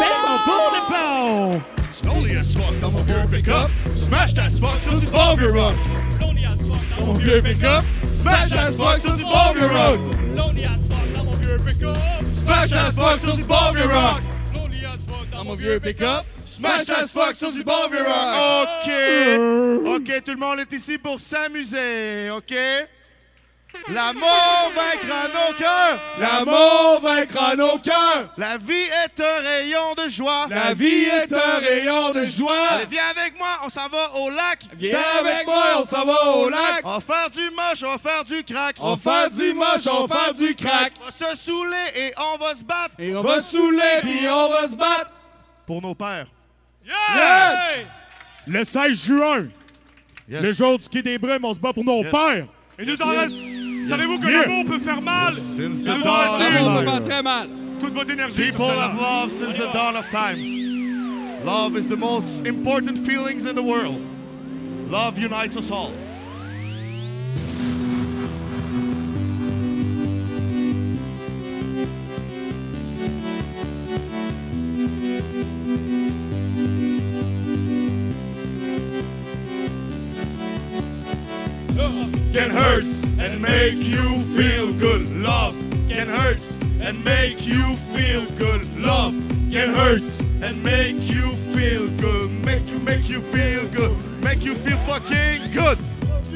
Paper boulevard. Slowly as fuck, I'm gonna here pick up. Smash that fuck till the vulgar run. Slowly as fuck, I'm gonna pick up. Smash that fuck till the vulgar run. Slowly as fuck, I'm gonna pick up. Smash that fuck till the vulgar run. Slowly as fuck, I'm gonna pick up. Smash as fuck sur du bon vieux rock. OK. OK, tout le monde est ici pour s'amuser. OK? L'amour vaincra nos cœurs. L'amour vaincra nos cœurs. La vie est un rayon de joie. La vie est un rayon de joie. Allez, viens avec moi, on s'en va au lac. Viens avec moi, on s'en va au lac. On va faire du moche, on va faire du crack. On va faire du moche, on va faire du crack. On va se saouler et on va se battre. Et on va saouler puis on va se battre. Pour nos pères. Yes! Le 16 juin, Yes. le jour du quai des Brumes, on se bat pour nos Yes. pères. Et nous en reste. Savez-vous que Yeah. l'amour peut faire mal? Since the dawn of peut faire très mal. Toute votre énergie. People sur cela. of love since the dawn of time. Love is the most important feelings in the world. Love unites us all. Can hurt and make you feel good. Love can hurt and make you feel good. Love can hurt and make you feel good. Make you make you feel good. Make you feel fucking good.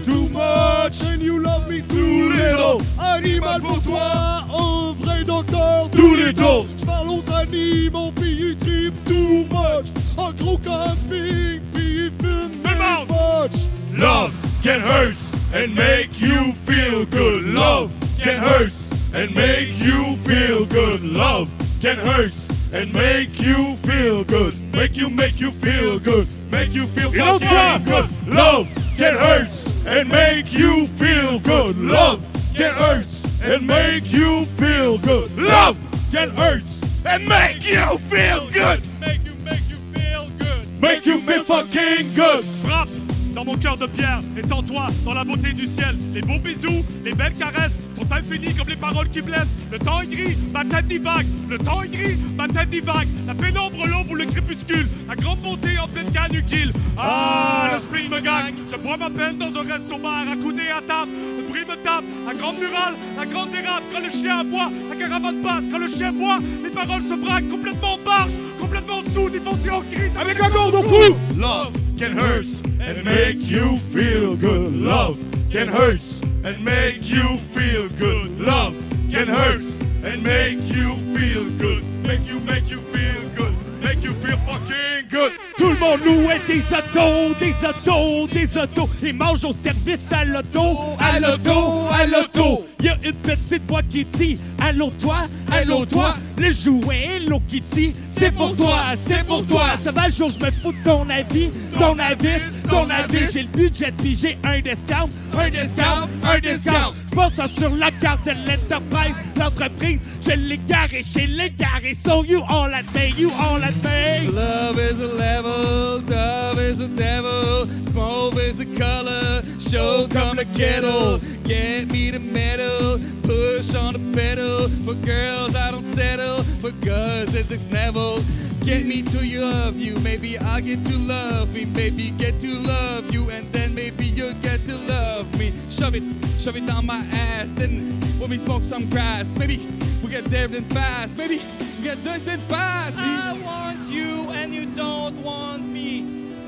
Too much and you love me too little. Animal pour toi, un vrai docteur Too little. J'parle aux animaux puis ils tripent too much. Un gros camping puis ils fument too much. Love can hurt and make you feel good. Love can hurt and make you feel good. Love can hurt and make you feel good. Make you make you feel good. Make you feel fucking good. Love can hurt and make you feel good. Love can hurt and make you feel good. Love can hurt and make you feel good. Make you, make you feel good. Make you feel fucking good. Frappe dans mon cœur de pierre, étends-toi dans la beauté du ciel. Les beaux bisous, les belles caresses sont infinies comme les paroles qui blessent. Le temps est gris, ma tête divague. Le temps est gris, ma tête divague. La pénombre l'ombre ou le crépuscule. La grande beauté en pleine canucule. Ah, le spring me gagne. Je bois ma peine dans un resto-bar, accoudé à table. Le bruit me tape. La grande murale, la grande dérape. Quand le chien aboie, la caravane passe. Quand le chien boit, les paroles se braquent. Complètement barge, complètement sous. Ils font en cri avec la corde au cou. Love can hurt and make you feel good. Love can hurt and make you feel good. Love can hurt and make you feel good. Make you make you feel good. Make you feel fucking good. Tout le monde louait des autos, des autos, des autos. Ils mangent au service à l'auto, à l'auto, à l'auto. Y a une petite voix qui dit Allô toi, allô toi. Le jouet Hello Kitty, c'est pour toi, c'est pour toi. Ça va jour, je me fous de ton avis, ton avis, ton avis. J'ai le budget, puis j'ai un discount, un discount, un discount. Je pense sur la carte de l'enterprise, l'entreprise. Je l'ai garé chez les garés. So you all at me, you all at Love is a level, dove is a devil, mauve is a color, show come the kettle, get me the medal, push on the pedal, for girls I don't settle, for guys it's next level. Get me to love you, maybe I'll get to love me, maybe get to love you, and then maybe you'll get to love me. Shove it, shove it down my ass, then when we smoke some grass, maybe we get there then fast, maybe we get there then fast. I want you and you don't want me.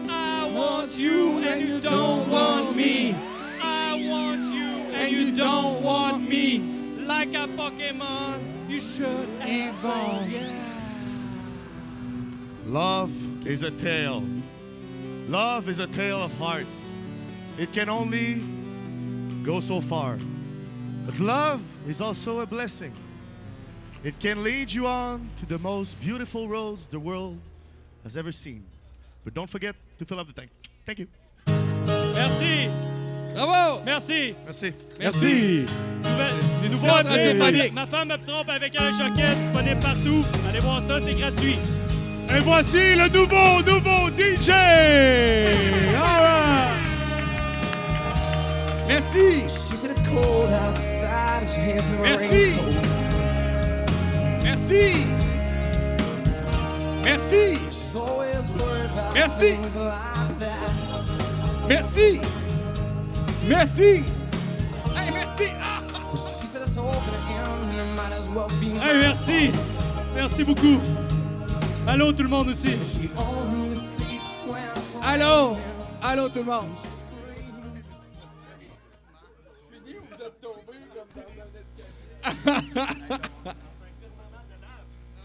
I want you and you don't want me. I want you and you don't want me. Like a Pokemon, you should evolve. Love is a tale. Love is a tale of hearts. It can only go so far. But love is also a blessing. It can lead you on to the most beautiful roads the world has ever seen. But don't forget to fill up the tank. Thank you. Merci. Bravo. Merci. Merci. Merci. Nouvelle- C'est nouveau. Radiophonique. Ma femme me trompe avec un choquette, disponible partout. Allez voir ça, c'est gratuit. Et voici le nouveau, nouveau DJ! All right. Merci. She Merci. Merci. Merci. Merci. Merci. Hey, merci. Ah. Hey, merci. Merci beaucoup. Allô, tout le monde aussi. Allô. Allô, tout le monde.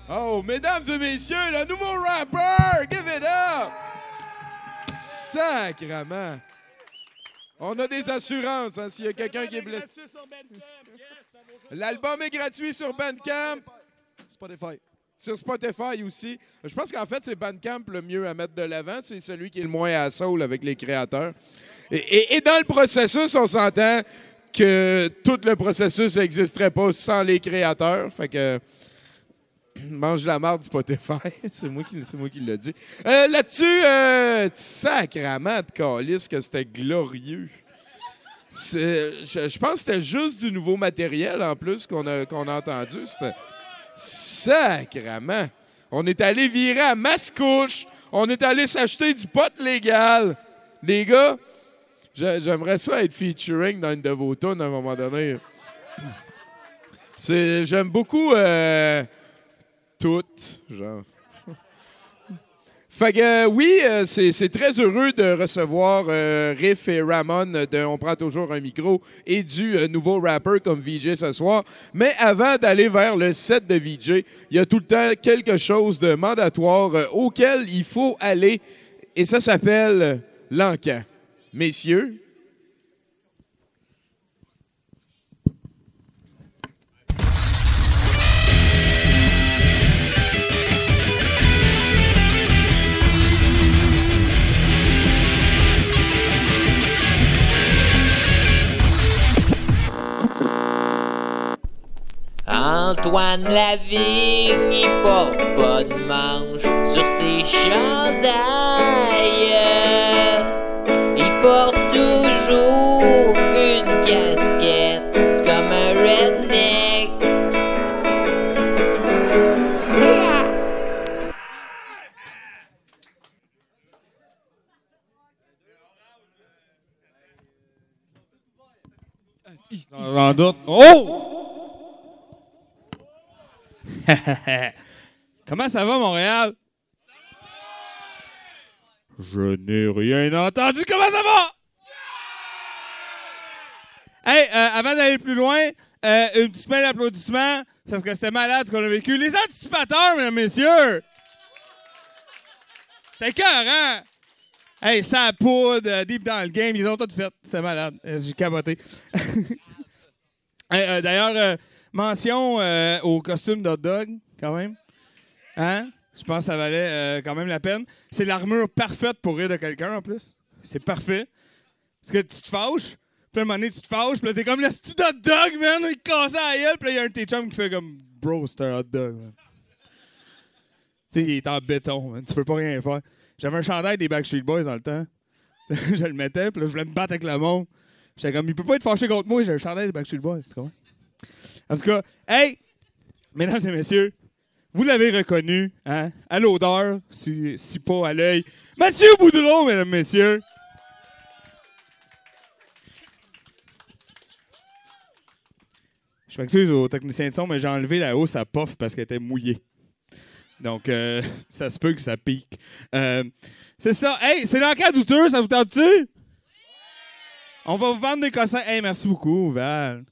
Oh, mesdames et messieurs, le nouveau rapper! Give it up! Sacrement! On a des assurances, hein, s'il y a quelqu'un qui est blessé. L'album est gratuit sur Bandcamp. Spotify. Sur Spotify aussi. Je pense qu'en fait, c'est Bandcamp le mieux à mettre de l'avant. C'est celui qui est le moins à soul avec les créateurs. Et, et- et dans le processus, on s'entend que tout le processus n'existerait pas sans les créateurs. Fait que. Mange la marde Spotify. c'est moi qui, c'est moi qui l'ai dit. Euh, Là-dessus, euh, sacrament de calice que c'était glorieux. Je, pense que c'était juste du nouveau matériel en plus qu'on a, a entendu. Sacrament. On est allé virer à Mascouche. On est allé s'acheter du pot légal. Les gars, j'aimerais ça être featuring dans une de vos tunes à un moment donné. J'aime beaucoup euh, toutes, genre. Fait que euh, oui, euh, c'est très heureux de recevoir euh, Riff et Ramon de On prend toujours un micro et du nouveau rapper comme VJ ce soir. Mais avant d'aller vers le set de VJ, il y a tout le temps quelque chose de mandatoire auquel il faut aller et ça s'appelle l'encan. Messieurs, Antoine Lavigne, il porte pas de manche sur ses chandails. Il porte toujours une casquette, c'est comme un redneck. J'en. Oh! Comment ça va, Montréal? Je n'ai rien entendu. Comment ça va? Hey, euh, avant d'aller plus loin, euh, une petite main d'applaudissements parce que c'était malade ce qu'on a vécu. Les anticipateurs, mesdames, messieurs! C'est écœurant! Hey, ça poudre, euh, deep dans le game, ils ont tout fait. C'était malade. J'ai caboté. Hey, euh, D'ailleurs, mention euh, au costume d'hot dog, quand même. Hein? Je pense que ça valait euh, quand même la peine. C'est l'armure parfaite pour rire de quelqu'un, en plus. C'est parfait. Parce que tu te fâches, puis à un moment donné, tu te fâches, puis là, t'es comme le petit hot dog, man! Il casse la gueule, puis là, il y a un de tes chums qui fait comme « Bro, c'est un hot dog, man. » Tu sais, il est en béton, man. Tu peux pas rien faire. J'avais un chandail des Backstreet Boys dans le temps. je le mettais, puis là, je voulais me battre avec le monde. J'étais comme, il peut pas être fâché contre moi, j'ai un chandail des Backstreet Boys, tu comprends? En tout cas, hey, mesdames et messieurs, vous l'avez reconnu, hein, à l'odeur, si, pas à l'œil. Mathieu Boudreau, mesdames et messieurs. Je m'excuse aux techniciens de son, mais j'ai enlevé la hausse à pof parce qu'elle était mouillée. Donc, euh, ça se peut que ça pique. Euh, c'est ça. Hey, c'est l'enquête douteux, ça vous tente-tu? On va vous vendre des cossins. Hey, merci beaucoup, Val.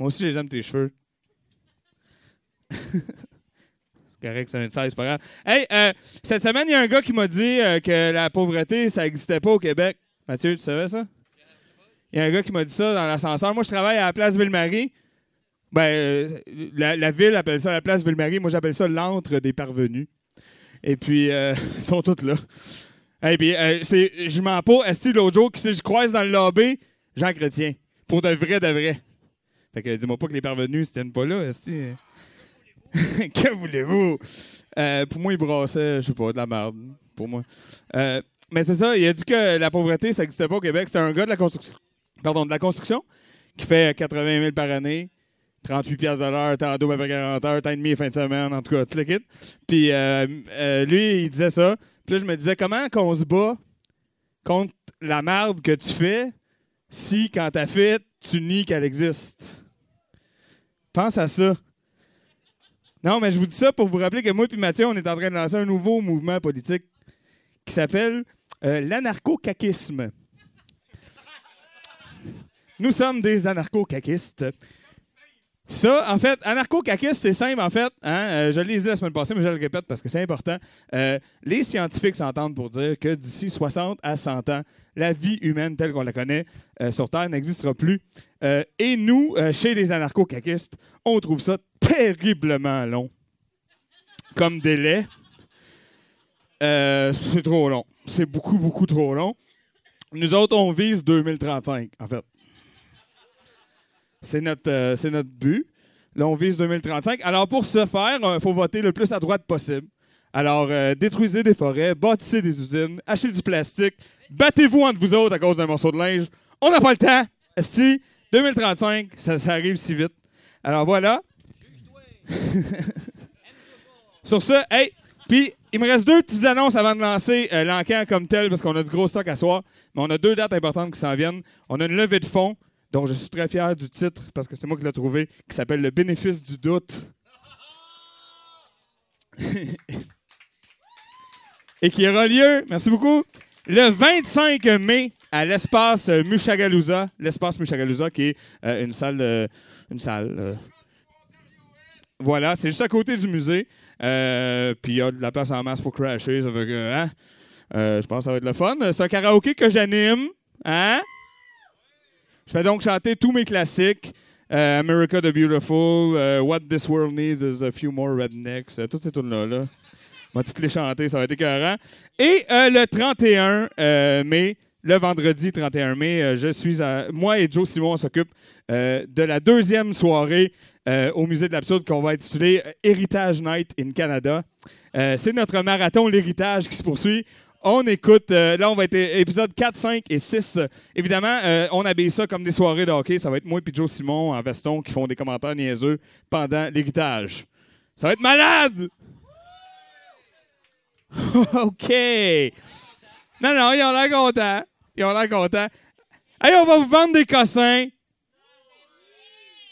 Moi aussi, j'aime tes cheveux. c'est correct, 16, c'est pas grave. Hey, euh, cette semaine, il y a un gars qui m'a dit euh, que la pauvreté, ça n'existait pas au Québec. Mathieu, tu savais ça? Il y a un gars qui m'a dit ça dans l'ascenseur. Moi, je travaille à la place Ville-Marie. Ben, euh, la, ville appelle ça la place Ville-Marie. Moi, j'appelle ça l'antre des parvenus. Et puis, ils sont tous là. Et puis, je mens pas. Est-ce l'autre jour, qui je croise dans le lobby? Jean Chrétien. Pour de vrai, de vrai. Fait que dis-moi pas que les parvenus ne tiennent pas là. Est-ce que voulez-vous? Euh, pour moi, il brassait, je sais pas, de la merde. Pour moi. Euh, mais c'est ça, il a dit que la pauvreté, ça n'existait pas au Québec. C'était un gars de la construction. Pardon, de la construction qui fait 80 000 par année. 38 piastres de l'heure, temps double après 40 heures, temps et demi fin de semaine, en tout cas, le kit. Puis euh, lui, il disait ça. Puis là, je me disais, comment qu'on se bat contre la merde que tu fais si, quand t'as fait, tu nies qu'elle existe? Pense à ça. Non, mais je vous dis ça pour vous rappeler que moi et Mathieu, on est en train de lancer un nouveau mouvement politique qui s'appelle euh, l'anarcho-caquisme. Nous sommes des anarcho-caquistes. Ça, en fait, anarcho-caquiste, c'est simple, en fait. Hein? euh, je l'ai dit la semaine passée, mais je le répète parce que c'est important. Euh, les scientifiques s'entendent pour dire que d'ici 60 à 100 ans, la vie humaine telle qu'on la connaît euh, sur Terre n'existera plus. Et nous, chez les anarcho-caquistes, on trouve ça terriblement long comme délai. C'est trop long. C'est beaucoup, beaucoup trop long. Nous autres, on vise 2035, en fait. C'est notre, euh, c'est notre but. Là, on vise 2035. Alors, pour ce faire, il faut voter le plus à droite possible. Alors, euh, détruisez des forêts, bâtissez des usines, achetez du plastique, battez-vous entre vous autres à cause d'un morceau de linge. On n'a pas le temps. Si, 2035, ça, arrive si vite. Alors, voilà. Sur ce, hey, puis il me reste deux petites annonces avant de lancer euh, l'enquête comme tel, parce qu'on a du gros stock à soir. Mais on a deux dates importantes qui s'en viennent. On a une levée de fonds, dont je suis très fier du titre, parce que c'est moi qui l'ai trouvé, qui s'appelle Le bénéfice du doute. Et qui aura lieu, merci beaucoup, le 25 mai à l'espace Mushagalusa. L'espace Mushagalusa, qui est euh, une salle. euh, une salle. euh, voilà, c'est juste à côté du musée. Puis il y a de la place en masse pour crasher. Hein? Je pense que ça va être le fun. C'est un karaoké que j'anime. Hein? Je fais donc chanter tous mes classiques. Euh, America the Beautiful, euh, What This World Needs is a Few More Rednecks, euh, toutes ces tunes-là. Là. On va toutes les chanter, ça va être écœurant. Et le 31 euh, mai, le vendredi 31 mai, je suis à, moi et Joe Simon, on s'occupe de la deuxième soirée au Musée de l'Absurde qu'on va intituler Heritage Night in Canada. C'est notre marathon L'Héritage qui se poursuit. On écoute, euh, là, on va être épisode 4, 5 et 6. Évidemment, euh, on habille ça comme des soirées de hockey. Ça va être moi et Joe Simon en veston qui font des commentaires niaiseux pendant l'héritage. Ça va être malade! OK! Non, non, ils ont l'air contents. Ils ont l'air contents. Hey, on va vous vendre des cossins.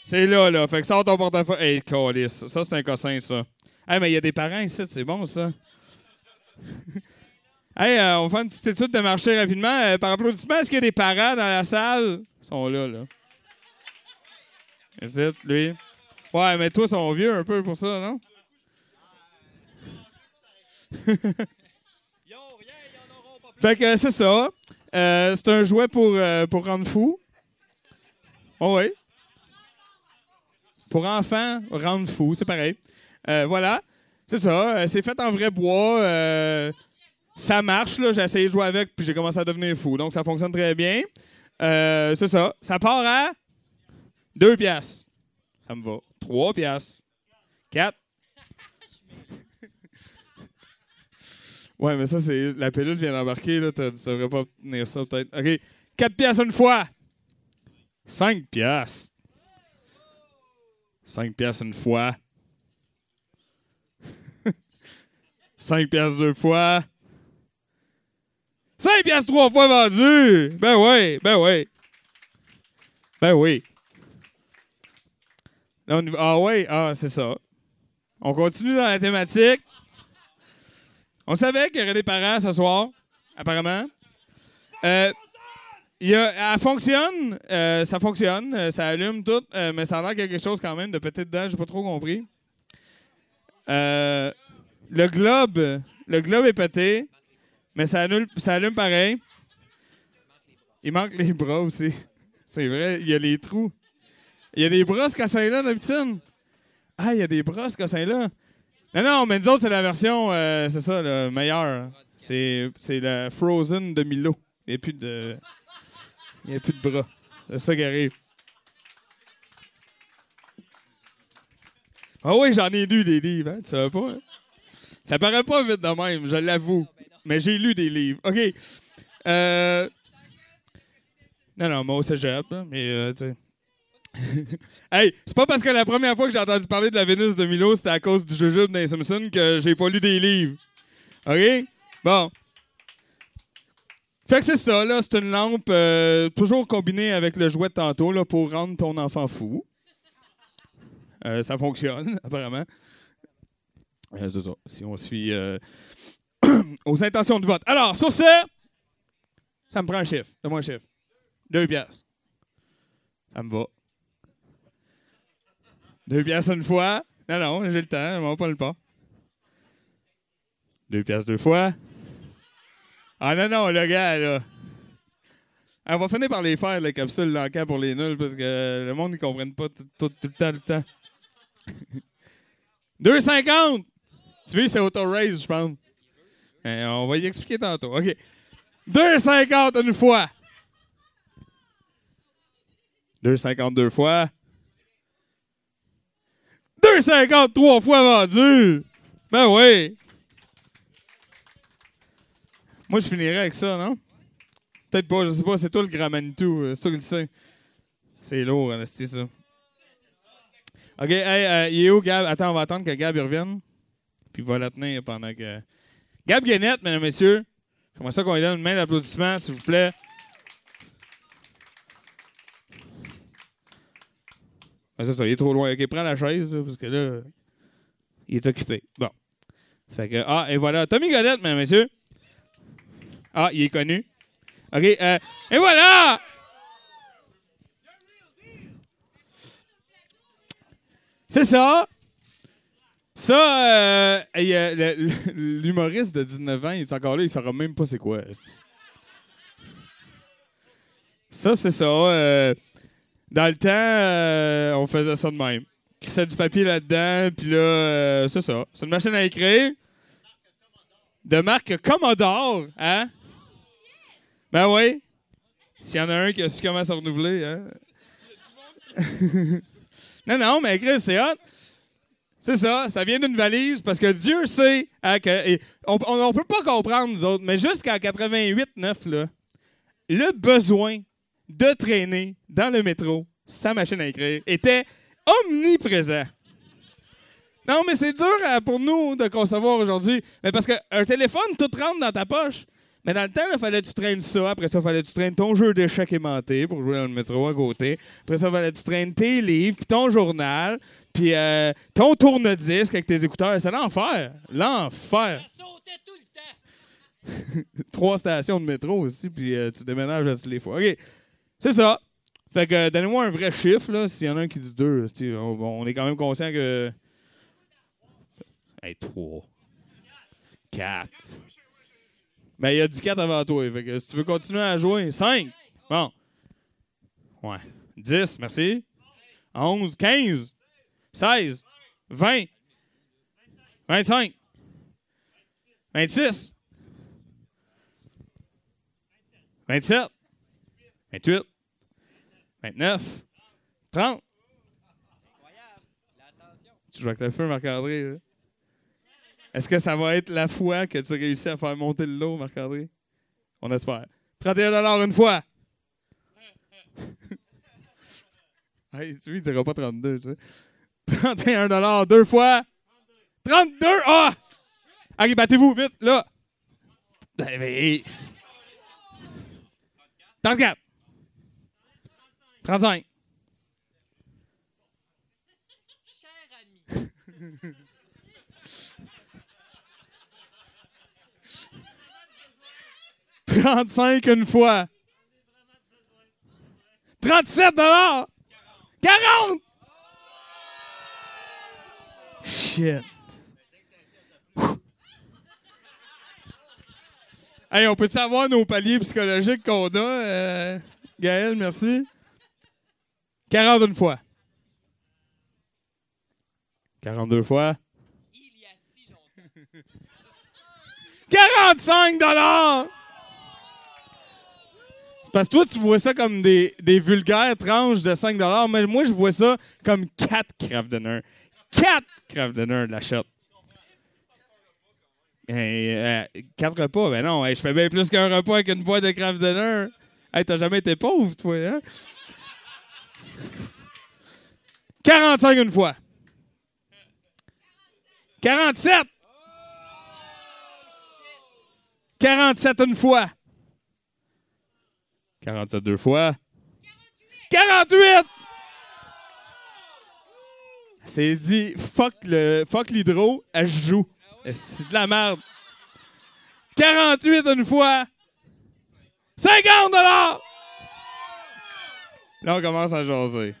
C'est là, là. Fait que sors ton portefeuille. Hey, calice. Ça, c'est un cossin, ça. Hey, mais il y a des parents ici, c'est bon, ça. hey, euh, on va faire une petite étude de marché rapidement. Euh, par applaudissement, est-ce qu'il y a des parents dans la salle? Ils sont là, là. Ici, lui. Ouais, mais toi, ils sont vieux un peu pour ça, non? fait que euh, c'est ça. Euh, c'est un jouet pour, euh, pour rendre fou. Oh oui. Pour enfants, rendre fou, c'est pareil. Voilà. C'est ça. c'est fait en vrai bois. Ça marche, là. J'ai essayé de jouer avec, puis j'ai commencé à devenir fou. Donc, ça fonctionne très bien. Euh, c'est ça. Ça part à 2 piastres. Ça me va. 3 piastres. 4. ouais, mais ça, c'est. La pilule vient d'embarquer, là. Ça devrait pas tenir ça, peut-être. OK. 4 piastres une fois. 5 piastres. 5 piastres une fois. 5 piastres deux fois. 5 piastres trois fois vendu! Ben oui, ben oui. Ben oui. Ah oui, ah, c'est ça. On continue dans la thématique. On savait qu'il y aurait des parents ce soir, apparemment. Euh, y a- fonctionne, euh, ça fonctionne, euh, ça allume tout, euh, mais ça a l'air quelque chose quand même de peut-être dedans, j'ai pas trop compris. Le globe, le globe est pété, mais ça allume, ça allume pareil. Il manque les bras aussi. C'est vrai, il y a les trous. Il y a des bras ce cassin-là d'habitude. Ah, il y a des bras ce cassin-là. Non, non, mais nous autres, c'est la version, euh, c'est ça, le meilleur. C'est, c'est la Frozen de Milo. Il n'y a plus de. Il a plus de bras. C'est ça qui arrive. Ah oui, j'en ai lu des livres, hein, tu savais pas? hein? Ça paraît pas vite de même, je l'avoue. Mais j'ai lu des livres. OK. Euh... Non, non, moi au cégep, hein, mais euh, tu sais. hey, c'est pas parce que la première fois que j'ai entendu parler de la Vénus de Milo, c'était à cause du jujube dans les Simpsons que j'ai pas lu des livres. OK? Bon. Fait que c'est ça, là, c'est une lampe euh, toujours combinée avec le jouet de tantôt là, pour rendre ton enfant fou. Ça fonctionne, apparemment. Si on suit aux intentions de vote. Alors, sur ce, ça me prend un chiffre. Donne-moi un chiffre. Deux piastres. Ça me va. Deux piastres une fois. Non, non, j'ai le temps, on va pas le pas. Deux piastres deux fois. Ah non, non, le gars, là. Ah, On va finir par les faire, les capsules l'enquête pour les nuls, parce que le monde ne comprenne pas tout le temps, tout le temps. 2,50! Tu vois, c'est auto-raise, je pense. Eh, on va y expliquer tantôt. OK. 2,50 une fois. 2,50 deux fois. 2,50 trois fois vendu. Ben oui. Moi, je finirais avec ça, non? Peut-être pas, je sais pas. C'est toi le grand euh, C'est toi qui le sais. C'est lourd, Anastie, ça. OK, hey, euh, il est où, Gab? Attends, on va attendre que Gab revienne. Puis il va la tenir pendant que... Gab Guénette, mesdames et messieurs. J'aimerais ça qu'on lui donne une main d'applaudissement, s'il vous plaît. Ah, c'est ça, il est trop loin. OK, prends la chaise, parce que là, il est occupé. Bon. Fait que, ah, et voilà. Tommy Godette, mesdames et messieurs. Ah, il est connu. OK, euh, et voilà! C'est ça. Ça, euh, hey, euh, l'humoriste de 19 ans, il est encore là, il saura même pas c'est quoi. Ça, c'est ça. euh, dans le temps, euh, on faisait ça de même. Crissait du papier là-dedans, puis là, c'est ça. C'est une machine à écrire de marque Commodore, hein? Ben oui. S'il y en a un qui a su comment se renouveler, hein? non, non, mais Chris, c'est hot. C'est ça, ça vient d'une valise parce que Dieu sait hein, que. on, peut pas comprendre, nous autres, mais jusqu'en 88-9, là, le besoin de traîner dans le métro, sa machine à écrire, était omniprésent. Non, mais c'est dur euh, pour nous de concevoir aujourd'hui. Mais parce qu'un téléphone, tout rentre dans ta poche. Mais dans le temps, il fallait que tu traînes ça. Après ça, il fallait que tu traînes ton jeu d'échecs aimanté pour jouer dans le métro à côté. Après ça, il fallait que tu traînes tes livres, puis ton journal, puis euh, ton tourne-disque avec tes écouteurs. C'est l'enfer. L'enfer. Trois stations de métro aussi, puis euh, tu déménages à toutes les fois. OK. C'est ça. Fait que euh, donnez-moi un vrai chiffre, là, s'il y en a un qui dit deux. on est quand même conscient que. Hey, trois. Quatre. Ben, il a dit quatre avant toi. Fait que si tu veux continuer à jouer, cinq. Bon. Ouais. Dix, merci. Onze, quinze, seize, vingt, vingt-cinq, vingt-six, vingt-sept, vingt-huit, vingt-neuf, trente. Tu joues avec le feu, Marc-André. Est-ce que ça va être la fois que tu réussis à faire monter le lot, Marc-André? On espère. 31 une fois. hey, tu vois, il dira pas 32, tu vois. 31 deux fois. 32! Ah! Allez, battez-vous, vite, là. Ben, mais- 34. 35. « 35 une fois. 37 dollars. 40. Shit. Hey, on peut savoir nos paliers psychologiques qu'on a? euh, Gaël, merci. 40 une fois. 42 fois. 45 dollars. Parce que toi, tu vois ça comme des, vulgaires tranches de 5 mais moi, je vois ça comme 4 Kraft Dinner. 4 Kraft Dinner de la shop. Hey, euh, quatre repas, ben non, hey, je fais bien plus qu'un repas avec une boîte de Kraft Dinner. Hey, t'as jamais été pauvre, toi, hein? 45 une fois. 47. 47 une fois. 47 deux fois. 48! C'est dit, fuck le fuck l'hydro, elle joue. C'est de la merde. 48 une fois. 50 dollars! Là, on commence à jaser.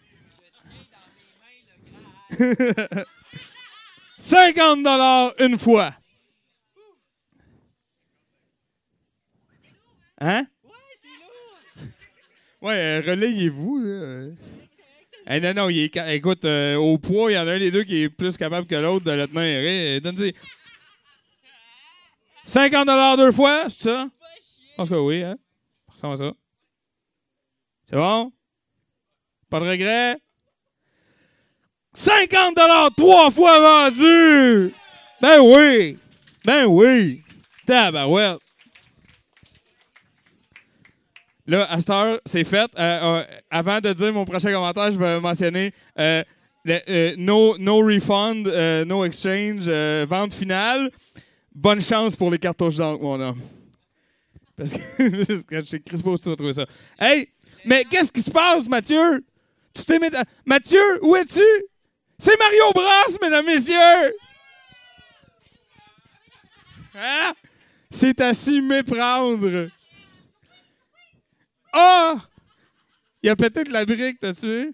50 dollars une fois. Hein? Ouais, euh, relayez-vous. là. Eh, non, non, il est écoute, euh, au poids, il y en a un des deux qui est plus capable que l'autre de le tenir. Eh, Donne-y. 50 deux fois, c'est ça? Je pense que oui, hein? Ça ressemble ça. C'est bon? Pas de regret? 50 trois fois vendu! Ben oui! Ben oui! Tabarouette! Là, à cette heure, c'est fait. Euh, euh, avant de dire mon prochain commentaire, je vais mentionner euh, le- no, no refund, no exchange, vente finale. Bonne chance pour les cartouches d'encre, mon homme. Parce que sais Chris Beau, tu vas trouver ça. Hey, mais qu'est-ce qui se passe, Mathieu? Tu t'es mis... Mathieu, où es-tu? C'est Mario Bros, mesdames, messieurs! Hein? C'est à s'y méprendre. Ah! Il a de la brique, t'as tué?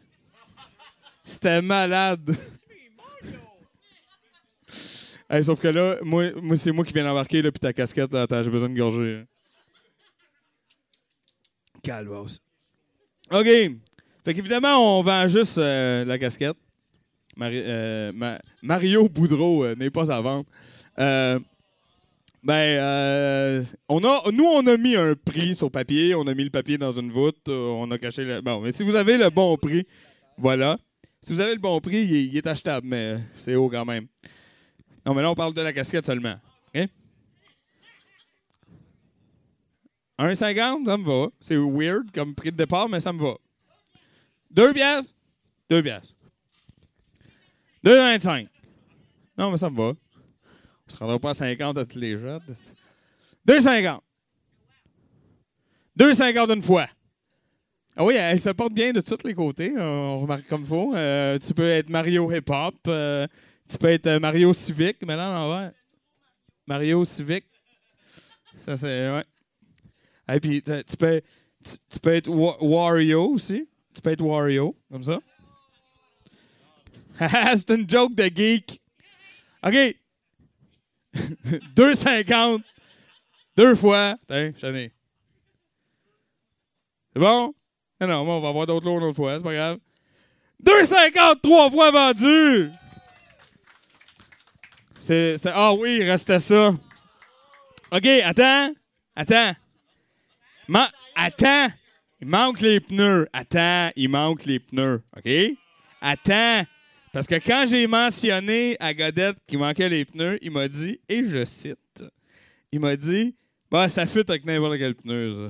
C'était malade. Hey, sauf que là, moi, c'est moi qui viens d'embarquer, puis ta casquette, là, attends, j'ai besoin de gorger. hein. OK. Fait qu'évidemment, on vend juste euh, la casquette. Euh, Ma- Mario Boudreau euh, n'est pas à vendre. Ben, euh, on a, nous, on a mis un prix sur papier. On a mis le papier dans une voûte. euh, on a caché le. Bon, mais si vous avez le bon prix, voilà. Si vous avez le bon prix, il est, il est achetable, mais c'est haut quand même. Non, mais là, on parle de la casquette seulement. OK? 1,50, ça me va. C'est weird comme prix de départ, mais ça me va. 2 piastres? 2 piastres. 2,25. Non, mais ça me va. On se rendra pas à 50 à tous les jours. 2,50. 2,50 une fois. Ah oui, elle se porte bien de tous les côtés. On remarque comme il faut. Euh, tu peux être Mario Hip Hop. euh, tu peux être euh, Mario Civic. Mais là, à l'envers. Mario Civic. Ça, c'est. Ouais. Et puis, tu peux, tu, peux être Wa- Wario aussi. Tu peux être Wario, comme ça. c'est une joke de geek. OK. 2,50. Deux fois. Tiens, ai. C'est bon? Non, non, on va avoir d'autres lots une autre fois, c'est pas grave. 2,50 trois fois vendu! C'est, Ah oui, il restait ça. OK, attends. Attends. Attends. Il manque les pneus. Attends, il manque les pneus. OK? Attends. Parce que quand j'ai mentionné à Godette qu'il manquait les pneus, il m'a dit, et je cite, il m'a dit, bah, ça fit avec n'importe quel pneu.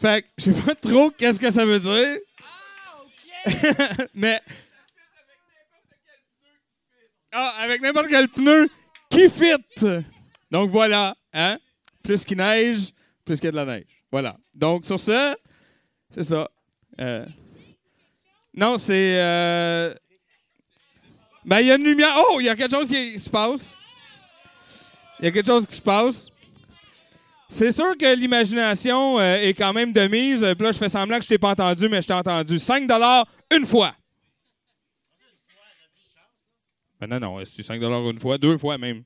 Fait que je sais pas trop qu'est-ce que ça veut dire. Mais. Ah, avec n'importe quel pneu qui fit. Donc voilà, hein? Plus qu'il neige, plus qu'il y a de la neige. Voilà. Donc sur ce, c'est ça. Euh, Non, c'est. euh, Ben, il y a une lumière. Oh, il y a quelque chose qui se passe. Il y a quelque chose qui se passe. C'est sûr que l'imagination euh, est quand même de mise. Puis là, je fais semblant que je t'ai pas entendu, mais je t'ai entendu. 5 une fois. Ben non, non, c'est 5 une fois, deux fois même.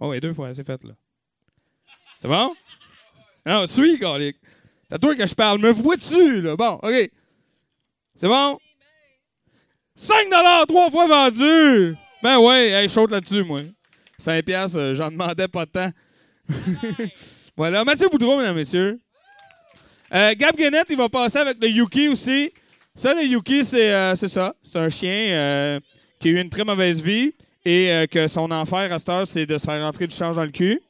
Oh, oui, deux fois, c'est fait, là. C'est bon? Non, suis, Calic. C'est à toi que je parle. Me vois-tu, là? Bon, OK. C'est bon? 5 trois fois vendu! Ben ouais, hey, chaude là-dessus, moi. 5 piastres, euh, j'en demandais pas temps. voilà, Mathieu Boudreau, mesdames, messieurs. Euh, Gab Guénette, il va passer avec le Yuki aussi. Ça, le Yuki, c'est euh, ça. C'est un chien euh, qui a eu une très mauvaise vie et que son enfer à cette heure, c'est de se faire rentrer du change dans le cul.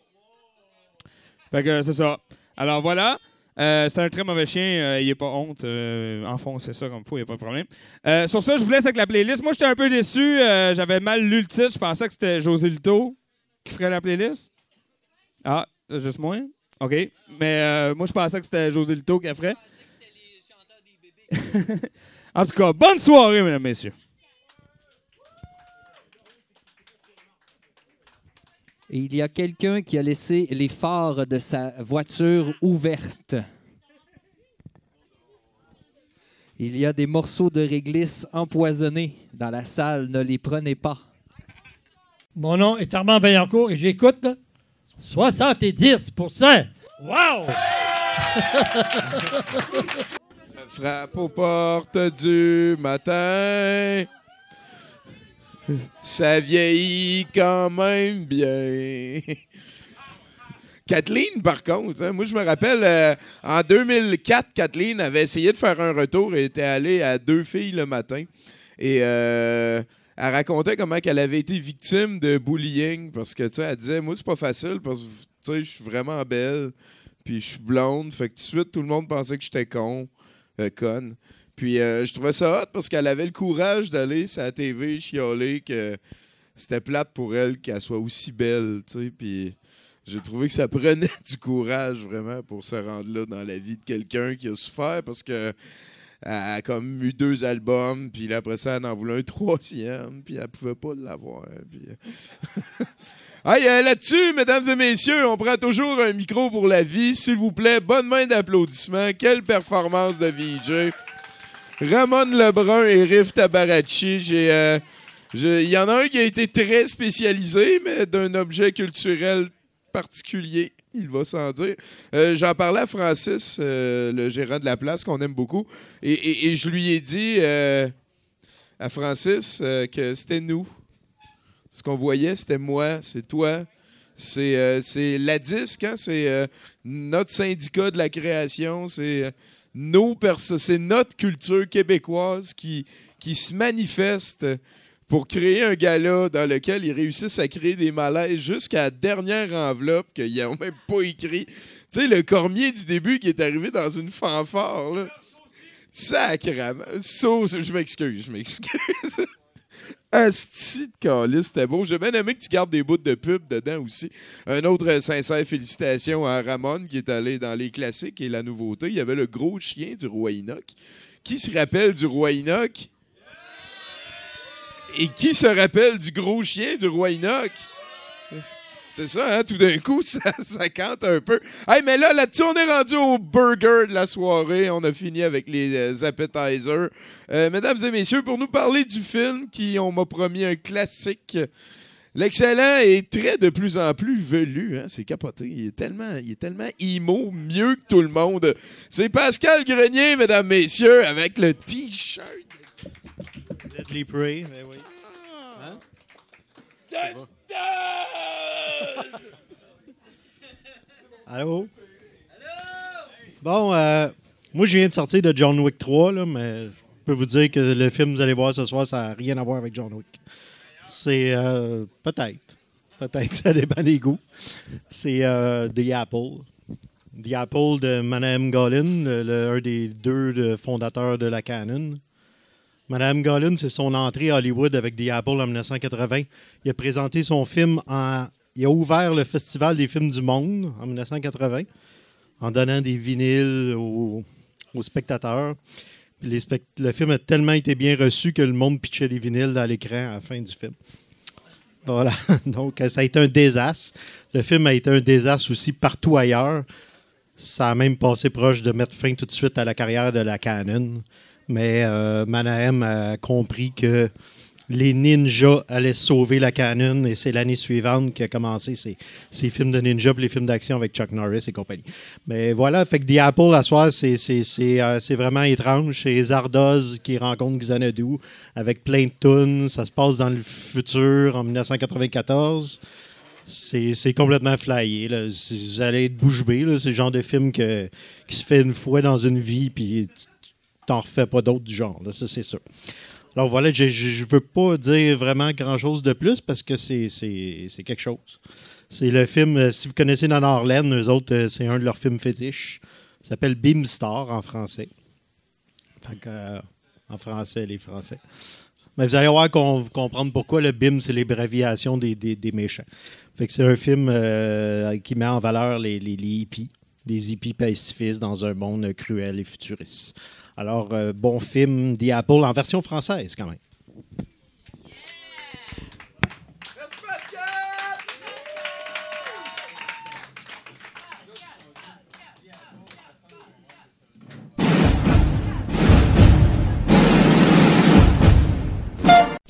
Fait que c'est ça. Alors voilà. Euh, c'est un très mauvais chien. euh, il est pas honte. Euh, enfoncez ça comme il faut, il n'y a pas de problème. Euh, sur ça, je vous laisse avec la playlist. Moi, j'étais un peu déçu. J'avais mal lu le titre. Je pensais que c'était José Lito qui ferait la playlist. Ah, Juste moi? OK. Mais moi, je pensais que c'était José Lito qui la ferait. en tout cas, bonne soirée, mesdames, messieurs. Et il y a quelqu'un qui a laissé les phares de sa voiture ouvertes. Il y a des morceaux de réglisse empoisonnés dans la salle. Ne les prenez pas. Mon nom est Armand Vaillancourt et j'écoute 70% Wow! Frappe aux portes du matin. Ça vieillit quand même bien. Kathleen, par contre, hein, moi je me rappelle, euh, en 2004, Kathleen avait essayé de faire un retour et était allée à deux filles le matin. Et euh, elle racontait comment qu'elle avait été victime de bullying parce que, tu sais, elle disait, moi c'est pas facile parce que, tu sais, je suis vraiment belle, puis je suis blonde, fait que tout de suite, tout le monde pensait que j'étais con, euh, conne. Puis euh, je trouvais ça hot parce qu'elle avait le courage d'aller sur la TV chialer que c'était plate pour elle qu'elle soit aussi belle, tu sais, puis j'ai trouvé que ça prenait du courage vraiment pour se rendre là dans la vie de quelqu'un qui a souffert parce que elle a comme eu deux albums, puis là, après ça, elle en voulait un troisième, puis elle pouvait pas l'avoir. Puis... Hey, euh, là-dessus, mesdames et messieurs, on prend toujours un micro pour la vie. S'il vous plaît, bonne main d'applaudissements. Quelle performance de VJ. Ramon Lebrun et Riff Tabaracci. J'ai, euh, Il y en a un qui a été très spécialisé, mais d'un objet culturel particulier. Il va sans dire. Euh, J'en parlais à Francis, euh, le gérant de la place, qu'on aime beaucoup, et, je lui ai dit à Francis que c'était nous. Ce qu'on voyait, c'était moi, c'est toi. C'est la disque, hein? c'est notre syndicat de la création, c'est c'est notre culture québécoise qui, se manifeste pour créer un gala dans lequel ils réussissent à créer des malaises jusqu'à la dernière enveloppe qu'ils n'ont même pas écrit. Tu sais, le cormier du début qui est arrivé dans une fanfare, là. So- je m'excuse, je m'excuse. Asti de calice, c'était beau. J'ai bien aimé que tu gardes des bouts de pub dedans aussi. Un autre euh, sincère félicitations à Ramon qui est allé dans les classiques et la nouveauté. Il y avait le gros chien du roi Enoch. Qui se rappelle du roi Enoch? Et qui se rappelle du gros chien du roi Enoch? C'est ça, hein? Tout d'un coup, ça, ça cante un peu. Hey, mais là, là-dessus, on est rendu au burger de la soirée. On a fini avec les euh, appetizers. Euh, mesdames et messieurs, pour nous parler du film qui, on m'a promis, un classique. L'excellent est très de plus en plus velu. Hein? C'est capoté. Il est tellement, il est tellement mieux que tout le monde. C'est Pascal Grenier, mesdames, messieurs, avec le T-shirt. Deadly Prey, mais oui. Allô? Bon, euh, moi, je viens de sortir de John Wick 3, là, mais je peux vous dire que le film que vous allez voir ce soir, ça n'a rien à voir avec John Wick. C'est euh, peut-être. Peut-être, ça dépend des goûts. C'est euh, The Apple. The Apple de Madame Gollin, le- un des deux de- fondateurs de la Canon. Madame Gollin, c'est son entrée à Hollywood avec The Apple en 1980. Il a présenté son film en. Il a ouvert le Festival des films du monde en 1980 en donnant des vinyles aux, spectateurs. Les le film a tellement été bien reçu que le monde pitchait des vinyles dans l'écran à la fin du film. Voilà. Donc, ça a été un désastre. Le film a été un désastre aussi partout ailleurs. Ça a même passé proche de mettre fin tout de suite à la carrière de la Canon. Mais euh, Manahem a compris que les ninjas allaient sauver la Canon et c'est l'année suivante qu'il a commencé ses, films de ninja puis les films d'action avec Chuck Norris et compagnie. Mais voilà, fait que The Apple, à soir, euh, c'est vraiment étrange. C'est Zardoz qui rencontre Xanadu avec plein de tunes. Ça se passe dans le futur en 1994. C'est, complètement flyé. Là. Vous allez être bouche bée. C'est le genre de film que, qui se fait une fois dans une vie, puis t'en refais pas d'autres du genre. Ça, c'est sûr. Alors voilà, je ne veux pas dire vraiment grand-chose de plus parce que c'est, quelque chose. C'est le film, euh, si vous connaissez Nana Orleans, eux autres, euh, c'est un de leurs films fétiches. Ça s'appelle Beamstar en français. Euh, en français, les Français. Mais vous allez voir qu'on comprendre pourquoi le BIM, c'est l'abréviation des, des, méchants. Fait que c'est un film qui met en valeur les hippies, les hippies pacifistes dans un monde cruel et futuriste. Alors, euh, bon film The en version française, quand même.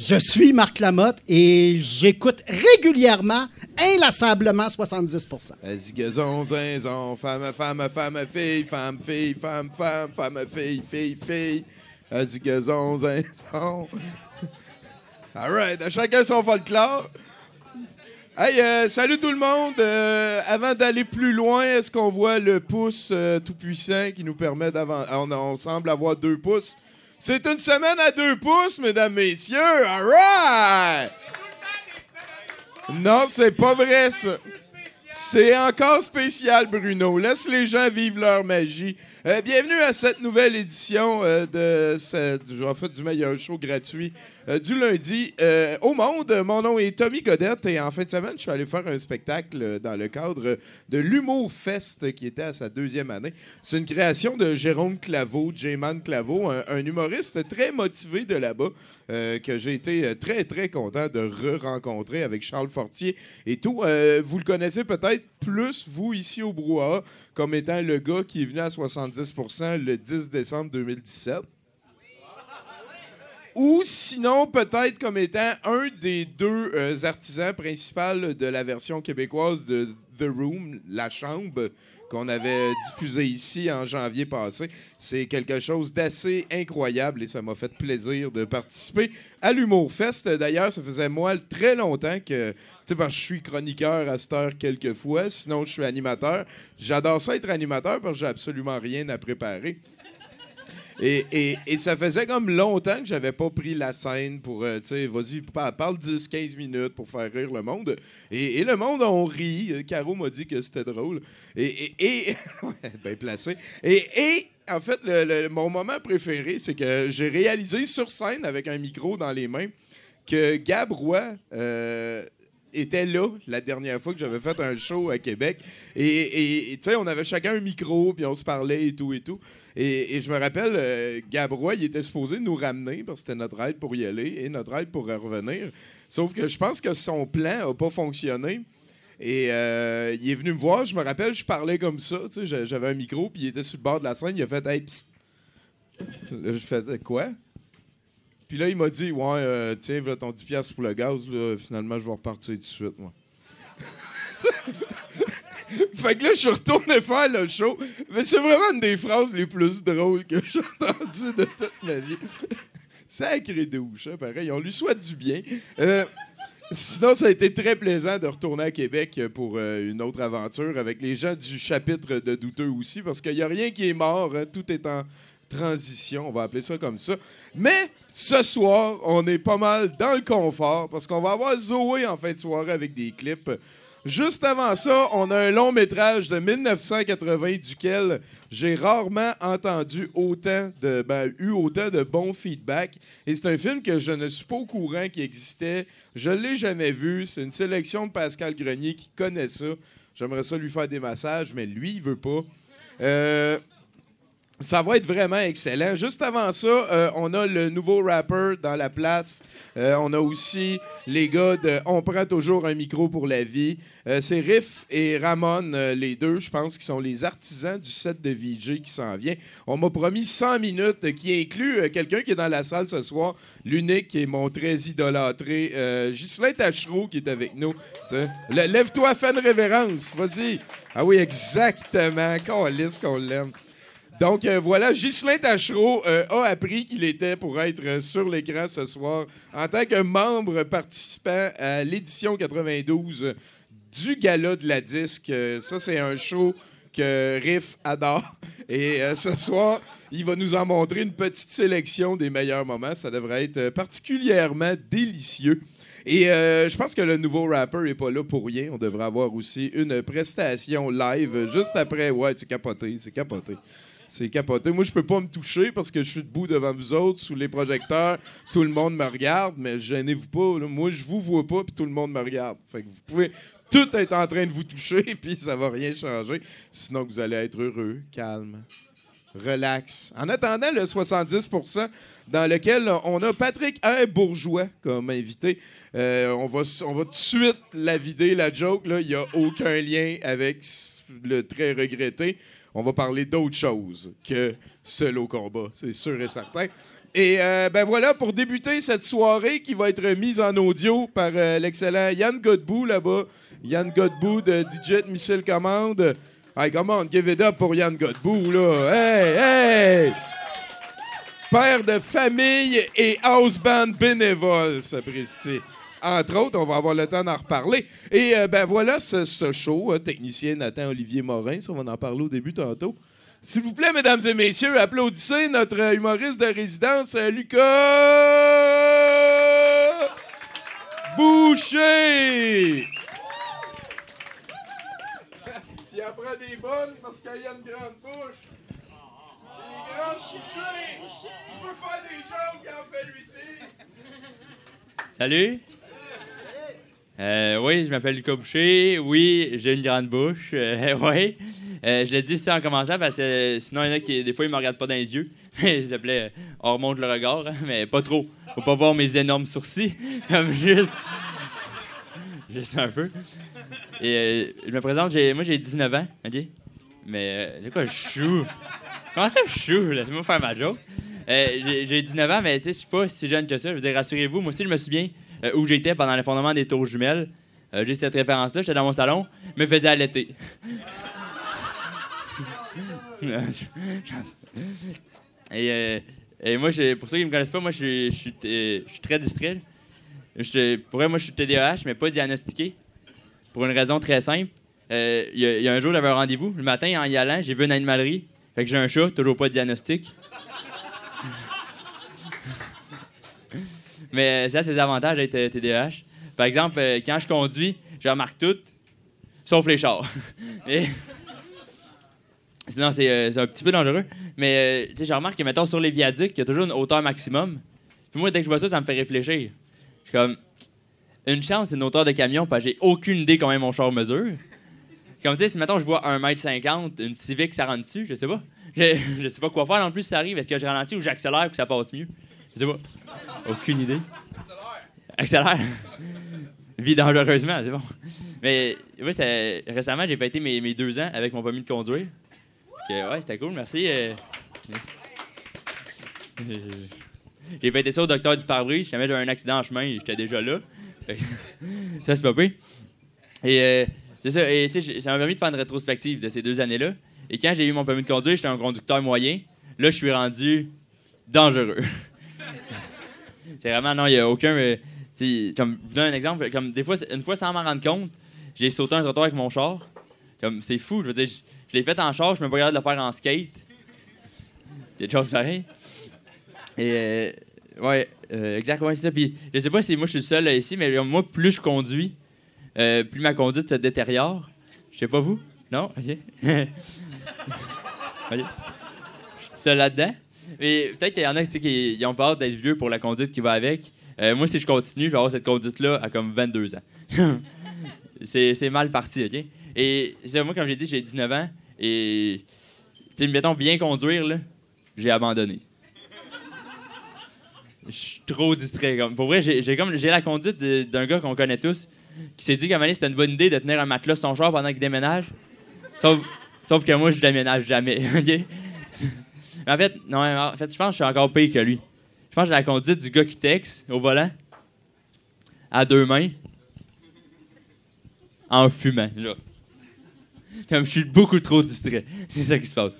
Je suis Marc Lamotte et j'écoute régulièrement, inlassablement 70 Vas-y, gazon, zinzon, femme, femme, femme, fille, femme, fille, femme, femme, femme, fille, fille, fille. Vas-y, gazon, zinzon. All right, à chacun son folklore. Hey, euh, salut tout le monde. Euh, avant d'aller plus loin, est-ce qu'on voit le pouce euh, tout-puissant qui nous permet d'avancer? On, on semble avoir deux pouces? C'est une semaine à deux pouces, mesdames, messieurs. All right! Non, c'est pas vrai, ça. C'est encore spécial, Bruno. Laisse les gens vivre leur magie. Euh, bienvenue à cette nouvelle édition euh, de cette, en fait, du meilleur show gratuit euh, du lundi au monde. Mon nom est Tommy Godette et en fin de semaine, je suis allé faire un spectacle dans le cadre de l'Humour Fest qui était à sa deuxième année. C'est une création de Jérôme Claveau, J-Man Claveau, un, un humoriste très motivé de là-bas que j'ai été très, très content de re-rencontrer avec Charles Fortier et tout. Vous le connaissez peut-être plus, vous, ici au Brouhaha, comme étant le gars qui est venu à 70% le 10 décembre 2017 ou sinon peut-être comme étant un des deux euh, artisans principaux de la version québécoise de The Room, La Chambre, qu'on avait diffusé ici en janvier passé. C'est quelque chose d'assez incroyable et ça m'a fait plaisir de participer à l'Humour Fest. D'ailleurs, ça faisait moi très longtemps que, tu sais, parce je suis chroniqueur à cette heure quelques fois, sinon je suis animateur. J'adore ça être animateur parce que j'ai absolument rien à préparer. Et, et- et ça faisait comme longtemps que j'avais pas pris la scène pour, euh, tu sais, vas-y, pa- parle 10-15 minutes pour faire rire le monde. Et, le monde, on rit. Euh, Caro m'a dit que c'était drôle. Et, et, bien placé. Et, en fait, le- mon moment préféré, c'est que j'ai réalisé sur scène avec un micro dans les mains que Gab Roy euh, était là la dernière fois que j'avais fait un show à Québec. Et tu sais, on avait chacun un micro, puis on se parlait et tout et tout. Et, je me rappelle, euh, Gab Roy, il était supposé nous ramener parce que c'était notre aide pour y aller et notre aide pour revenir. Sauf que je pense que son plan n'a pas fonctionné. Et euh, il est venu me voir, je me rappelle, je parlais comme ça, tu sais, j'a- j'avais un micro, puis il était sur le bord de la scène, il a fait « Hey, psst. Là, je fais « Quoi? » Puis là, il m'a dit, ouais, euh, tiens, voilà ton 10$ piastres pour le gaz, là, finalement, je vais repartir tout de suite, moi. fait que là, je suis retourné faire le show. Mais c'est vraiment une des phrases les plus drôles que j'ai entendues de toute ma vie. Sacré douche, hein, pareil. On lui souhaite du bien. Euh, sinon, ça a été très plaisant de retourner à Québec pour euh, une autre aventure avec les gens du chapitre de Douteux aussi, parce qu'il n'y a rien qui est mort. hein. Tout est en transition, on va appeler ça comme ça. Mais ce soir, on est pas mal dans le confort parce qu'on va avoir Zoé en fin de soirée avec des clips. Juste avant ça, on a un long métrage de 1980 duquel j'ai rarement entendu autant de, ben, eu autant de bons feedbacks. Et c'est un film que je ne suis pas au courant qui existait. Je l'ai jamais vu. C'est une sélection de Pascal Grenier qui connaît ça. J'aimerais ça lui faire des massages, mais lui, il veut pas. Euh, ça va être vraiment excellent. Juste avant ça, euh, on a le nouveau rapper dans la place. Euh, on a aussi les gars de On prend toujours un micro pour la vie. Euh, c'est Riff et Ramon, les deux, je pense, qui sont les artisans du set de VJ qui s'en vient. On m'a promis 100 minutes, qui inclut quelqu'un qui est dans la salle ce soir, l'unique est mon très idolâtré, Ghislain Tachereau qui est avec nous. Lève-toi, une révérence, vas-y. Ah oui, exactement. Qu'on lisse qu'on l'aime. Donc euh, voilà, Ghislain Tachereau euh, a appris qu'il était pour être euh, sur l'écran ce soir en tant que membre participant à l'édition 92 euh, du Gala de la Disque. Ça, c'est un show que Riff adore. Et ce soir, il va nous en montrer une petite sélection des meilleurs moments. Ça devrait être particulièrement délicieux. Et je pense que le nouveau rapper est pas là pour rien. On devrait avoir aussi une prestation live juste après. Ouais, c'est capoté, c'est capoté. C'est capoté. Moi, je peux pas me toucher parce que je suis debout devant vous autres, sous les projecteurs. Tout le monde me regarde, mais gênez-vous pas. Moi, je vous vois pas, puis tout le monde me regarde. Fait que vous pouvez tout être en train de vous toucher, puis ça va rien changer. Sinon, vous allez être heureux, calme, relax. En attendant le 70% dans lequel on a Patrick R. Bourgeois comme invité. Euh, on, va, on va tout de suite la vider, la joke. Il n'y a aucun lien avec le très regretté. On va parler d'autre chose que seul au combat, c'est sûr et certain. Et euh, ben voilà, pour débuter cette soirée qui va être mise en audio par euh, l'excellent Yann Godbout là-bas. Yann Godbout de DJ Missile Commande. Hey, come on, give it up pour Yann Godbout, là. Hey, hey! Père de famille et house band bénévole, sapristi. Entre autres, on va avoir le temps d'en reparler. Et euh, ben voilà ce, show, euh, technicien Nathan Olivier Morin, ça, on va en parler au début tantôt. S'il vous plaît, mesdames et messieurs, applaudissez notre euh, humoriste de résidence, euh, Lucas Boucher! Puis après des bonnes parce qu'il y a une grande bouche. Je peux faire des jokes, en fait lui-ci. Salut. Euh, oui, je m'appelle Lucas Boucher. Oui, j'ai une grande bouche. Euh, oui. Euh, je l'ai dit ça en commençant parce que sinon, il y en a qui, des fois, ils me regardent pas dans les yeux. Ils s'appelait euh, On remonte le regard, hein, mais pas trop. Faut pas voir mes énormes sourcils. Comme juste. Juste un peu. Et je me présente, moi, j'ai 19 ans, OK? Mais c'est quoi, je chou? Comment ça, je chou? Laisse-moi faire ma joke. J'ai, j'ai 19 ans, mais tu sais, je suis pas si jeune que ça. Je veux dire, rassurez-vous, moi aussi, je me souviens euh, où j'étais pendant l'effondrement des tours jumelles. Euh, j'ai cette référence-là, j'étais dans mon salon, me faisais allaiter. et, euh, et moi, pour ceux qui me connaissent pas, moi, je suis- très distrait. Pour vrai, moi, je suis TDAH, mais pas diagnostiqué. Pour une raison très simple. Il y a un jour, j'avais un rendez-vous. Le matin, en y allant, j'ai vu une animalerie. Fait que j'ai un chat, toujours pas de diagnostic. Mais euh, ça, c'est les avantages d'être euh, TDAH. Par exemple, euh, quand je conduis, je remarque tout, sauf les chars. Sinon, c'est euh, c'est un petit peu dangereux. Mais euh, tu sais, je remarque que, mettons, sur les viaducs, il y a toujours une hauteur maximum. Puis moi, dès que je vois ça, ça me fait réfléchir. Je suis comme, une chance, c'est une hauteur de camion, parce que j'ai aucune idée combien mon char mesure. Comme tu sais, si mettons je vois 1m50, une Civic, ça rentre dessus, je sais pas. Je, je sais pas quoi faire non plus si ça arrive. Est-ce que je ralentis ou j'accélère pour que ça passe mieux? Je sais pas. Aucune idée. Accélère. Vie dangereusement, c'est bon. Mais oui, récemment, j'ai fêté mes, deux ans avec mon permis de conduire. Ouais, c'était cool, merci. euh, merci. J'ai fêté ça au docteur du pare-brise. Si jamais j'avais un accident en chemin, j'étais déjà là. Ça, c'est pas pire. Et euh, c'est ça. Et ça m'a permis de faire une rétrospective de ces deux années-là. Et quand j'ai eu mon permis de conduire, j'étais un conducteur moyen. Là, je suis rendu dangereux. C'est vraiment, non, il n'y a aucun. euh, comme, je vous donne un exemple. Comme des fois, une fois sans m'en rendre compte, j'ai sauté un trottoir avec mon char. Comme, c'est fou. Je veux dire, je, l'ai fait en char, je me pas capable de le faire en skate. Quelque chose pareil. Et euh, ouais, euh, exactement, c'est ça. Puis je sais pas si moi je suis le seul ici, mais moi, plus je conduis, euh, plus ma conduite se détériore. Je sais pas vous? Non? OK. Je suis seul là-dedans. Mais peut-être qu'il y en a qui ont peur d'être vieux pour la conduite qui va avec. Euh, moi, si je continue, je vais avoir cette conduite-là à comme 22 ans. c'est mal parti, OK? Et moi, comme j'ai dit, j'ai 19 ans. Et, tu mettons, bien conduire, là, j'ai abandonné. Je suis trop distrait. Comme. Pour vrai, j'ai comme j'ai la conduite d'un gars qu'on connaît tous qui s'est dit qu'à un c'était une bonne idée de tenir un matelas son char pendant qu'il déménage. Sauf, sauf que moi, je déménage jamais. OK? En fait, non, en fait, je pense que je suis encore pire que lui. Je pense que j'ai la conduite du gars qui texte au volant à deux mains en fumant. Genre. Comme je suis beaucoup trop distrait. C'est ça qui se passe.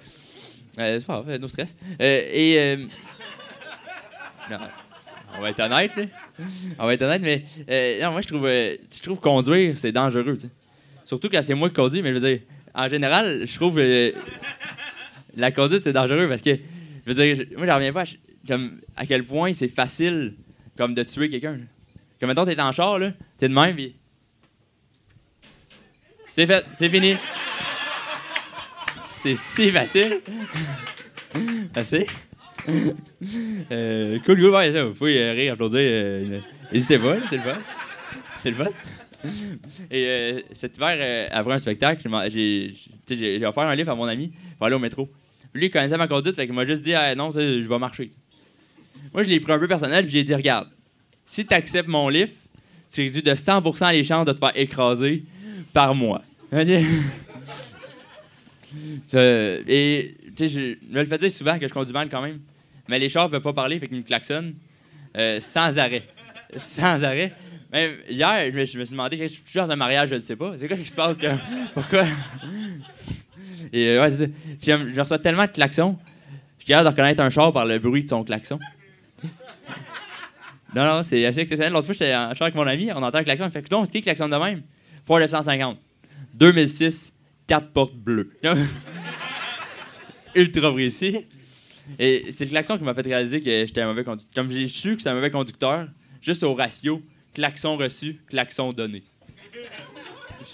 Euh, c'est pas grave, no stress. Euh, et. euh, on va être honnête, là. On va être honnête, mais. euh, non, moi, je trouve, euh, je trouve conduire, c'est dangereux. Surtout quand c'est moi qui conduis, mais je veux dire, en général, je trouve. La conduite, c'est dangereux parce que. Je veux dire, moi, j'en reviens pas à, quel point c'est facile comme de tuer quelqu'un. Comme, mettons, t'es en char, là, t'es de même, puis. C'est fait, c'est fini. C'est si facile. Assez? euh, cool, cool, ouais, ça, vous pouvez euh, rire, applaudir. euh, N'hésitez pas, c'est le fun. C'est le fun. Et euh, cet hiver, euh, après un spectacle, j'ai offert un livre à mon ami pour aller au métro. Lui, il connaissait ma conduite, fait qu'il m'a juste dit Ah, non, je vais marcher. Moi, je l'ai pris un peu personnel, puis j'ai dit Regarde, si tu acceptes mon livre, tu réduis de 100% les chances de te faire écraser par moi. Et, tu sais, je me le fais dire souvent que je conduis mal quand même. Mais les chars ne veulent pas parler, fait qu'ils me klaxonnent euh, sans arrêt. Sans arrêt. Même hier, je me, suis demandé, je suis dans un mariage, je ne sais pas. C'est quoi qui se passe? Pourquoi? Et euh, ouais, c'est je reçois tellement de klaxons, suis capable de reconnaître un char par le bruit de son klaxon. Non, non, c'est assez exceptionnel. L'autre fois, j'étais en char avec mon ami, on entend un klaxon, il fait donc, qui klaxonne de même? Ford 950. 2006, 4 portes bleues. Ultra précis. Et c'est le klaxon qui m'a fait réaliser que j'étais un mauvais conducteur. Comme j'ai su que c'était un mauvais conducteur, juste au ratio, klaxon reçu, klaxon donné.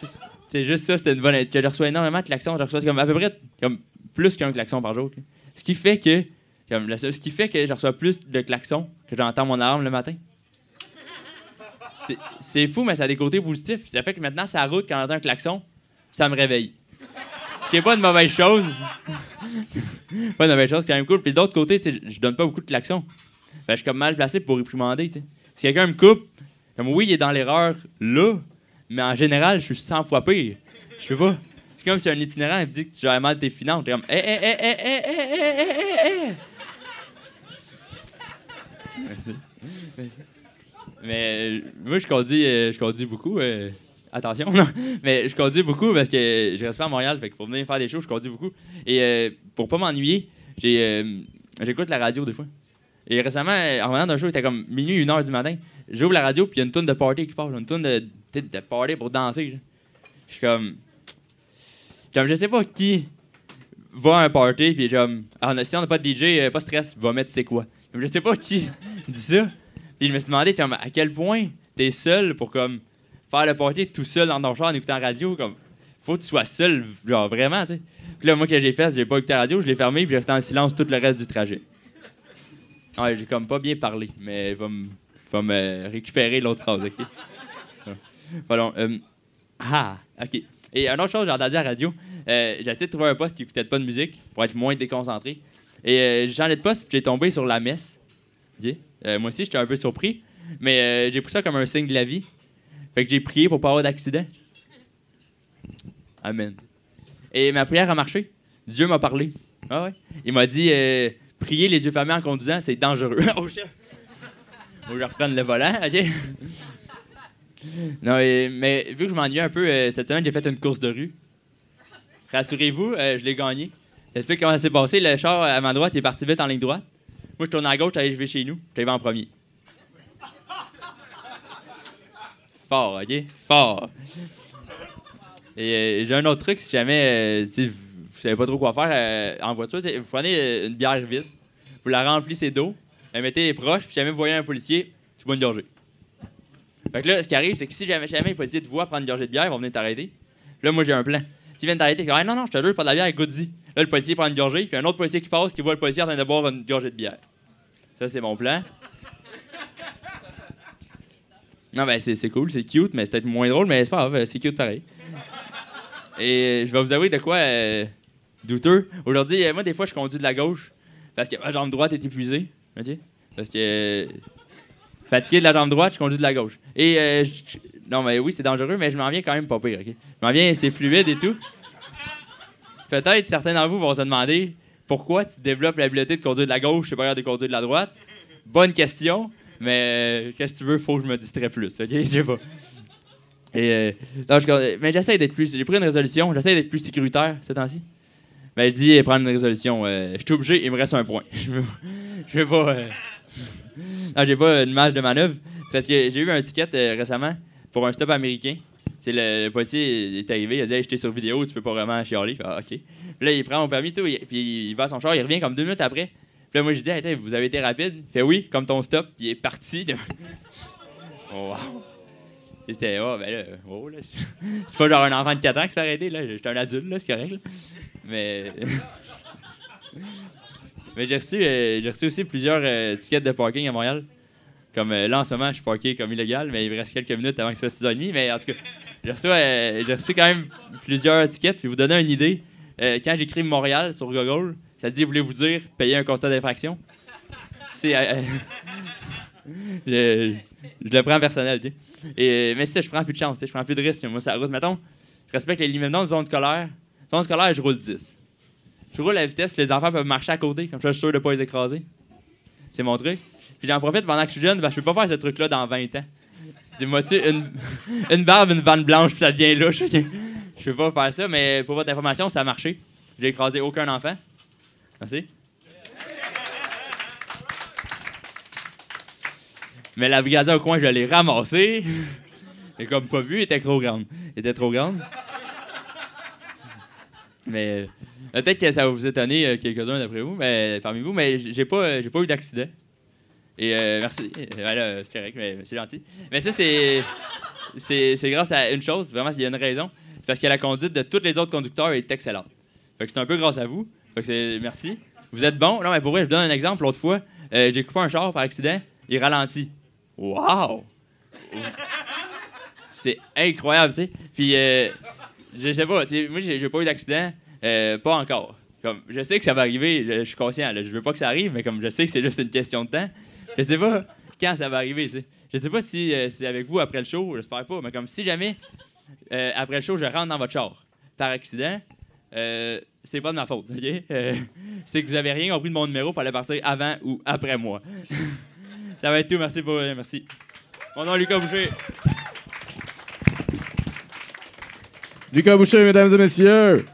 Juste- C'est juste ça, c'était une bonne. Je reçois énormément de klaxons. Je reçois comme à peu près comme plus qu'un klaxon par jour. Ce qui fait que. Comme ce qui fait que je reçois plus de klaxons que j'entends mon alarme le matin. C'est- fou, mais ça a des côtés positifs. Ça fait que maintenant, ça route quand j'entends un klaxon, ça me réveille. Ce qui n'est pas une mauvaise chose. pas une mauvaise chose, quand même cool. Puis de l'autre côté, je donne pas beaucoup de klaxons. Que je suis comme mal placé pour réprimander. Si quelqu'un me coupe, comme oui, il est dans l'erreur là, mais en général, je suis 100 fois pire. Je sais pas. C'est comme si un itinérant il dit que tu gères mal tes finances. T'es comme, hé, hé, hé, hé, hé, hé, hé, hé, hé. Mais euh, moi, je conduis, euh, je conduis beaucoup. euh, attention, non. Mais je conduis beaucoup parce que je reste pas à Montréal. Fait que pour venir faire des shows, je conduis beaucoup. Et euh, pour pas m'ennuyer, euh, j'écoute la radio des fois. Et récemment, euh, en revenant d'un show, il était comme minuit, une heure du matin. J'ouvre la radio, puis il y a une tonne de party qui passe. Une tonne de, de party pour danser. Je suis comme. Comme je sais pas qui va à un party, puis comme. Ah, si on n'a pas de DJ, euh, pas de stress, va mettre c'est quoi. Je sais pas qui dit ça. Puis je me suis demandé, à quel point t'es seul pour comme faire le party tout seul dans ton char en écoutant la radio. Comme, faut que tu sois seul, genre vraiment, tu sais. Puis là, moi, que j'ai fait, j'ai pas écouté la radio, je l'ai fermé, puis j'ai resté en silence tout le reste du trajet. Ouais, j'ai comme pas bien parlé, mais il va me va me récupérer l'autre phrase, OK? Voilà. euh, ah, OK. Et une autre chose, j'ai entendu à la radio, euh, j'ai essayé de trouver un poste qui écoutait pas de musique pour être moins déconcentré. Et euh, j'ai changé de poste, puis j'ai tombé sur la messe. Euh, moi aussi, j'étais un peu surpris, mais j'ai pris ça comme un signe de la vie. Fait que j'ai prié pour pas avoir d'accident. Amen. Et ma prière a marché. Dieu m'a parlé. Ah ouais? Il m'a dit prier les yeux fermés en conduisant, c'est dangereux. oh je le volant, ok? Non, mais vu que je m'ennuie un peu, euh, cette semaine, j'ai fait une course de rue. Rassurez-vous, euh, je l'ai gagné. J'explique comment ça s'est passé. Le char à ma droite est parti vite en ligne droite. Moi, je tourne à gauche, j'allais vais chez nous. J'arrive en premier. Fort, ok? Fort. Et euh, j'ai un autre truc, si jamais si vous, savez pas trop quoi faire en voiture, c'est- vous prenez une bière vide, vous la remplissez d'eau, la mettez proche, puis si jamais vous voyez un policier, bois une gorgée. Fait que là, ce qui arrive, c'est que si jamais, jamais les policiers te voient prendre une gorgée de bière, ils vont venir t'arrêter. Là, moi, j'ai un plan. S'ils viennent t'arrêter, ils disent ah, non, non, je te jure, pas de la bière, goûte-y. Là, le policier prend une gorgée, puis un autre policier qui passe, qui voit le policier en train de boire une gorgée de bière. Ça, c'est mon plan. Non, ben, c'est cool, c'est cute, mais c'est peut-être moins drôle, mais c'est pas grave, c'est cute pareil. Et euh, je vais vous avouer de quoi euh, douteux. Aujourd'hui, euh, moi, des fois, je conduis de la gauche parce que ma jambe droite est épuisée. Parce que. Fatigué de la jambe droite, je conduis de la gauche. Et. euh, je- non, mais oui, c'est dangereux, mais je m'en viens quand même pas pire. OK? Je m'en viens, c'est fluide et tout. Peut-être certains d'entre vous vont se demander pourquoi tu développes l'habileté de conduire de la gauche, c'est pas de conduire de la droite? Bonne question, mais euh, qu'est-ce que tu veux, faut que je me distrais plus. OK? Je sais pas. Euh, je- mais j'essaie d'être plus. J'ai pris une résolution. J'essaie d'être plus sécuritaire ces temps-ci. Ben, je dis prendre une résolution. euh, je suis obligé, il me reste un point. Je veux, je pas. Non, j'ai pas une marge de manœuvre. Parce que j'ai eu un ticket euh, récemment pour un stop américain. C'est le, policier est arrivé, il a dit hey, j'étais sur vidéo, tu peux pas vraiment chialer. Ah, ok. Puis là, il prend mon permis, tout, il- puis il va à son char, il revient comme deux minutes après. Puis là, moi, Hey, tiens, vous avez été rapide. Il fait oui, comme ton stop, puis il est parti. oh, wow. Oh, ben là, oh, là, c'est pas genre un enfant de 4 ans qui se fait arrêter, là. J'étais un adulte, là, c'est correct. Mais. Mais j'ai reçu, euh, reçu aussi plusieurs euh, tickets de parking à Montréal. Comme euh, là, en ce moment, je suis parké comme illégal, mais il me reste quelques minutes avant que ce soit 6h30. Mais en tout cas, j'ai reçu, reçu quand même plusieurs tickets. Puis vous donner une idée, quand j'écris Montréal sur Google, ça dit voulez-vous dire payer un constat d'infraction? C'est. je, le prends personnel, sais. Et, mais si je prends plus de chance, je prends plus de risques. Moi, ça route, mettons, je respecte les limites de zone scolaire. Zone scolaire, je roule 10. Je roule à la vitesse les enfants peuvent marcher à côté, comme ça, je suis sûr de ne pas les écraser. C'est mon truc. Puis j'en profite pendant que je suis jeune, que je peux pas faire ce truc-là dans 20 ans. Dis-moi, tu sais, une, une barbe, une vanne blanche, ça devient louche. Je peux pas faire ça, mais pour votre information, ça a marché. J'ai écrasé aucun enfant. Merci. Mais la brigadière au coin, je l'ai ramassée. Et comme pas vu, elle était trop grande. Elle était trop grande. Mais peut-être que ça va vous étonner euh, quelques-uns d'après vous, mais parmi vous, mais j'ai pas, euh, pas eu d'accident. Et euh, merci. Euh, voilà, c'est correct, mais c'est gentil. Mais ça, c'est, c'est, grâce à une chose, vraiment, il y a une raison. C'est Parce que la conduite de tous les autres conducteurs est excellente. Fait que c'est un peu grâce à vous. Fait que c'est, merci. Vous êtes bon. Non, mais pour vrai, je vous donne un exemple. L'autre fois, euh, j'ai coupé un char par accident, il ralentit. Wow! C'est incroyable, tu sais. Puis, euh, je sais pas, tu sais, moi, j'ai j'ai pas eu d'accident, euh, pas encore. Comme, je sais que ça va arriver, je, je suis conscient, là, je veux pas que ça arrive, mais comme je sais que c'est juste une question de temps, je sais pas quand ça va arriver, tu sais. Je sais pas si euh, c'est avec vous après le show, j'espère pas, mais comme si jamais, euh, après le show, je rentre dans votre char par accident, c'est pas de ma faute, OK? Euh, c'est que vous avez rien compris de mon numéro, fallait partir avant ou après moi. ça va être tout, merci pour merci. Mon nom est Lucas Boucher. Lucas Boucher, mesdames et messieurs.